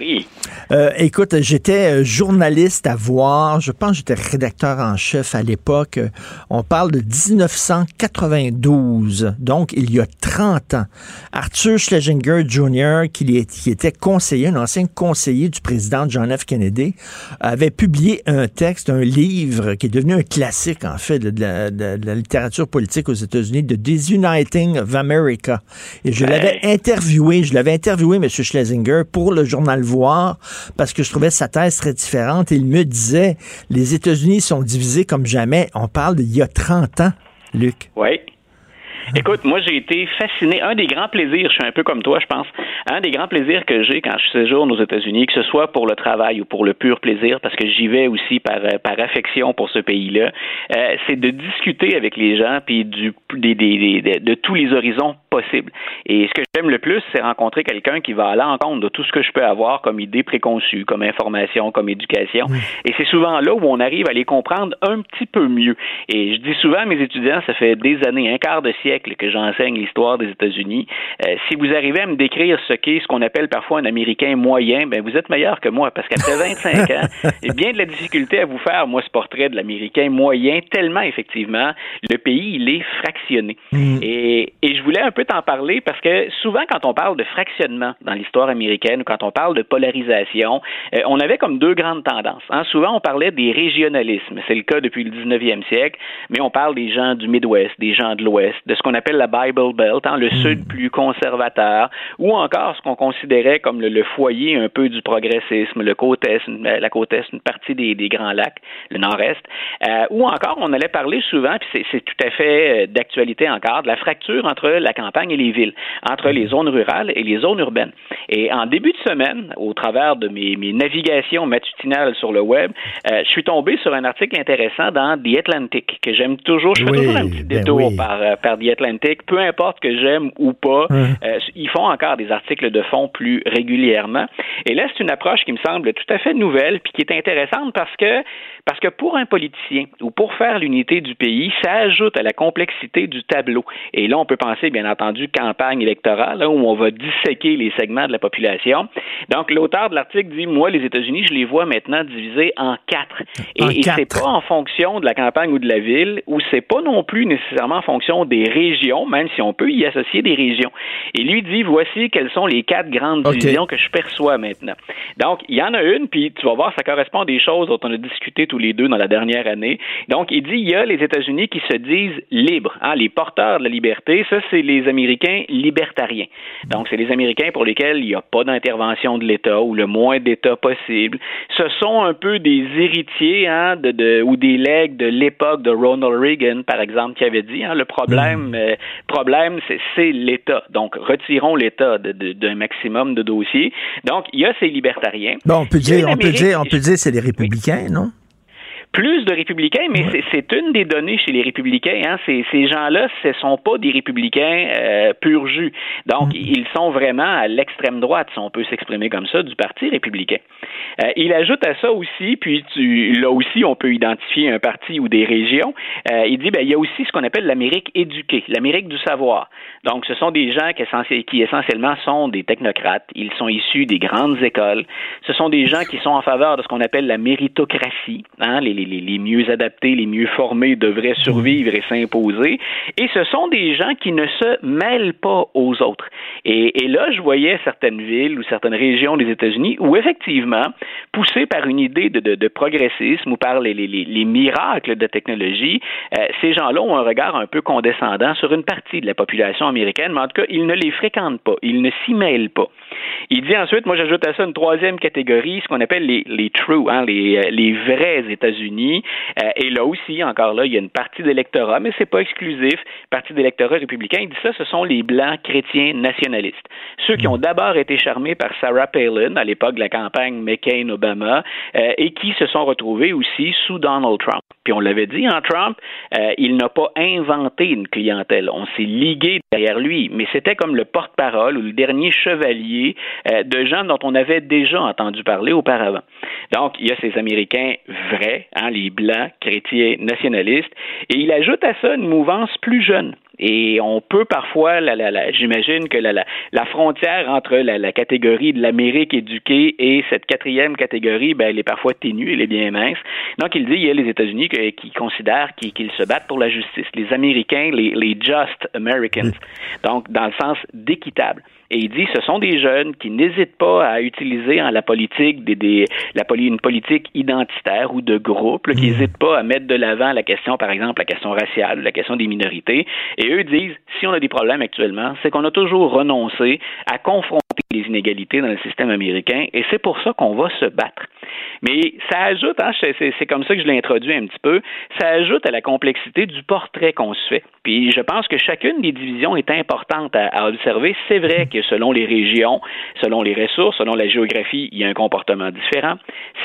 Oui. Euh, écoute, j'étais euh, journaliste à voir, je pense que j'étais rédacteur en chef à l'époque. On parle de 1992, donc il y a 30 ans. Arthur Schlesinger Jr., qui, était conseiller, un ancien conseiller du président John F. Kennedy, avait publié un texte, un livre qui est devenu un classique, en fait, de, de la, de- de la littérature politique aux États-Unis, The Disuniting of America. Et je l'avais interviewé, je l'avais interviewé, M. Schlesinger, pour le journal Parce que je trouvais sa thèse très différente. Il me disait, les États-Unis sont divisés comme jamais. On parle d'il y a 30 ans, Luc. Oui. Écoute, moi j'ai été fasciné. Un des grands plaisirs, je suis un peu comme toi, je pense. Un des grands plaisirs que j'ai quand je séjourne aux États-Unis, que ce soit pour le travail ou pour le pur plaisir, parce que j'y vais aussi par, euh, affection pour ce pays-là, euh, c'est de discuter avec les gens de tous les horizons possibles. Et ce que j'aime le plus, c'est rencontrer quelqu'un qui va à l'encontre de tout ce que je peux avoir comme idée préconçue, comme information, comme éducation. Et c'est souvent là où on arrive à les comprendre un petit peu mieux. Et je dis souvent à mes étudiants, ça fait des années, un quart de siècle que j'enseigne l'histoire des États-Unis. Euh, si vous arrivez à me décrire ce qu'est ce qu'on appelle parfois un Américain moyen, ben vous êtes meilleur que moi, parce qu'après 25 ans, <laughs> j'ai bien de la difficulté à vous faire, moi, ce portrait de l'Américain moyen, tellement effectivement, le pays, il est fractionné. Et, et je voulais un peu t'en parler parce que souvent, quand on parle de fractionnement dans l'histoire américaine ou quand on parle de polarisation, euh, on avait comme deux grandes tendances. hein. Souvent, on parlait des régionalismes. C'est le cas depuis le 19e siècle, mais on parle des gens du Midwest, des gens de l'Ouest, de ce qu'on appelle la Bible Belt, hein, le Sud plus conservateur, ou encore ce qu'on considérait comme le, le foyer un peu du progressisme, le côte est, la côte est, une partie des, des Grands Lacs, le Nord-Est, euh, ou encore on allait parler souvent, puis c'est- c'est tout à fait euh, d'actualité encore, de la fracture entre la campagne et les villes, entre les zones rurales et les zones urbaines. Et en début de semaine, au travers de mes, mes navigations matutinales sur le web, euh, je suis tombé sur un article intéressant dans The Atlantic que j'aime toujours. Je fais Oui, toujours un petit ben détour oui. par, euh, par The Atlantic, peu importe que j'aime ou pas. Hum. euh, ils font encore des articles de fond plus régulièrement. Et là, c'est une approche qui me semble tout à fait nouvelle puis qui est intéressante parce que parce que pour un politicien ou pour faire l'unité du pays, ça ajoute à la complexité du tableau. Et là, on peut penser, bien entendu, campagne électorale, où on va disséquer les segments de la population. Donc, l'auteur de l'article dit, moi, les États-Unis, je les vois maintenant divisés en quatre. Et, En et c'est quatre. pas en fonction de la campagne ou de la ville, ou c'est pas non plus nécessairement en fonction des régions, même si on peut y associer des régions. Et lui dit, voici quelles sont les quatre grandes divisions que je perçois maintenant. Donc, il y en a une, puis tu vas voir, ça correspond à des choses dont on a discuté tous les deux dans la dernière année. Donc, il dit il y a les États-Unis qui se disent libres, hein, les porteurs de la liberté. Ça, c'est les Américains libertariens. Donc, c'est les Américains pour lesquels il n'y a pas d'intervention de l'État ou le moins d'État possible. Ce sont un peu des héritiers hein, de, de, ou des legs de l'époque de Ronald Reagan, par exemple, qui avait dit hein, le problème, mm. euh, problème, c'est l'État. Donc, retirons l'État d'un maximum de dossiers. Donc, il y a ces libertariens. Bon, on peut dire, on peut dire, on peut dire, c'est les républicains, non? Plus de républicains, mais c'est une des données chez les républicains. Hein. Ces, ces gens-là, ce sont pas des républicains euh, pur jus. Donc, mm. ils sont vraiment à l'extrême droite, si on peut s'exprimer comme ça, du Parti républicain. Euh, il ajoute à ça aussi, puis tu, là aussi, on peut identifier un parti ou des régions. Euh, il dit, ben, il y a aussi ce qu'on appelle l'Amérique éduquée, l'Amérique du savoir. Donc, ce sont des gens qui, qui essentiellement sont des technocrates. Ils sont issus des grandes écoles. Ce sont des gens qui sont en faveur de ce qu'on appelle la méritocratie, hein, les les, mieux adaptés, les mieux formés devraient survivre et s'imposer. Et ce sont des gens qui ne se mêlent pas aux autres. Et, là, je voyais certaines villes ou certaines régions des États-Unis où, effectivement, poussés par une idée de, progressisme ou par les, miracles de technologie, euh, ces gens-là ont un regard un peu condescendant sur une partie de la population américaine, mais en tout cas, ils ne les fréquentent pas, ils ne s'y mêlent pas. Il dit ensuite, moi j'ajoute à ça une troisième catégorie, ce qu'on appelle les, true, hein, euh, les vrais États-Unis. Euh, et là aussi, encore là, il y a une partie d'électorat, mais c'est pas exclusif. Partie d'électorat républicain, il dit ça, ce sont les blancs chrétiens nationalistes. Ceux qui ont d'abord été charmés par Sarah Palin à l'époque de la campagne McCain-Obama euh, et qui se sont retrouvés aussi sous Donald Trump. Puis on l'avait dit, en hein, Trump, il n'a pas inventé une clientèle. On s'est ligué derrière lui, mais c'était comme le porte-parole ou le dernier chevalier euh, de gens dont on avait déjà entendu parler auparavant. Donc, il y a ces Américains vrais, hein, les blancs, chrétiens, nationalistes, et il ajoute à ça une mouvance plus jeune. Et on peut parfois, j'imagine que la, frontière entre la, catégorie de l'Amérique éduquée et cette quatrième catégorie, ben, elle est parfois ténue, elle est bien mince. Donc, il dit, il y a les États-Unis qui, considèrent qu'ils se battent pour la justice. Les Américains, les, les just Americans. Donc, dans le sens d'équitable. Et il dit ce sont des jeunes qui n'hésitent pas à utiliser en la politique des, la, une politique identitaire ou de groupe, qui mmh. n'hésitent pas à mettre de l'avant la question, par exemple, la question raciale, la question des minorités. Et eux disent si on a des problèmes actuellement, c'est qu'on a toujours renoncé à confronter les inégalités dans le système américain et c'est pour ça qu'on va se battre. Mais ça ajoute, hein, c'est comme ça que je l'ai introduit un petit peu, ça ajoute à la complexité du portrait qu'on se fait. Puis je pense que chacune des divisions est importante à, observer. C'est vrai que selon les régions, selon les ressources, selon la géographie, il y a un comportement différent.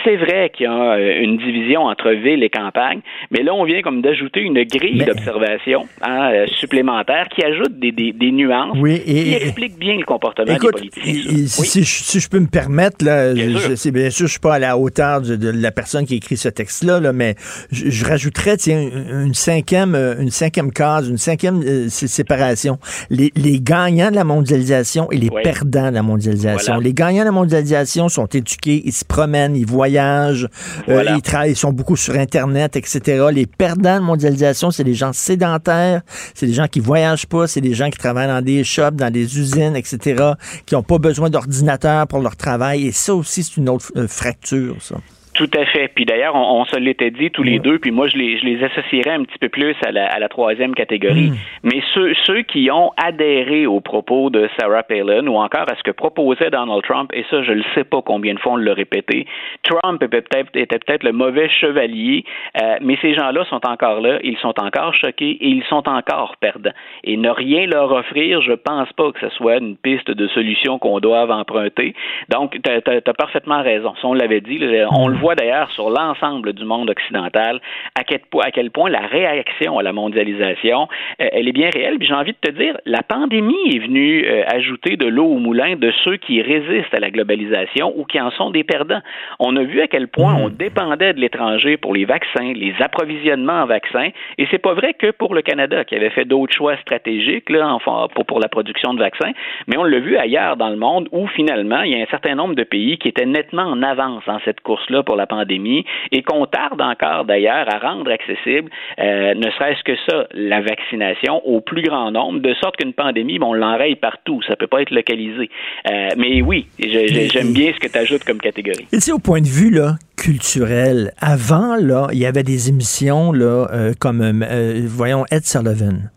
C'est vrai qu'il y a euh, une division entre ville et campagne, mais là on vient comme d'ajouter une grille d'observation hein, euh, supplémentaire qui ajoute des, des, nuances oui, et, qui explique bien le comportement des politiciens. Si, si, je peux me permettre, là, bien, sûr. bien sûr, je suis pas à la hauteur de, la personne qui a écrit ce texte-là, là, mais je, rajouterais tiens, une, cinquième, euh, une cinquième case, une cinquième euh, séparation. Les, les, gagnants de la mondialisation et les perdants de la mondialisation. Les gagnants de la mondialisation sont éduqués, ils se promènent, ils voyagent, euh, ils travaillent, ils sont beaucoup sur Internet, etc. Les perdants de la mondialisation, c'est des gens sédentaires, c'est des gens qui voyagent pas, c'est des gens qui travaillent dans des shops, dans des usines, etc., qui n'ont pas besoin d'ordinateur pour leur travail. Et ça aussi, c'est une autre fracture, ça. Tout à fait. Puis d'ailleurs, on, se l'était dit tous les deux, puis moi, je les, je les associerais un petit peu plus à la, à la troisième catégorie. Mm. Mais ceux, ceux qui ont adhéré aux propos de Sarah Palin ou encore à ce que proposait Donald Trump, et ça, je ne sais pas combien de fois on l'a répété, Trump était peut-être était peut-être le mauvais chevalier, euh, mais ces gens-là sont encore là, ils sont encore choqués et ils sont encore perdants. Et ne rien leur offrir, je pense pas que ce soit une piste de solution qu'on doive emprunter. Donc, tu as, parfaitement raison. Si on l'avait dit, on le voit voit d'ailleurs sur l'ensemble du monde occidental à quel, à quel, point la réaction à la mondialisation, euh, elle est bien réelle. Puis j'ai envie de te dire, la pandémie est venue euh, ajouter de l'eau au moulin de ceux qui résistent à la globalisation ou qui en sont des perdants. On a vu à quel point on dépendait de l'étranger pour les vaccins, les approvisionnements en vaccins, et c'est pas vrai que pour le Canada qui avait fait d'autres choix stratégiques là, enfin, pour, pour la production de vaccins, mais on l'a vu ailleurs dans le monde où finalement il y a un certain nombre de pays qui étaient nettement en avance dans cette course-là pour pour la pandémie et qu'on tarde encore d'ailleurs à rendre accessible, euh, ne serait-ce que ça, la vaccination au plus grand nombre, de sorte qu'une pandémie, bon, on l'enraye partout, ça peut pas être localisé. Euh, mais oui, j'aime bien ce que tu ajoutes comme catégorie. Et tu sais, au point de vue là, culturel, avant, là, il y avait des émissions là, euh, comme, euh, voyons, Ed Sullivan.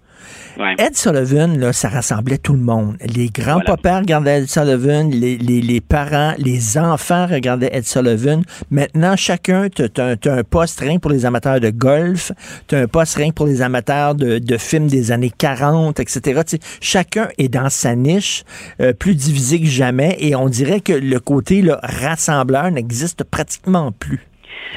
Ed Sullivan, là, ça rassemblait tout le monde. Les grands-papas regardaient Ed Sullivan, les, parents, les enfants regardaient Ed Sullivan. Maintenant, chacun, tu as, un poste rien pour les amateurs de golf, tu as un poste rien pour les amateurs de, films des années 40, etc. chacun est dans sa niche, euh, plus divisé que jamais, et on dirait que le côté rassembleur n'existe pratiquement plus.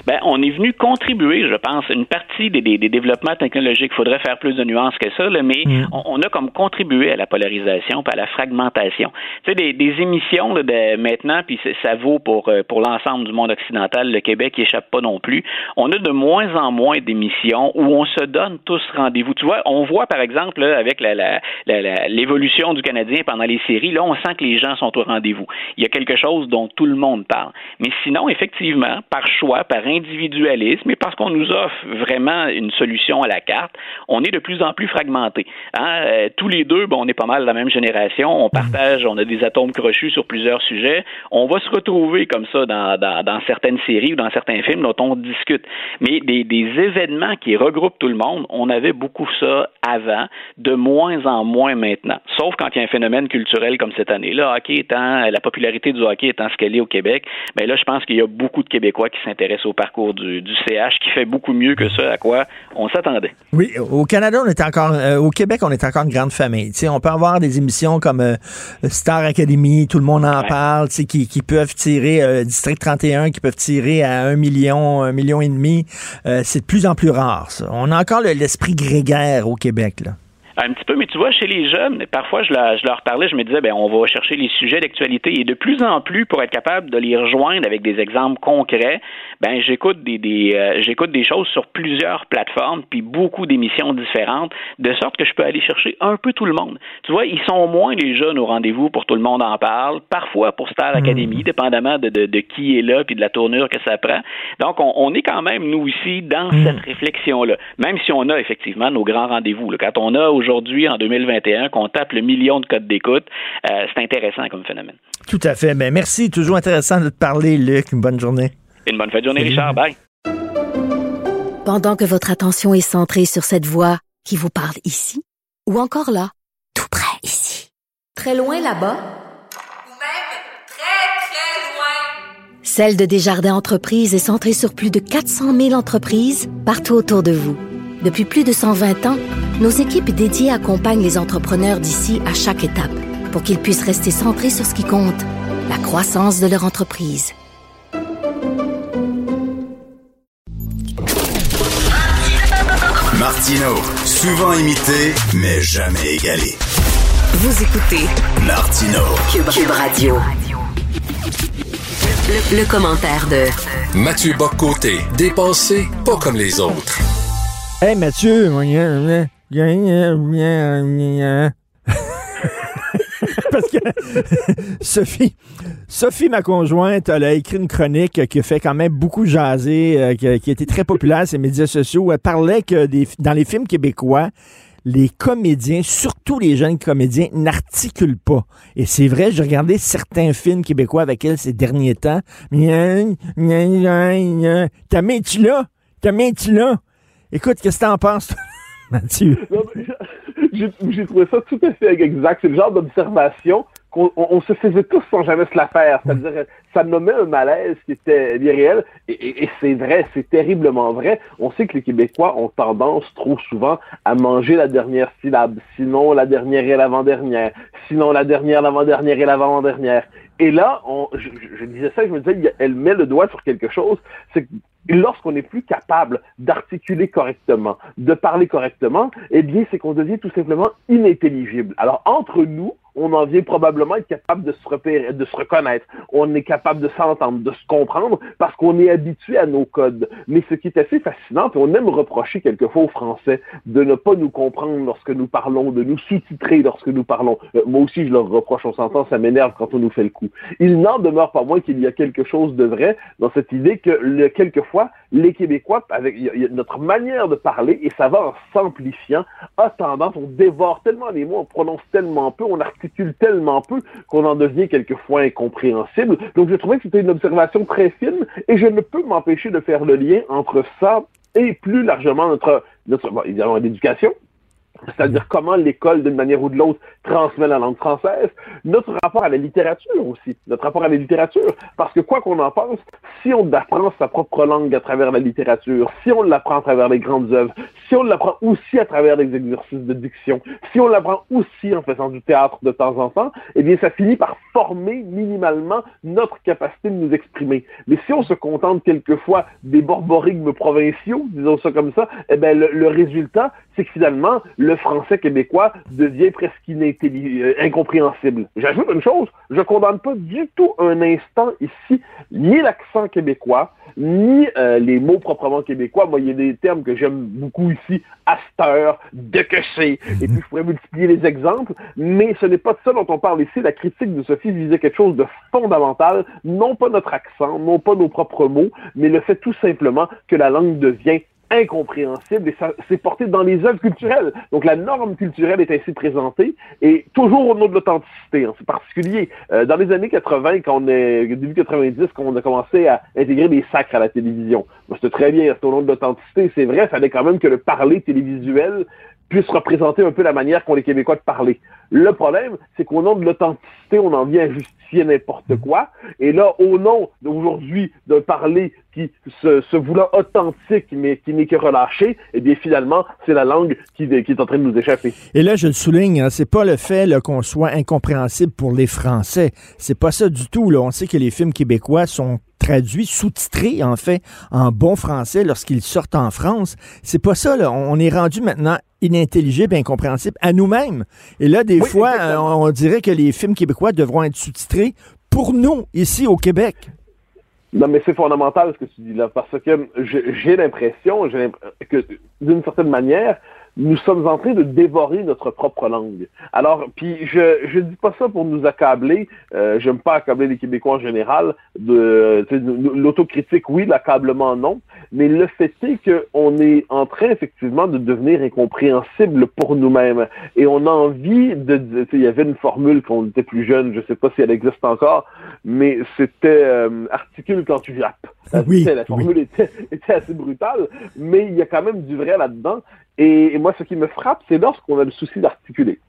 Ben, on est venu contribuer, je pense, une partie des, des, développements technologiques. Il faudrait faire plus de nuances que ça, là, mais mm. on, a comme contribué à la polarisation, puis à la fragmentation. Tu sais, des, des émissions là, de, maintenant, puis ça vaut pour euh, pour l'ensemble du monde occidental. Le Québec n'y échappe pas non plus. On a de moins en moins d'émissions où on se donne tous rendez-vous. Tu vois, on voit par exemple là, avec l'évolution la, la, du Canadien pendant les séries, là, on sent que les gens sont au rendez-vous. Il y a quelque chose dont tout le monde parle. Mais sinon, effectivement, par choix, par individualisme et parce qu'on nous offre vraiment une solution à la carte, on est de plus en plus fragmenté. Hein? Euh, tous les deux, bon, on est pas mal de la même génération, on partage, on a des atomes crochus sur plusieurs sujets. On va se retrouver comme ça dans, certaines séries ou dans certains films dont on discute. Mais des, des événements qui regroupent tout le monde, on avait beaucoup ça avant, de moins en moins maintenant. Sauf quand il y a un phénomène culturel comme cette année. Là, hockey étant, la popularité du hockey étant ce qu'elle est au Québec, mais ben là, je pense qu'il y a beaucoup de Québécois qui s'intéressent au parcours du, CH qui fait beaucoup mieux que ça à quoi on s'attendait. Oui, au Canada, on est encore, euh, au Québec, on est encore une grande famille. on peut avoir des émissions comme euh, Star Academy, tout le monde en parle, qui, qui peuvent tirer, euh, District 31, qui peuvent tirer à un million, un million et demi. c'est de plus en plus rare, ça. On a encore l'esprit grégaire au Québec, là. Un petit peu, mais tu vois, chez les jeunes, parfois je, leur parlais, je me disais, ben, on va chercher les sujets d'actualité et de plus en plus, pour être capable de les rejoindre avec des exemples concrets, ben, j'écoute des, des euh, j'écoute des choses sur plusieurs plateformes puis beaucoup d'émissions différentes, de sorte que je peux aller chercher un peu tout le monde. Tu vois, ils sont moins les jeunes au rendez-vous pour tout le monde en parle, parfois pour Star Academy, hmm. dépendamment de, de, qui est là puis de la tournure que ça prend. Donc, on, est quand même, nous, ici, dans hmm. cette réflexion-là, même si on a effectivement nos grands rendez-vous. Quand on a aujourd'hui, en 2021, qu'on tape le million de codes d'écoute, euh, c'est intéressant comme phénomène. Tout à fait. Mais merci. Toujours intéressant de te parler, Luc. Une bonne journée. Une bonne fin de journée, Richard. Bye. Pendant que votre attention est centrée sur cette voix qui vous parle ici, ou encore là, tout près ici, très loin là-bas, même très, très loin, Celle de Desjardins Entreprises est centrée sur plus de 400 000 entreprises partout autour de vous. Depuis plus de 120 ans, nos équipes dédiées accompagnent les entrepreneurs d'ici à chaque étape pour qu'ils puissent rester centrés sur ce qui compte, la croissance de leur entreprise. Martino, souvent imité, mais jamais égalé. Vous écoutez Martino, Cube, Radio. Le, commentaire de Mathieu Boccoté, dépensé pas comme les autres. Hey Mathieu, Parce que <laughs> Sophie, Sophie, ma conjointe, elle a écrit une chronique qui a fait quand même beaucoup jaser, euh, qui, a, été très populaire sur les médias sociaux. Elle parlait que dans les films québécois, les comédiens, surtout les jeunes comédiens, n'articulent pas. Et c'est vrai, j'ai regardé certains films québécois avec elle ces derniers temps. Ta tu là? Ta main, tu là? Écoute, qu'est-ce que t'en penses, <laughs> Mathieu? J'ai trouvé ça tout à fait exact. C'est le genre d'observation qu'on se faisait tous sans jamais se la faire. C'est-à-dire, ça nommait un malaise qui était bien réel. Et, c'est vrai, c'est terriblement vrai. On sait que les Québécois ont tendance trop souvent à manger la dernière syllabe, sinon la dernière et l'avant-dernière, sinon la dernière, l'avant-dernière et l'avant-dernière. Et là, je, disais ça, je me disais, elle met le doigt sur quelque chose, lorsqu'on n'est plus capable d'articuler correctement, de parler correctement, eh bien, c'est qu'on devient tout simplement inintelligible. Alors, entre nous, on en vient probablement être capable de se repérer, de se reconnaître. On est capable de s'entendre, de se comprendre parce qu'on est habitué à nos codes. Mais ce qui est assez fascinant, on aime reprocher quelquefois aux Français de ne pas nous comprendre lorsque nous parlons, de nous sous-titrer lorsque nous parlons. Euh, moi aussi, je leur reproche, on s'entend, ça m'énerve quand on nous fait le coup. Il n'en demeure pas moins qu'il y a quelque chose de vrai dans cette idée que le, quelquefois, les Québécois, avec notre manière de parler, et ça va en s'amplifiant, a tendance, on dévore tellement les mots, on prononce tellement peu, on articule tellement peu qu'on en devient quelquefois incompréhensible. Donc je trouvais que c'était une observation très fine et je ne peux m'empêcher de faire le lien entre ça et plus largement notre, notre évidemment l'éducation, c'est-à-dire comment l'école, d'une manière ou de l'autre, transmet la langue française, notre rapport à la littérature aussi, notre rapport à la littérature, parce que quoi qu'on en pense, si on apprend sa propre langue à travers la littérature, si on l'apprend à travers les grandes œuvres, si on l'apprend aussi à travers les exercices de diction, si on l'apprend aussi en faisant du théâtre de temps en temps, eh bien, ça finit par former minimalement notre capacité de nous exprimer. Mais si on se contente quelquefois des borborigmes provinciaux, disons ça comme ça, eh bien, le, le résultat, c'est que finalement, le français québécois devient presque euh, incompréhensible. J'ajoute une chose, je condamne pas du tout un instant ici ni l'accent québécois, ni euh, les mots proprement québécois. Moi, il y a des termes que j'aime beaucoup ici, asteur, de que et puis je pourrais multiplier les exemples, mais ce n'est pas de ça dont on parle ici. La critique de Sophie visait quelque chose de fondamental, non pas notre accent, non pas nos propres mots, mais le fait tout simplement que la langue devient incompréhensible et ça c'est porté dans les œuvres culturelles. Donc la norme culturelle est ainsi présentée et toujours au nom de l'authenticité. Hein. C'est particulier. Euh, dans les années 80, quand on est début 90, quand on a commencé à intégrer des sacres à la télévision, c'était très bien. C'est au nom de l'authenticité. C'est vrai, il fallait quand même que le parler télévisuel puisse représenter un peu la manière qu'ont les Québécois de parler. Le problème, c'est qu'au nom de l'authenticité, on en vient à n'importe quoi. Et là, au nom d'aujourd'hui d'un parler qui se, se, voulant authentique, mais qui n'est que relâché, eh bien finalement, c'est la langue qui, qui, est en train de nous échapper. Et là, je le souligne, hein, c'est pas le fait qu'on soit incompréhensible pour les Français. C'est pas ça du tout. Là. On sait que les films québécois sont traduits, sous-titrés en fait en bon français lorsqu'ils sortent en France. C'est pas ça. Là. On est rendu maintenant inintelligible, incompréhensible à nous-mêmes. Et là, des fois, euh, on, dirait que les films québécois devront être sous-titrés pour nous, ici au Québec. Non, mais c'est fondamental ce que tu dis là, parce que j'ai l'impression que, d'une certaine manière, nous sommes en train de dévorer notre propre langue. Alors, puis je je dis pas ça pour nous accabler. Euh, J'aime pas accabler les Québécois en général. De, l'autocritique, oui, l'accablement, non. Mais le fait est qu'on est en train effectivement de devenir incompréhensible pour nous-mêmes. Et on a envie de, il y avait une formule quand on était plus jeune, je sais pas si elle existe encore, mais c'était euh, articule quand tu jappes. Oui, la formule était, était assez brutale, mais il y a quand même du vrai là-dedans. Et, moi, ce qui me frappe, c'est lorsqu'on a le souci d'articuler.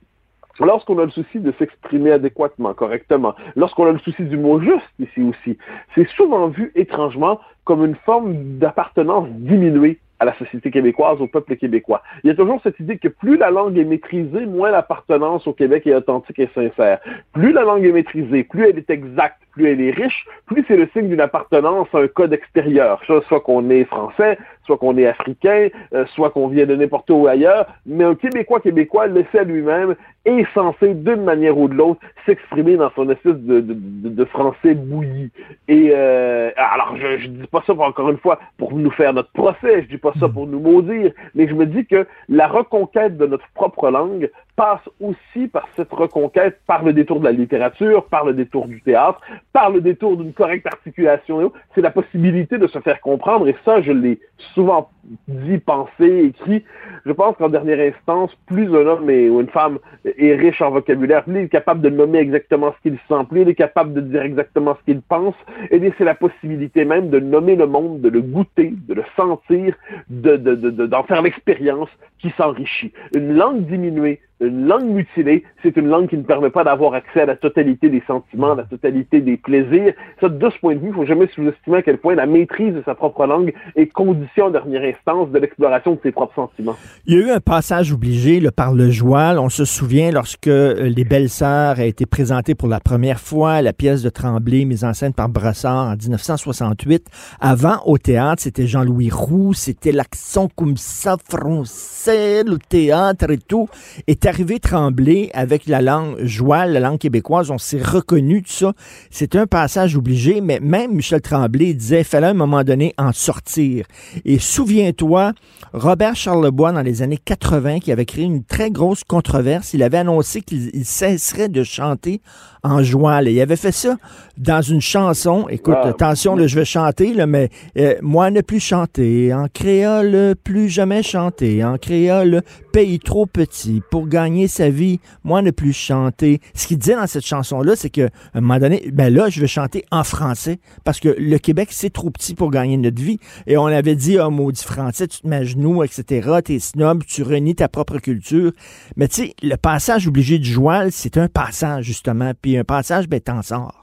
Lorsqu'on a le souci de s'exprimer adéquatement, correctement, lorsqu'on a le souci du mot juste ici aussi, c'est souvent vu étrangement comme une forme d'appartenance diminuée à la société québécoise, au peuple québécois. Il y a toujours cette idée que plus la langue est maîtrisée, moins l'appartenance au Québec est authentique et sincère. Plus la langue est maîtrisée, plus elle est exacte, plus elle est riche, plus c'est le signe d'une appartenance à un code extérieur. Soit qu'on est français, soit qu'on est africain, euh, soit qu'on vient de n'importe où ailleurs, mais un Québécois québécois, laissé à lui-même, est censé, d'une manière ou de l'autre, s'exprimer dans son espèce de, français bouilli. Et euh, alors, je, je dis pas ça pour, encore une fois pour nous faire notre procès, je dis pas ça pour nous maudire, mais je me dis que la reconquête de notre propre langue passe aussi par cette reconquête, par le détour de la littérature, par le détour du théâtre, par le détour d'une correcte articulation. C'est la possibilité de se faire comprendre, et ça, je l'ai souvent dit, pensé, écrit. Je pense qu'en dernière instance, plus un homme ou une femme est riche en vocabulaire, plus il est capable de nommer exactement ce qu'il sent, plus il est capable de dire exactement ce qu'il pense, et c'est la possibilité même de nommer le monde, de le goûter, de le sentir, d'en de, de, de, faire l'expérience qui s'enrichit. Une langue diminuée, une langue mutilée, c'est une langue qui ne permet pas d'avoir accès à la totalité des sentiments, à la totalité des plaisirs. Ça, de ce point de vue, il ne faut jamais sous-estimer à quel point la maîtrise de sa propre langue est condition en dernière instance de l'exploration de ses propres sentiments. Il y a eu un passage obligé le par le Joal. On se souvient lorsque euh, Les Belles-Sœurs a été présentée pour la première fois, la pièce de Tremblay mise en scène par Brossard en 1968. Avant, au théâtre, c'était Jean-Louis Roux, c'était l'accent comme ça français, le théâtre et tout. Était arrivé Tremblay avec la langue joual, la langue québécoise, on s'est reconnu tout ça. C'est un passage obligé, mais même Michel Tremblay disait, fallait un moment donné en sortir. Et souviens-toi, Robert Charlebois, dans les années 80, qui avait créé une très grosse controverse, il avait annoncé qu'il cesserait de chanter en joual. Et il avait fait ça dans une chanson. Écoute, attention, là, je vais chanter, là, mais euh, moi ne plus chanter, en créole, plus jamais chanter, en créole, pays trop petit pour gagner sa vie, moi ne plus chanter. Ce qu'il disait dans cette chanson-là, c'est qu'à un moment donné, ben là, je vais chanter en français parce que le Québec, c'est trop petit pour gagner notre vie. Et on avait dit, oh, maudit français, tu te mets à genoux, etc., t'es snob, tu renies ta propre culture. Mais tu sais, le passage obligé du joual, c'est un passage, justement. Puis un passage, t'en sors.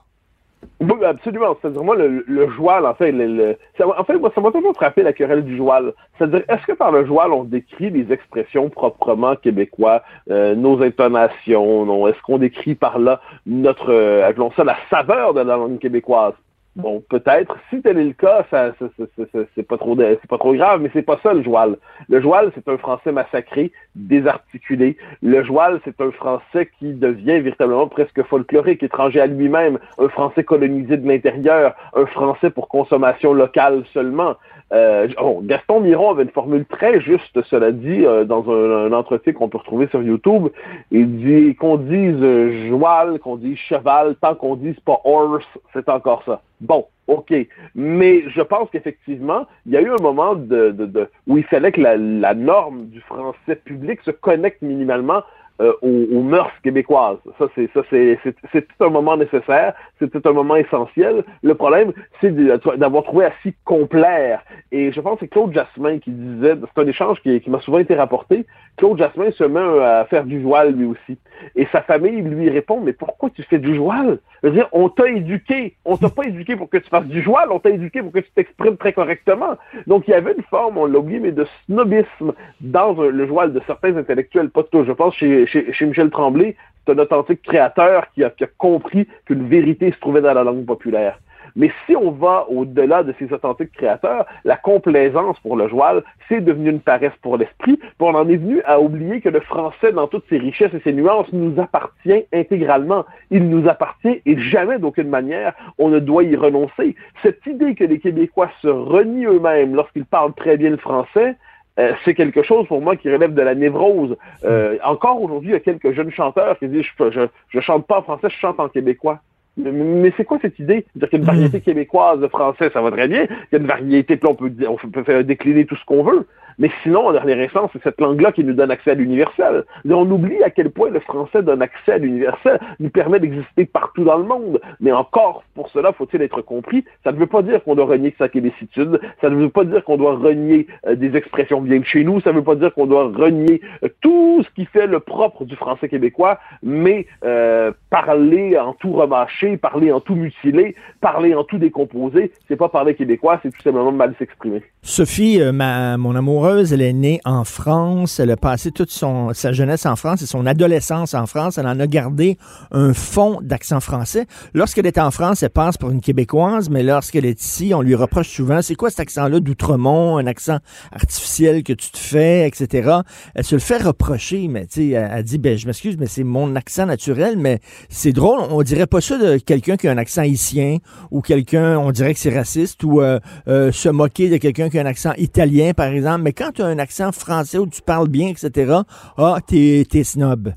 Oui, absolument. C'est-à-dire, moi, le, le en fait, en fait, moi, ça m'a toujours frappé la querelle du joual. C'est-à-dire, est-ce que par le joual, on décrit les expressions proprement québécois, euh, nos intonations, non? Est-ce qu'on décrit par là notre, euh, appelons ça, la saveur de la langue québécoise? Bon, peut-être. Si tel est le cas, ça, c'est pas trop, pas trop grave, mais c'est pas ça le joual. Le joual, c'est un français massacré, désarticulé. Le joual, c'est un français qui devient véritablement presque folklorique, étranger à lui-même, un français colonisé de l'intérieur, un français pour consommation locale seulement. Euh, oh, Gaston Miron avait une formule très juste, cela dit, euh, dans un, entretien qu'on peut retrouver sur YouTube. Il dit qu'on dise euh, joual, qu'on dise cheval, tant qu'on dise pas horse, c'est encore ça. Bon, OK. Mais je pense qu'effectivement, il y a eu un moment de, de, de où il fallait que la, la norme du français public se connecte minimalement euh, aux, mœurs québécoises. Ça, c'est ça, c'est tout un moment nécessaire, c'est tout un moment essentiel. Le problème, c'est d'avoir trouvé assez complaire. Et je pense que c'est Claude Jasmin qui disait, c'est un échange qui, qui m'a souvent été rapporté. Claude Jasmin se met à faire du voile lui aussi. Et sa famille lui répond, mais pourquoi tu fais du voile? Je veux dire, on t'a éduqué. On t'a pas éduqué pour que tu fasses du voile, on t'a éduqué pour que tu t'exprimes très correctement. Donc, il y avait une forme, on l'a oublié, mais de snobisme dans le voile de certains intellectuels, pas de tout. Je pense chez, chez, Michel Tremblay, c'est un authentique créateur qui a, qui a compris qu'une vérité se trouvait dans la langue populaire. Mais si on va au-delà de ces authentiques créateurs, la complaisance pour le joual, c'est devenu une paresse pour l'esprit. On en est venu à oublier que le français, dans toutes ses richesses et ses nuances, nous appartient intégralement. Il nous appartient et jamais d'aucune manière on ne doit y renoncer. Cette idée que les Québécois se renient eux-mêmes lorsqu'ils parlent très bien le français, euh, c'est quelque chose pour moi qui relève de la névrose. Euh, encore aujourd'hui, il y a quelques jeunes chanteurs qui disent je, je, je chante pas en français, je chante en québécois. Mais c'est quoi cette idée? dire qu'il y a une variété hmm. québécoise de français, ça va très bien. Il y a une variété, puis on peut, on peut faire décliner tout ce qu'on veut. Mais sinon, en dernière instance, c'est cette langue-là qui nous donne accès à l'universel. On oublie à quel point le français donne accès à l'universel, nous permet d'exister partout dans le monde. Mais encore, pour cela, faut-il être compris, ça ne veut pas dire qu'on doit renier sa québécitude, ça ne veut pas dire qu'on doit renier euh, des expressions bien de chez nous, ça ne veut pas dire qu'on doit renier euh, tout ce qui fait le propre du français québécois, mais euh, parler en tout remâché, parler en tout mutilé, parler en tout décomposé, c'est pas parler québécois, c'est tout simplement mal s'exprimer. Sophie, ma, mon amoureux, elle est née en France. Elle a passé toute sa jeunesse en France et son adolescence en France. Elle en a gardé un fond d'accent français. Lorsqu'elle est en France, elle passe pour une Québécoise, mais lorsqu'elle est ici, on lui reproche souvent, c'est quoi cet accent-là d'Outremont, un accent artificiel que tu te fais, etc. Elle se le fait reprocher, mais tu sais, elle, dit, ben, je m'excuse, mais c'est mon accent naturel, mais c'est drôle, on dirait pas ça de quelqu'un qui a un accent haïtien ou quelqu'un, on dirait que c'est raciste ou euh, euh, se moquer de quelqu'un qui a un accent italien, par exemple, mais quand tu as un accent français où tu parles bien, etc., ah, t'es, snob.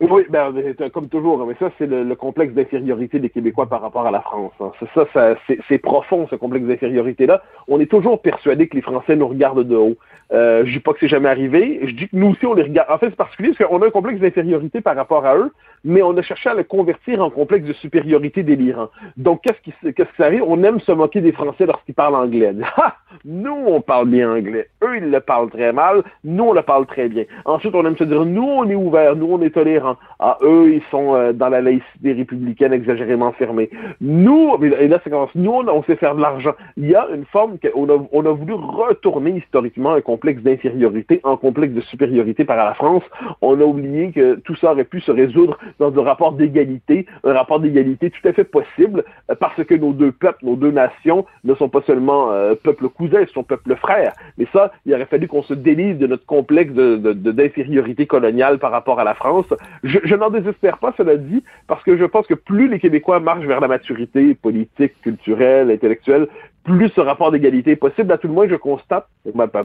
Oui, ben, comme toujours, mais ça, c'est le, complexe d'infériorité des Québécois par rapport à la France. Hein. Ça, ça c'est, profond, ce complexe d'infériorité-là. On est toujours persuadé que les Français nous regardent de haut. Euh, je dis pas que c'est jamais arrivé. Je dis que nous aussi, on les regarde. En fait, c'est particulier parce qu'on a un complexe d'infériorité par rapport à eux, mais on a cherché à le convertir en complexe de supériorité délirant. Donc, qu'est-ce qui, qu'est-ce qui arrive? On aime se moquer des Français lorsqu'ils parlent anglais. <laughs> nous, on parle bien anglais. Eux, ils le parlent très mal. Nous, on le parle très bien. Ensuite, on aime se dire, nous, on est ouvert. Nous, on est tolérant dire, ah, eux, ils sont euh, dans la laïcité républicaine exagérément fermée. Nous, et là, c'est nous, on, sait faire de l'argent. Il y a une forme qu'on a, on a voulu retourner historiquement un complexe d'infériorité en complexe de supériorité par la France. On a oublié que tout ça aurait pu se résoudre dans un rapport d'égalité, un rapport d'égalité tout à fait possible, euh, parce que nos deux peuples, nos deux nations ne sont pas seulement euh, cousins, ils sont peuples frères. Mais ça, il aurait fallu qu'on se délise de notre complexe d'infériorité de, coloniale par rapport à la France. Je, n'en désespère pas, cela dit, parce que je pense que plus les Québécois marchent vers la maturité politique, culturelle, intellectuelle, plus ce rapport d'égalité est possible. À tout le moins, je constate,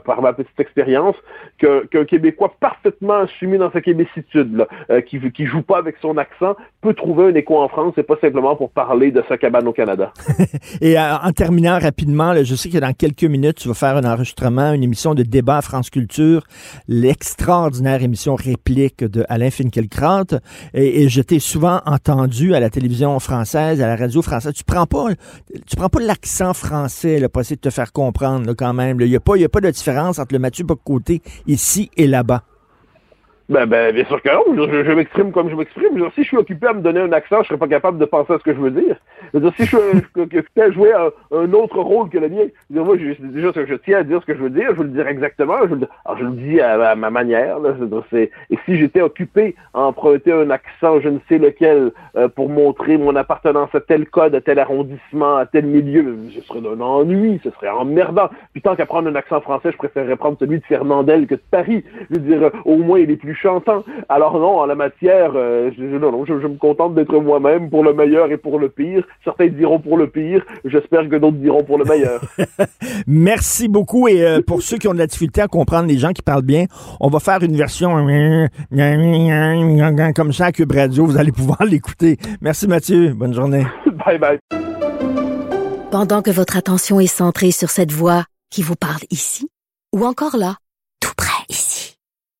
par ma petite expérience, qu'un Québécois parfaitement assumé dans sa québécitude, euh, qui qui joue pas avec son accent, peut trouver un écho en France, et pas simplement pour parler de sa cabane au Canada. <laughs> et euh, en terminant rapidement, je sais que dans quelques minutes, tu vas faire un enregistrement, une émission de débat à France Culture, l'extraordinaire émission réplique de Alain Finkielkraut, et, et je t'ai souvent entendu à la télévision française, à la radio française. Tu prends pas, tu prends pas l'accent français français, là, pour essayer de te faire comprendre quand même. Il n'y a, pas, a pas de différence entre le Mathieu Bocoté ici et là-bas. Ben, ben, bien sûr que non. Je, m'exprime comme je m'exprime. Si je suis occupé à me donner un accent, je serais pas capable de penser à ce que je veux dire. dire si je suis occupé à jouer un, autre rôle que le mien, moi, je, déjà, je tiens à dire ce que je veux dire, je veux le dire exactement. Je, le, alors, je le dis à, ma manière. Là, et si j'étais occupé à emprunter un accent, je ne sais lequel, euh, pour montrer mon appartenance à tel code, à tel arrondissement, à tel milieu, ce serait d'un ennui, ce serait emmerdant. Puis tant qu'à prendre un accent français, je préférerais prendre celui de Fernandel que de Paris. Je veux dire, au moins, il est plus chantant. Alors non, en la matière, euh, je, non, non, je, me contente d'être moi-même pour le meilleur et pour le pire. Certains diront pour le pire. J'espère que d'autres diront pour le meilleur. <laughs> Merci beaucoup. Et euh, pour ceux qui ont de la difficulté à comprendre les gens qui parlent bien, on va faire une version comme ça à Cube Radio. Vous allez pouvoir <laughs> l'écouter. Merci Mathieu. Bonne journée. <laughs> bye bye. Pendant que votre attention est centrée sur cette voix qui vous parle ici ou encore là,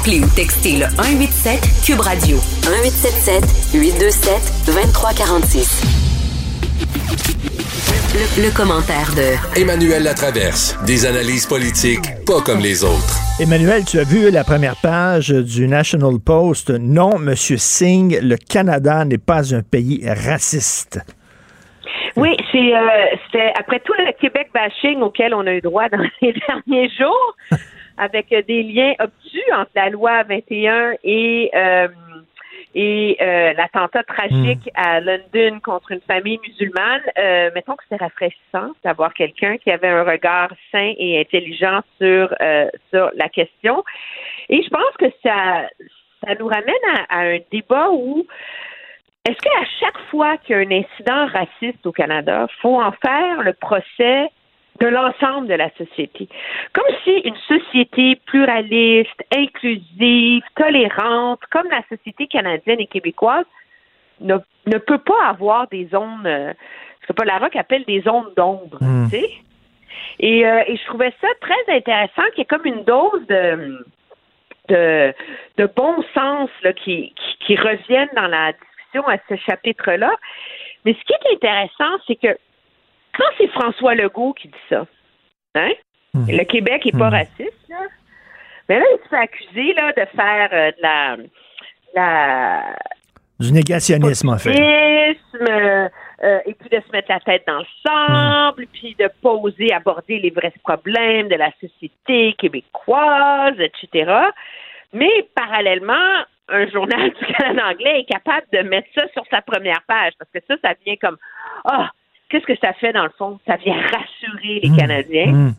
Appelez ou textez le 187 Cube Radio 1877 827 2346. Le, le, commentaire de Emmanuel Latraverse. Des analyses politiques pas comme les autres. Emmanuel, tu as vu la première page du National Post. Non, Monsieur Singh, le Canada n'est pas un pays raciste. Oui, c'est euh, après tout le Québec bashing auquel on a eu droit dans <laughs> les derniers jours avec euh, des liens obtus entre la loi 21 et euh, et euh, l'attentat tragique hmm. à London contre une famille musulmane, euh, mettons que c'est rafraîchissant d'avoir quelqu'un qui avait un regard sain et intelligent sur sur la question. Et je pense que ça ça nous ramène à, à un débat où est-ce qu'à chaque fois qu'il y a un incident raciste au Canada, faut en faire le procès de l'ensemble de la société. Comme si une société pluraliste, inclusive, tolérante, comme la société canadienne et québécoise, ne, ne peut pas avoir des zones, euh, ce que Paul Larocque appelle des zones d'ombre, hmm. tu sais. Et, euh, et je trouvais ça très intéressant qu'il y ait comme une dose de, de, de bon sens là, qui, qui, qui revienne dans la discussion à ce chapitre-là. Mais ce qui est intéressant, c'est que quand c'est François Legault qui dit ça, hein? Hmm. Le Québec n'est pas hmm. raciste, là. Mais là, il se fait accuser là, de faire euh, de la, la du négationnisme, en fait. Euh, euh, et puis de se mettre la tête dans le sable, puis de poser, aborder les vrais problèmes de la société québécoise, etc. Mais parallèlement, un journal <laughs> du Canada anglais est capable de mettre ça sur sa première page, parce que ça, ça vient comme Ah, qu'est-ce que ça fait dans le fond? Ça vient rassurer les mmh. Canadiens mmh.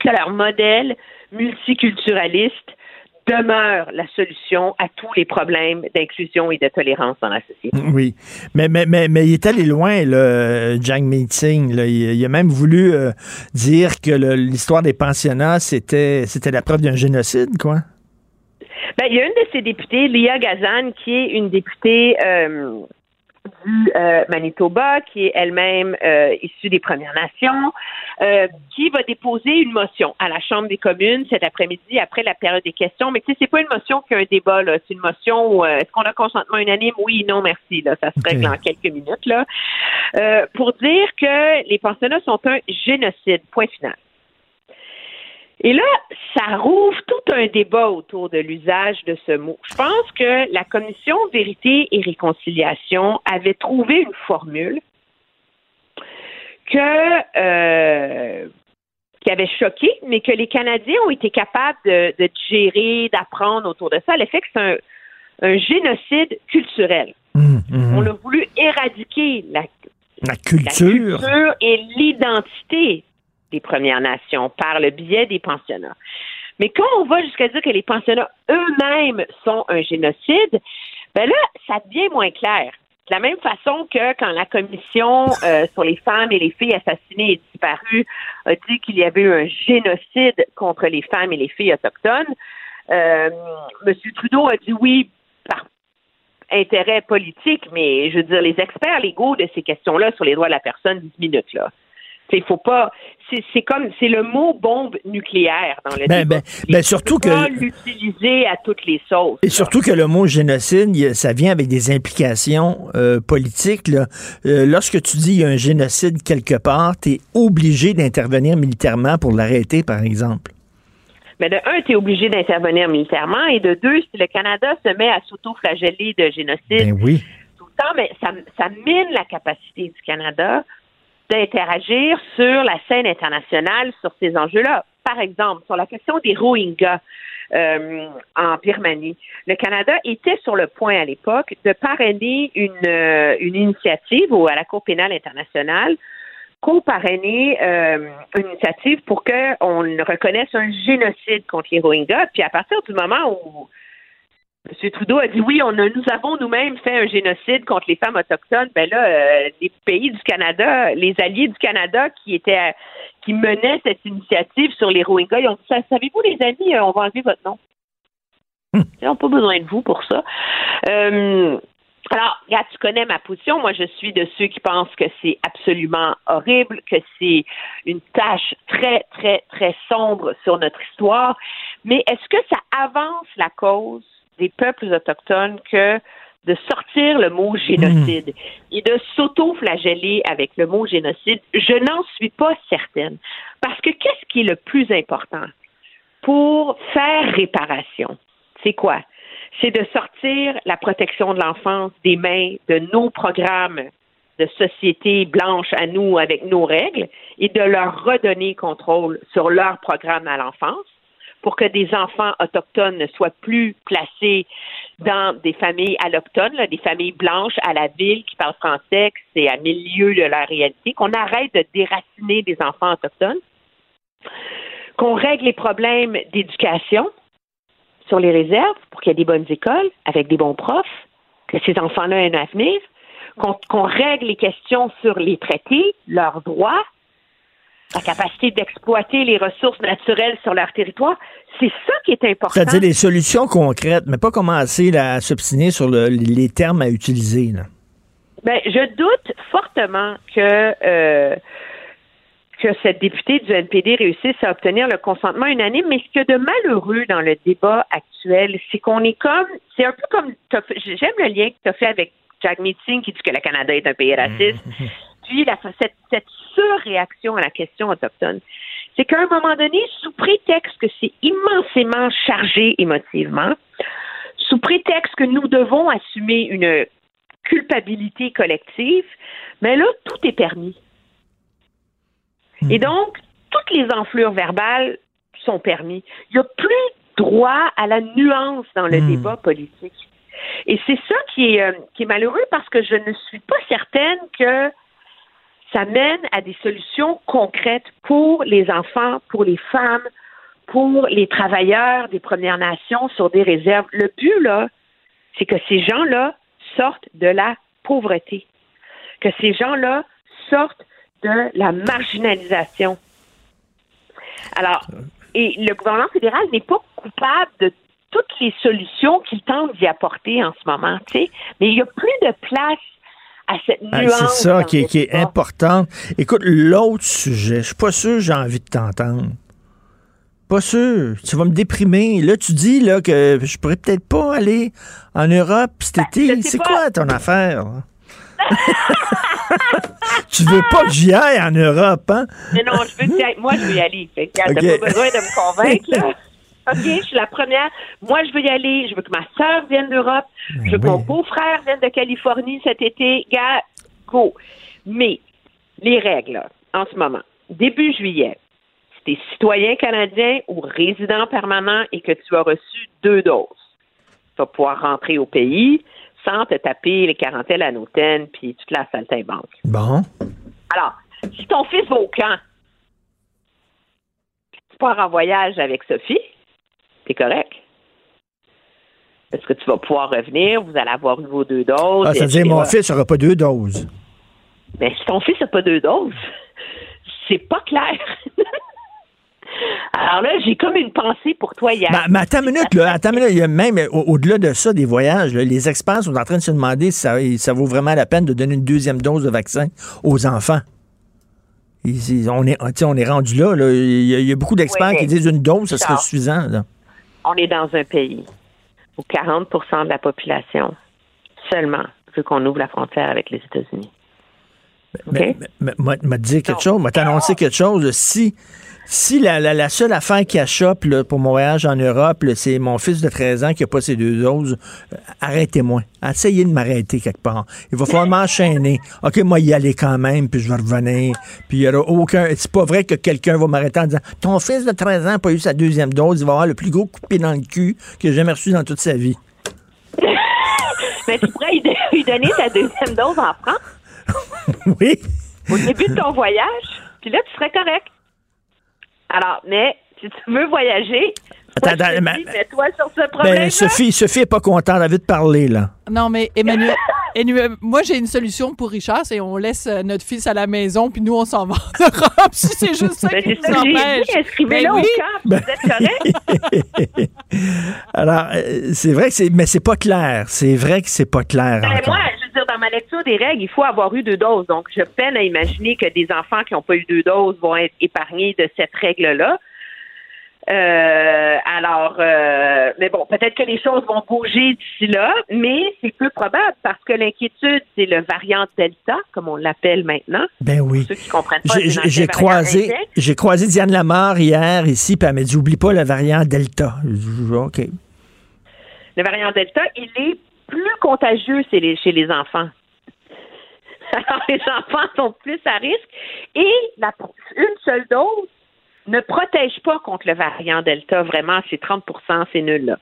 que leur modèle multiculturaliste demeure la solution à tous les problèmes d'inclusion et de tolérance dans la société. Oui, mais, mais, mais, mais il est allé loin, le Jiang Meeting. Il, a même voulu euh, dire que l'histoire des pensionnats, c'était la preuve d'un génocide, quoi. Ben, il y a une de ces députées, Lia Gazan, qui est une députée... Euh, du euh, Manitoba, qui est elle-même euh, issue des Premières Nations, euh, qui va déposer une motion à la Chambre des communes cet après-midi après la période des questions. Mais tu sais, c'est pas une motion qui a un débat, là. C'est une motion où est-ce qu'on a consentement unanime? Oui, non, merci. Là. Ça se règle en quelques minutes. là. pour dire que les pensionnats sont un génocide. Point final. Et là, ça rouvre tout un débat autour de l'usage de ce mot. Je pense que la commission Vérité et Réconciliation avait trouvé une formule que euh, qui avait choqué, mais que les Canadiens ont été capables de, gérer, d'apprendre autour de ça. L'effet que c'est un, génocide culturel. Mmh, mmh. On a voulu éradiquer la, la culture. la culture et l'identité des Premières Nations par le biais des pensionnats. Mais quand on va jusqu'à dire que les pensionnats eux-mêmes sont un génocide, ben là, ça devient moins clair. De la même façon que quand la commission euh, sur les femmes et les filles assassinées et disparues a dit qu'il y avait eu un génocide contre les femmes et les filles autochtones, euh, M. Trudeau a dit oui par intérêt politique, mais je veux dire, les experts légaux de ces questions-là sur les droits de la personne, 10 minutes, là. Il faut pas. C'est comme c'est le mot bombe nucléaire dans le ben, ben, ben surtout que l'utiliser à toutes les sauces. Et surtout que le mot génocide, ça vient avec des implications euh, politiques. Là. Euh, lorsque tu dis il y a un génocide quelque part, tu es obligé d'intervenir militairement pour l'arrêter, par exemple. Mais de un, tu es obligé d'intervenir militairement, et de deux, si le Canada se met à s'auto-flageller de génocide ben oui. tout le temps, mais ça, ça mine la capacité du Canada d'interagir sur la scène internationale sur ces enjeux-là. Par exemple, sur la question des Rohingyas euh, en Birmanie, le Canada était sur le point à l'époque de parrainer une, euh, une initiative à la Cour pénale internationale co-parrainer euh, une initiative pour qu'on reconnaisse un génocide contre les Rohingyas. Puis à partir du moment où M. Trudeau a dit oui, on a, nous avons nous-mêmes fait un génocide contre les femmes autochtones. Ben là, euh, les pays du Canada, les alliés du Canada qui étaient qui menaient cette initiative sur les Rohingyas, ils ont dit savez-vous les amis, euh, on va enlever votre nom. Hmm. Ils n'ont pas besoin de vous pour ça. Euh, alors, regarde, tu connais ma position. Moi, je suis de ceux qui pensent que c'est absolument horrible, que c'est une tâche très, très, très sombre sur notre histoire. Mais est-ce que ça avance la cause? Des peuples autochtones que de sortir le mot génocide hmm. et de s'auto-flageller avec le mot génocide, je n'en suis pas certaine. Parce que qu'est-ce qui est le plus important pour faire réparation? C'est quoi? C'est de sortir la protection de l'enfance des mains de nos programmes de société blanche à nous avec nos règles et de leur redonner contrôle sur leur programme à l'enfance pour que des enfants autochtones ne soient plus placés dans des familles allochtones, des familles blanches à la ville qui parlent français, c'est à milieu de la réalité, qu'on arrête de déraciner des enfants autochtones, qu'on règle les problèmes d'éducation sur les réserves pour qu'il y ait des bonnes écoles avec des bons profs, que ces enfants-là aient un avenir, qu'on règle les questions sur les traités, leurs droits, la capacité d'exploiter les ressources naturelles sur leur territoire. C'est ça qui est important. C'est-à-dire des solutions concrètes, mais pas commencer à s'obstiner sur les termes à utiliser. Ben, je doute fortement que euh, que cette députée du NPD réussisse à obtenir le consentement unanime, mais ce qu'il y a de malheureux dans le débat actuel, c'est qu'on est comme, c'est un peu comme, j'aime le lien que tu as fait avec Jack Meeting qui dit que le Canada est un pays raciste. La, cette, cette surréaction à la question autochtone, c'est qu'à un moment donné, sous prétexte que c'est immensément chargé émotivement, sous prétexte que nous devons assumer une culpabilité collective, mais là, tout est permis. Et hmm. donc, toutes les enflures verbales sont permis. Il n'y a plus droit à la nuance dans le hmm. débat politique. Et c'est ça qui est, euh, qui est malheureux parce que je ne suis pas certaine que ça mène à des solutions concrètes pour les enfants, pour les femmes, pour les travailleurs des Premières Nations sur des réserves. Le but, là, c'est que ces gens-là sortent de la pauvreté, que ces gens-là sortent de la marginalisation. Alors, et le gouvernement fédéral n'est pas coupable de toutes les solutions qu'il tente d'y apporter en ce moment, tu sais, mais il n'y a plus de place à cette Ah, c'est ça qui est, qui important. Écoute, l'autre sujet, je suis pas sûr que j'ai envie de t'entendre. Pas sûr. Tu vas me déprimer. Là, tu dis là, que je pourrais peut-être pas aller en Europe cet été. Ben, sais C'est pas. quoi ton affaire? <laughs> tu veux pas que j'y aille en Europe, hein? Mais non, je veux que tu ailles- Moi, je veux y aller. Fait que, regarde, Ok. T'as pas besoin de me convaincre, là. <laughs> OK, je suis la première. Moi, je veux y aller. Je veux que ma sœur vienne d'Europe. Je veux que mon beau-frère vienne de Californie cet été. Gars, go. Mais les règles, en ce moment, début juillet, si tu es citoyen canadien ou résident permanent et que tu as reçu deux doses, tu vas pouvoir rentrer au pays sans te taper les quarantaines à l'hôtel puis toute la saltimbanque. Bon. Alors, si ton fils va au camp, tu pars en voyage avec Sophie, t'es correct. Est-ce que tu vas pouvoir revenir? Vous allez avoir eu vos deux doses. Ah, ça veut dire etc. mon fils n'aura pas deux doses. Mais si ton fils n'a pas deux doses, c'est pas clair. <laughs> Alors là, j'ai comme une pensée pour toi hier. Mais, mais attends une minute, là, attends une minute. Il y a même au- au-delà de ça, des voyages, là, les experts sont en train de se demander si ça, ça vaut vraiment la peine de donner une deuxième dose de vaccin aux enfants. Ils- ils- on, est, on est rendu là. là. Il, y a, il y a beaucoup d'experts Oui, qui disent une dose, ça serait suffisant. là. On est dans un pays où 40% de la population seulement veut qu'on ouvre la frontière avec les États-Unis. Mais, mais- m'a m'a dit quelque chose, m'a annoncé quelque chose. Si, si la, la- la seule affaire qui achoppe là, pour mon voyage en Europe, c'est mon fils de 13 ans qui n'a pas ses deux doses, euh, arrêtez-moi. Essayez de m'arrêter quelque part. Il va falloir m'enchaîner. OK, moi, y aller quand même, puis je vais revenir. Puis il n'y aura aucun. C'est pas vrai que quelqu'un va m'arrêter en disant Ton fils de 13 ans n'a pas eu sa deuxième dose, il va avoir le plus gros coup de pied dans le cul qu'il a jamais reçu dans toute sa vie. <laughs> Mais tu pourrais lui lui donner ta deuxième dose en France <laughs> oui. au début de ton voyage, puis là, tu serais correct. Alors, mais si tu veux voyager, Attends, moi, je te attends, dis, mets-toi sur ce problème Ben, Sophie, Sophie n'est pas contente, elle veut te parler, là. Non, mais Emmanuel, <laughs> Emmanuel, moi, j'ai une solution pour Richard, c'est on laisse euh, notre fils à la maison, puis nous, on s'en va en Europe. <laughs> Si c'est juste ça Ben, qui c'est nous ça que j'ai empêche. dit, inscrivez-le Ben au oui. camp, vous êtes correct? <laughs> Alors, euh, c'est vrai que c'est. Mais c'est pas clair. C'est vrai que c'est pas clair. Ben, moi, je veux dire, dans ma lecture des règles, il faut avoir eu deux doses. Donc, je peine à imaginer que des enfants qui n'ont pas eu deux doses vont être épargnés de cette règle-là. Euh, alors, euh, mais bon, peut-être que les choses vont bouger d'ici là, mais c'est peu probable parce que l'inquiétude, c'est le variant Delta, comme on l'appelle maintenant. Ben oui. Ceux qui comprennent pas, J'ai- croisé, j'ai croisé Diane Lamar hier ici, puis elle m'a dit oublie pas le variant Delta. Je dis, OK. Le variant Delta, il est plus contagieux chez les, chez les enfants. <laughs> Alors, les enfants sont plus à risque et la, une seule dose ne protège pas contre le variant Delta. Vraiment, c'est 30% c'est nul. Là.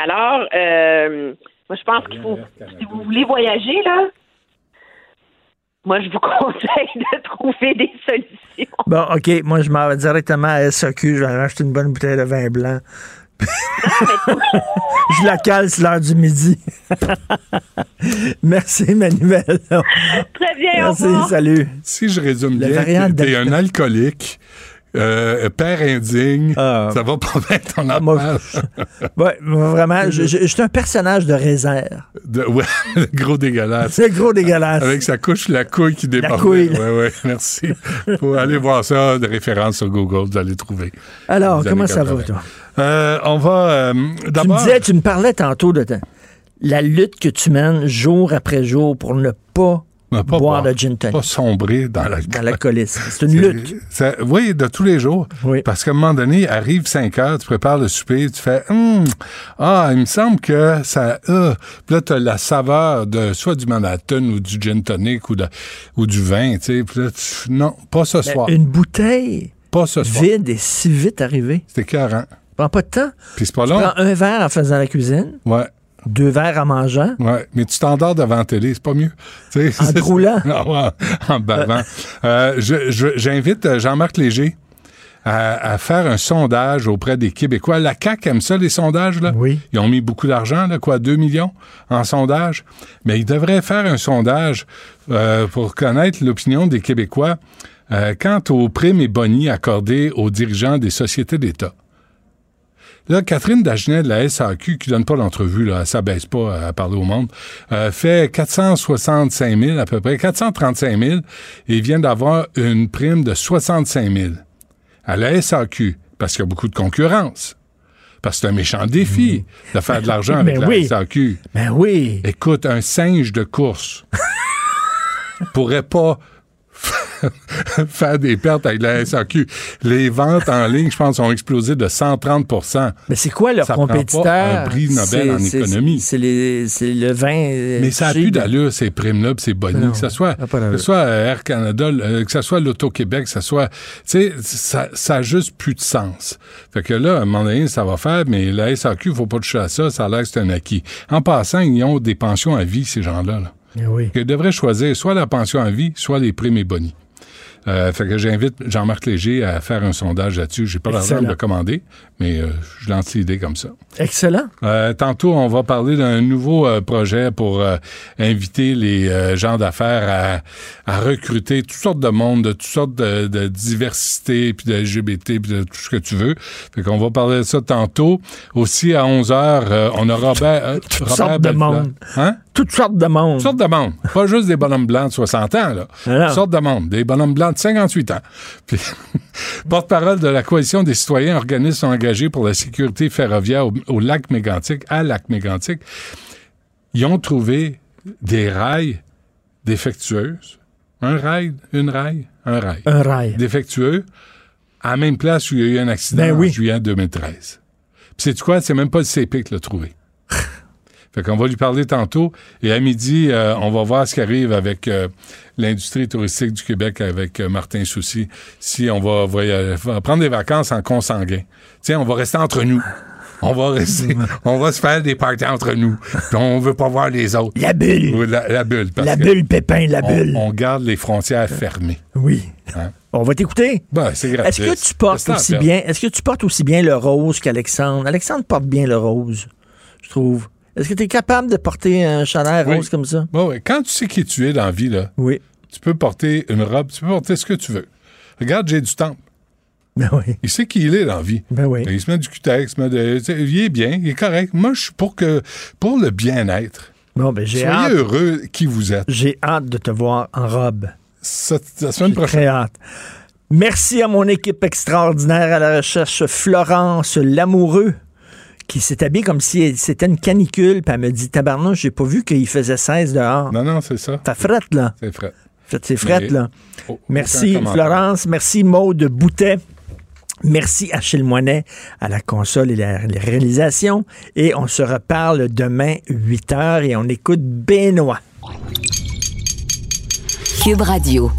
Alors, euh, moi, je pense qu'il faut, si vous voulez voyager, là, moi, je vous <laughs> conseille de trouver des solutions. Bon, OK. Moi, je m'en vais directement à SAQ. Je vais aller acheter une bonne bouteille de vin blanc. <laughs> je la cale, c'est l'heure du midi. <laughs> Merci, Manuel. Très bien, Merci, au revoir. salut. Si je résume Le bien, t'es- un alcoolique, euh, père indigne, ça va pas bien ton Ah, affaire. <laughs> Ouais, vraiment, je, je- je suis un personnage de réserve. De- ouais, <laughs> le gros dégueulasse. C'est gros dégueulasse. Avec sa couche, la couille qui déborde. couille, Oui, là. oui, merci. Faut aller voir ça, de référence sur Google, vous allez trouver. Alors, comment ça va, 80. toi? Euh, on va euh, Tu me disais, tu me parlais tantôt de ta- la lutte que tu mènes jour après jour pour ne pas, Ne pas boire boire, de gin tonic. Pas sombrer dans la Dans l'alcoolisme. C'est une lutte. Ça- oui, de tous les jours. Parce qu'à un moment donné, arrive 5 heures, tu prépares le souper, tu fais Hum, Ah, il me semble que ça. euh. Puis là, tu as la saveur de soit du Manhattan ou du gin tonic ou, de- ou du vin, tu sais. Puis là, tu- non, pas ce Mais soir. Une bouteille Pas ce soir. vide et si vite arrivée. C'est écœurant. Prends pas de temps. Puis c'est pas Tu long. prends un verre en faisant la cuisine, Ouais. Deux verres en mangeant. Ouais, mais tu t'endors devant la télé, c'est pas mieux. En <laughs> c'est- groulant. Ah en bavant. Euh, je- je- J'invite euh, Jean-Marc Léger à, à faire un sondage auprès des Québécois. La CAQ aime ça, les sondages, là. Oui. Ils ont mis beaucoup d'argent, là, quoi, 2 millions en sondage. Mais ils devraient faire un sondage euh, pour connaître l'opinion des Québécois euh, quant aux primes et bonis accordés aux dirigeants des sociétés d'État. Là, Catherine Dagenet de la SAQ, qui donne pas l'entrevue, là, elle s'abaisse pas à parler au monde, euh, fait 465 000 à peu près, 435 000, et vient d'avoir une prime de 65 000 à la SAQ, parce qu'il y a beaucoup de concurrence. Parce que c'est un méchant défi de faire de l'argent <laughs> avec Ben la oui. SAQ. Ben oui. Écoute, un singe de course <laughs> pourrait pas <laughs> faire des pertes avec la SAQ. Les ventes en ligne, je pense, ont explosé de 130 Mais c'est quoi leur Ça prend pas compétiteur? un prix Nobel C'est- en économie. C'est le vin. euh, Mais ça a cheap. plus d'allure, ces primes-là, ces bonnies, que ce soit, que euh, Air Canada, euh, que ce soit l'Auto-Québec, que ce soit, tu sais, ça, ça a juste plus de sens. Fait que là, à un moment donné, ça va faire, mais la SAQ, faut pas toucher à ça, ça a l'air que c'est un acquis. En passant, ils ont des pensions à vie, ces gens-là, là. Eh oui. Ils devraient choisir soit la pension à vie, soit les primes et bonnies. Euh, fait que j'invite Jean-Marc Léger à faire un sondage là-dessus. J'ai pas l'argent de le commander, mais euh, je lance l'idée comme ça. Excellent. Euh, tantôt, on va parler d'un nouveau euh, projet pour euh, inviter les euh, gens d'affaires à, à recruter toutes sortes de monde, de toutes sortes de, de diversité, puis de LGBT, puis de tout ce que tu veux. Fait qu'on va parler de ça tantôt. Aussi, à 11 h on a Robert, Robert de monde. Hein? Toutes sortes de monde. Toutes sortes de monde. Pas juste des bonhommes blancs de 60 ans, là. non. Toutes sortes de monde. Des bonhommes blancs de 58 ans. Puis, <laughs> porte-parole de la Coalition des citoyens, organismes engagés pour la sécurité ferroviaire au, au lac Mégantic, à lac Mégantic, ils ont trouvé des rails défectueuses. Un rail, une rail, un rail. Un rail. Défectueux, à la même place où il y a eu un accident Ben en oui. juillet 2013. Puis c'est quoi? C'est même pas le CP qui l'a trouvé. Fait qu'on va lui parler tantôt. Et à midi, euh, on va voir ce qui arrive avec euh, l'industrie touristique du Québec avec euh, Martin Soucy. Si on va, prendre des vacances en consanguin. Tiens, on va rester entre nous. On va rester, <laughs> on va se faire des parties entre nous. Puis on veut pas voir les autres. La bulle. La, la bulle. parce La bulle, Pépin, la on- bulle. On, garde les frontières fermées. Oui. Hein? On va t'écouter. Ben, c'est Est-ce que tu portes aussi en bien, est-ce que tu portes aussi bien le rose qu'Alexandre? Alexandre porte bien le rose, je trouve. Est-ce que tu es capable de porter un chandail Oui. rose comme ça? Bon, ouais. Quand tu sais qui tu es dans la vie, là, oui. tu peux porter une robe, tu peux porter ce que tu veux. Regarde, j'ai du temps. Ben oui. Il sait qui il est dans la vie. Ben oui. Il se met du cutex, il se met de- il est bien, il est correct. Moi, je suis pour que pour le bien-être. Bon, ben Soyez hâte. heureux qui vous êtes. J'ai hâte de te voir en robe. Ça, la semaine prochaine. Très hâte. Merci à mon équipe extraordinaire à la recherche, Florence Lamoureux, qui s'est habillée comme si c'était une canicule, puis elle me dit Tabarnouche, j'ai pas vu qu'il faisait 16 dehors. Non, non, c'est ça. T'as frette, là. C'est frais. Fait, c'est frette, là. Oh, Merci. Florence. Merci, Maude Boutet. Merci, Achille Moinet, à la console et la, la réalisation. Et on se reparle demain, 8 h, et on écoute Benoît. Cube Radio.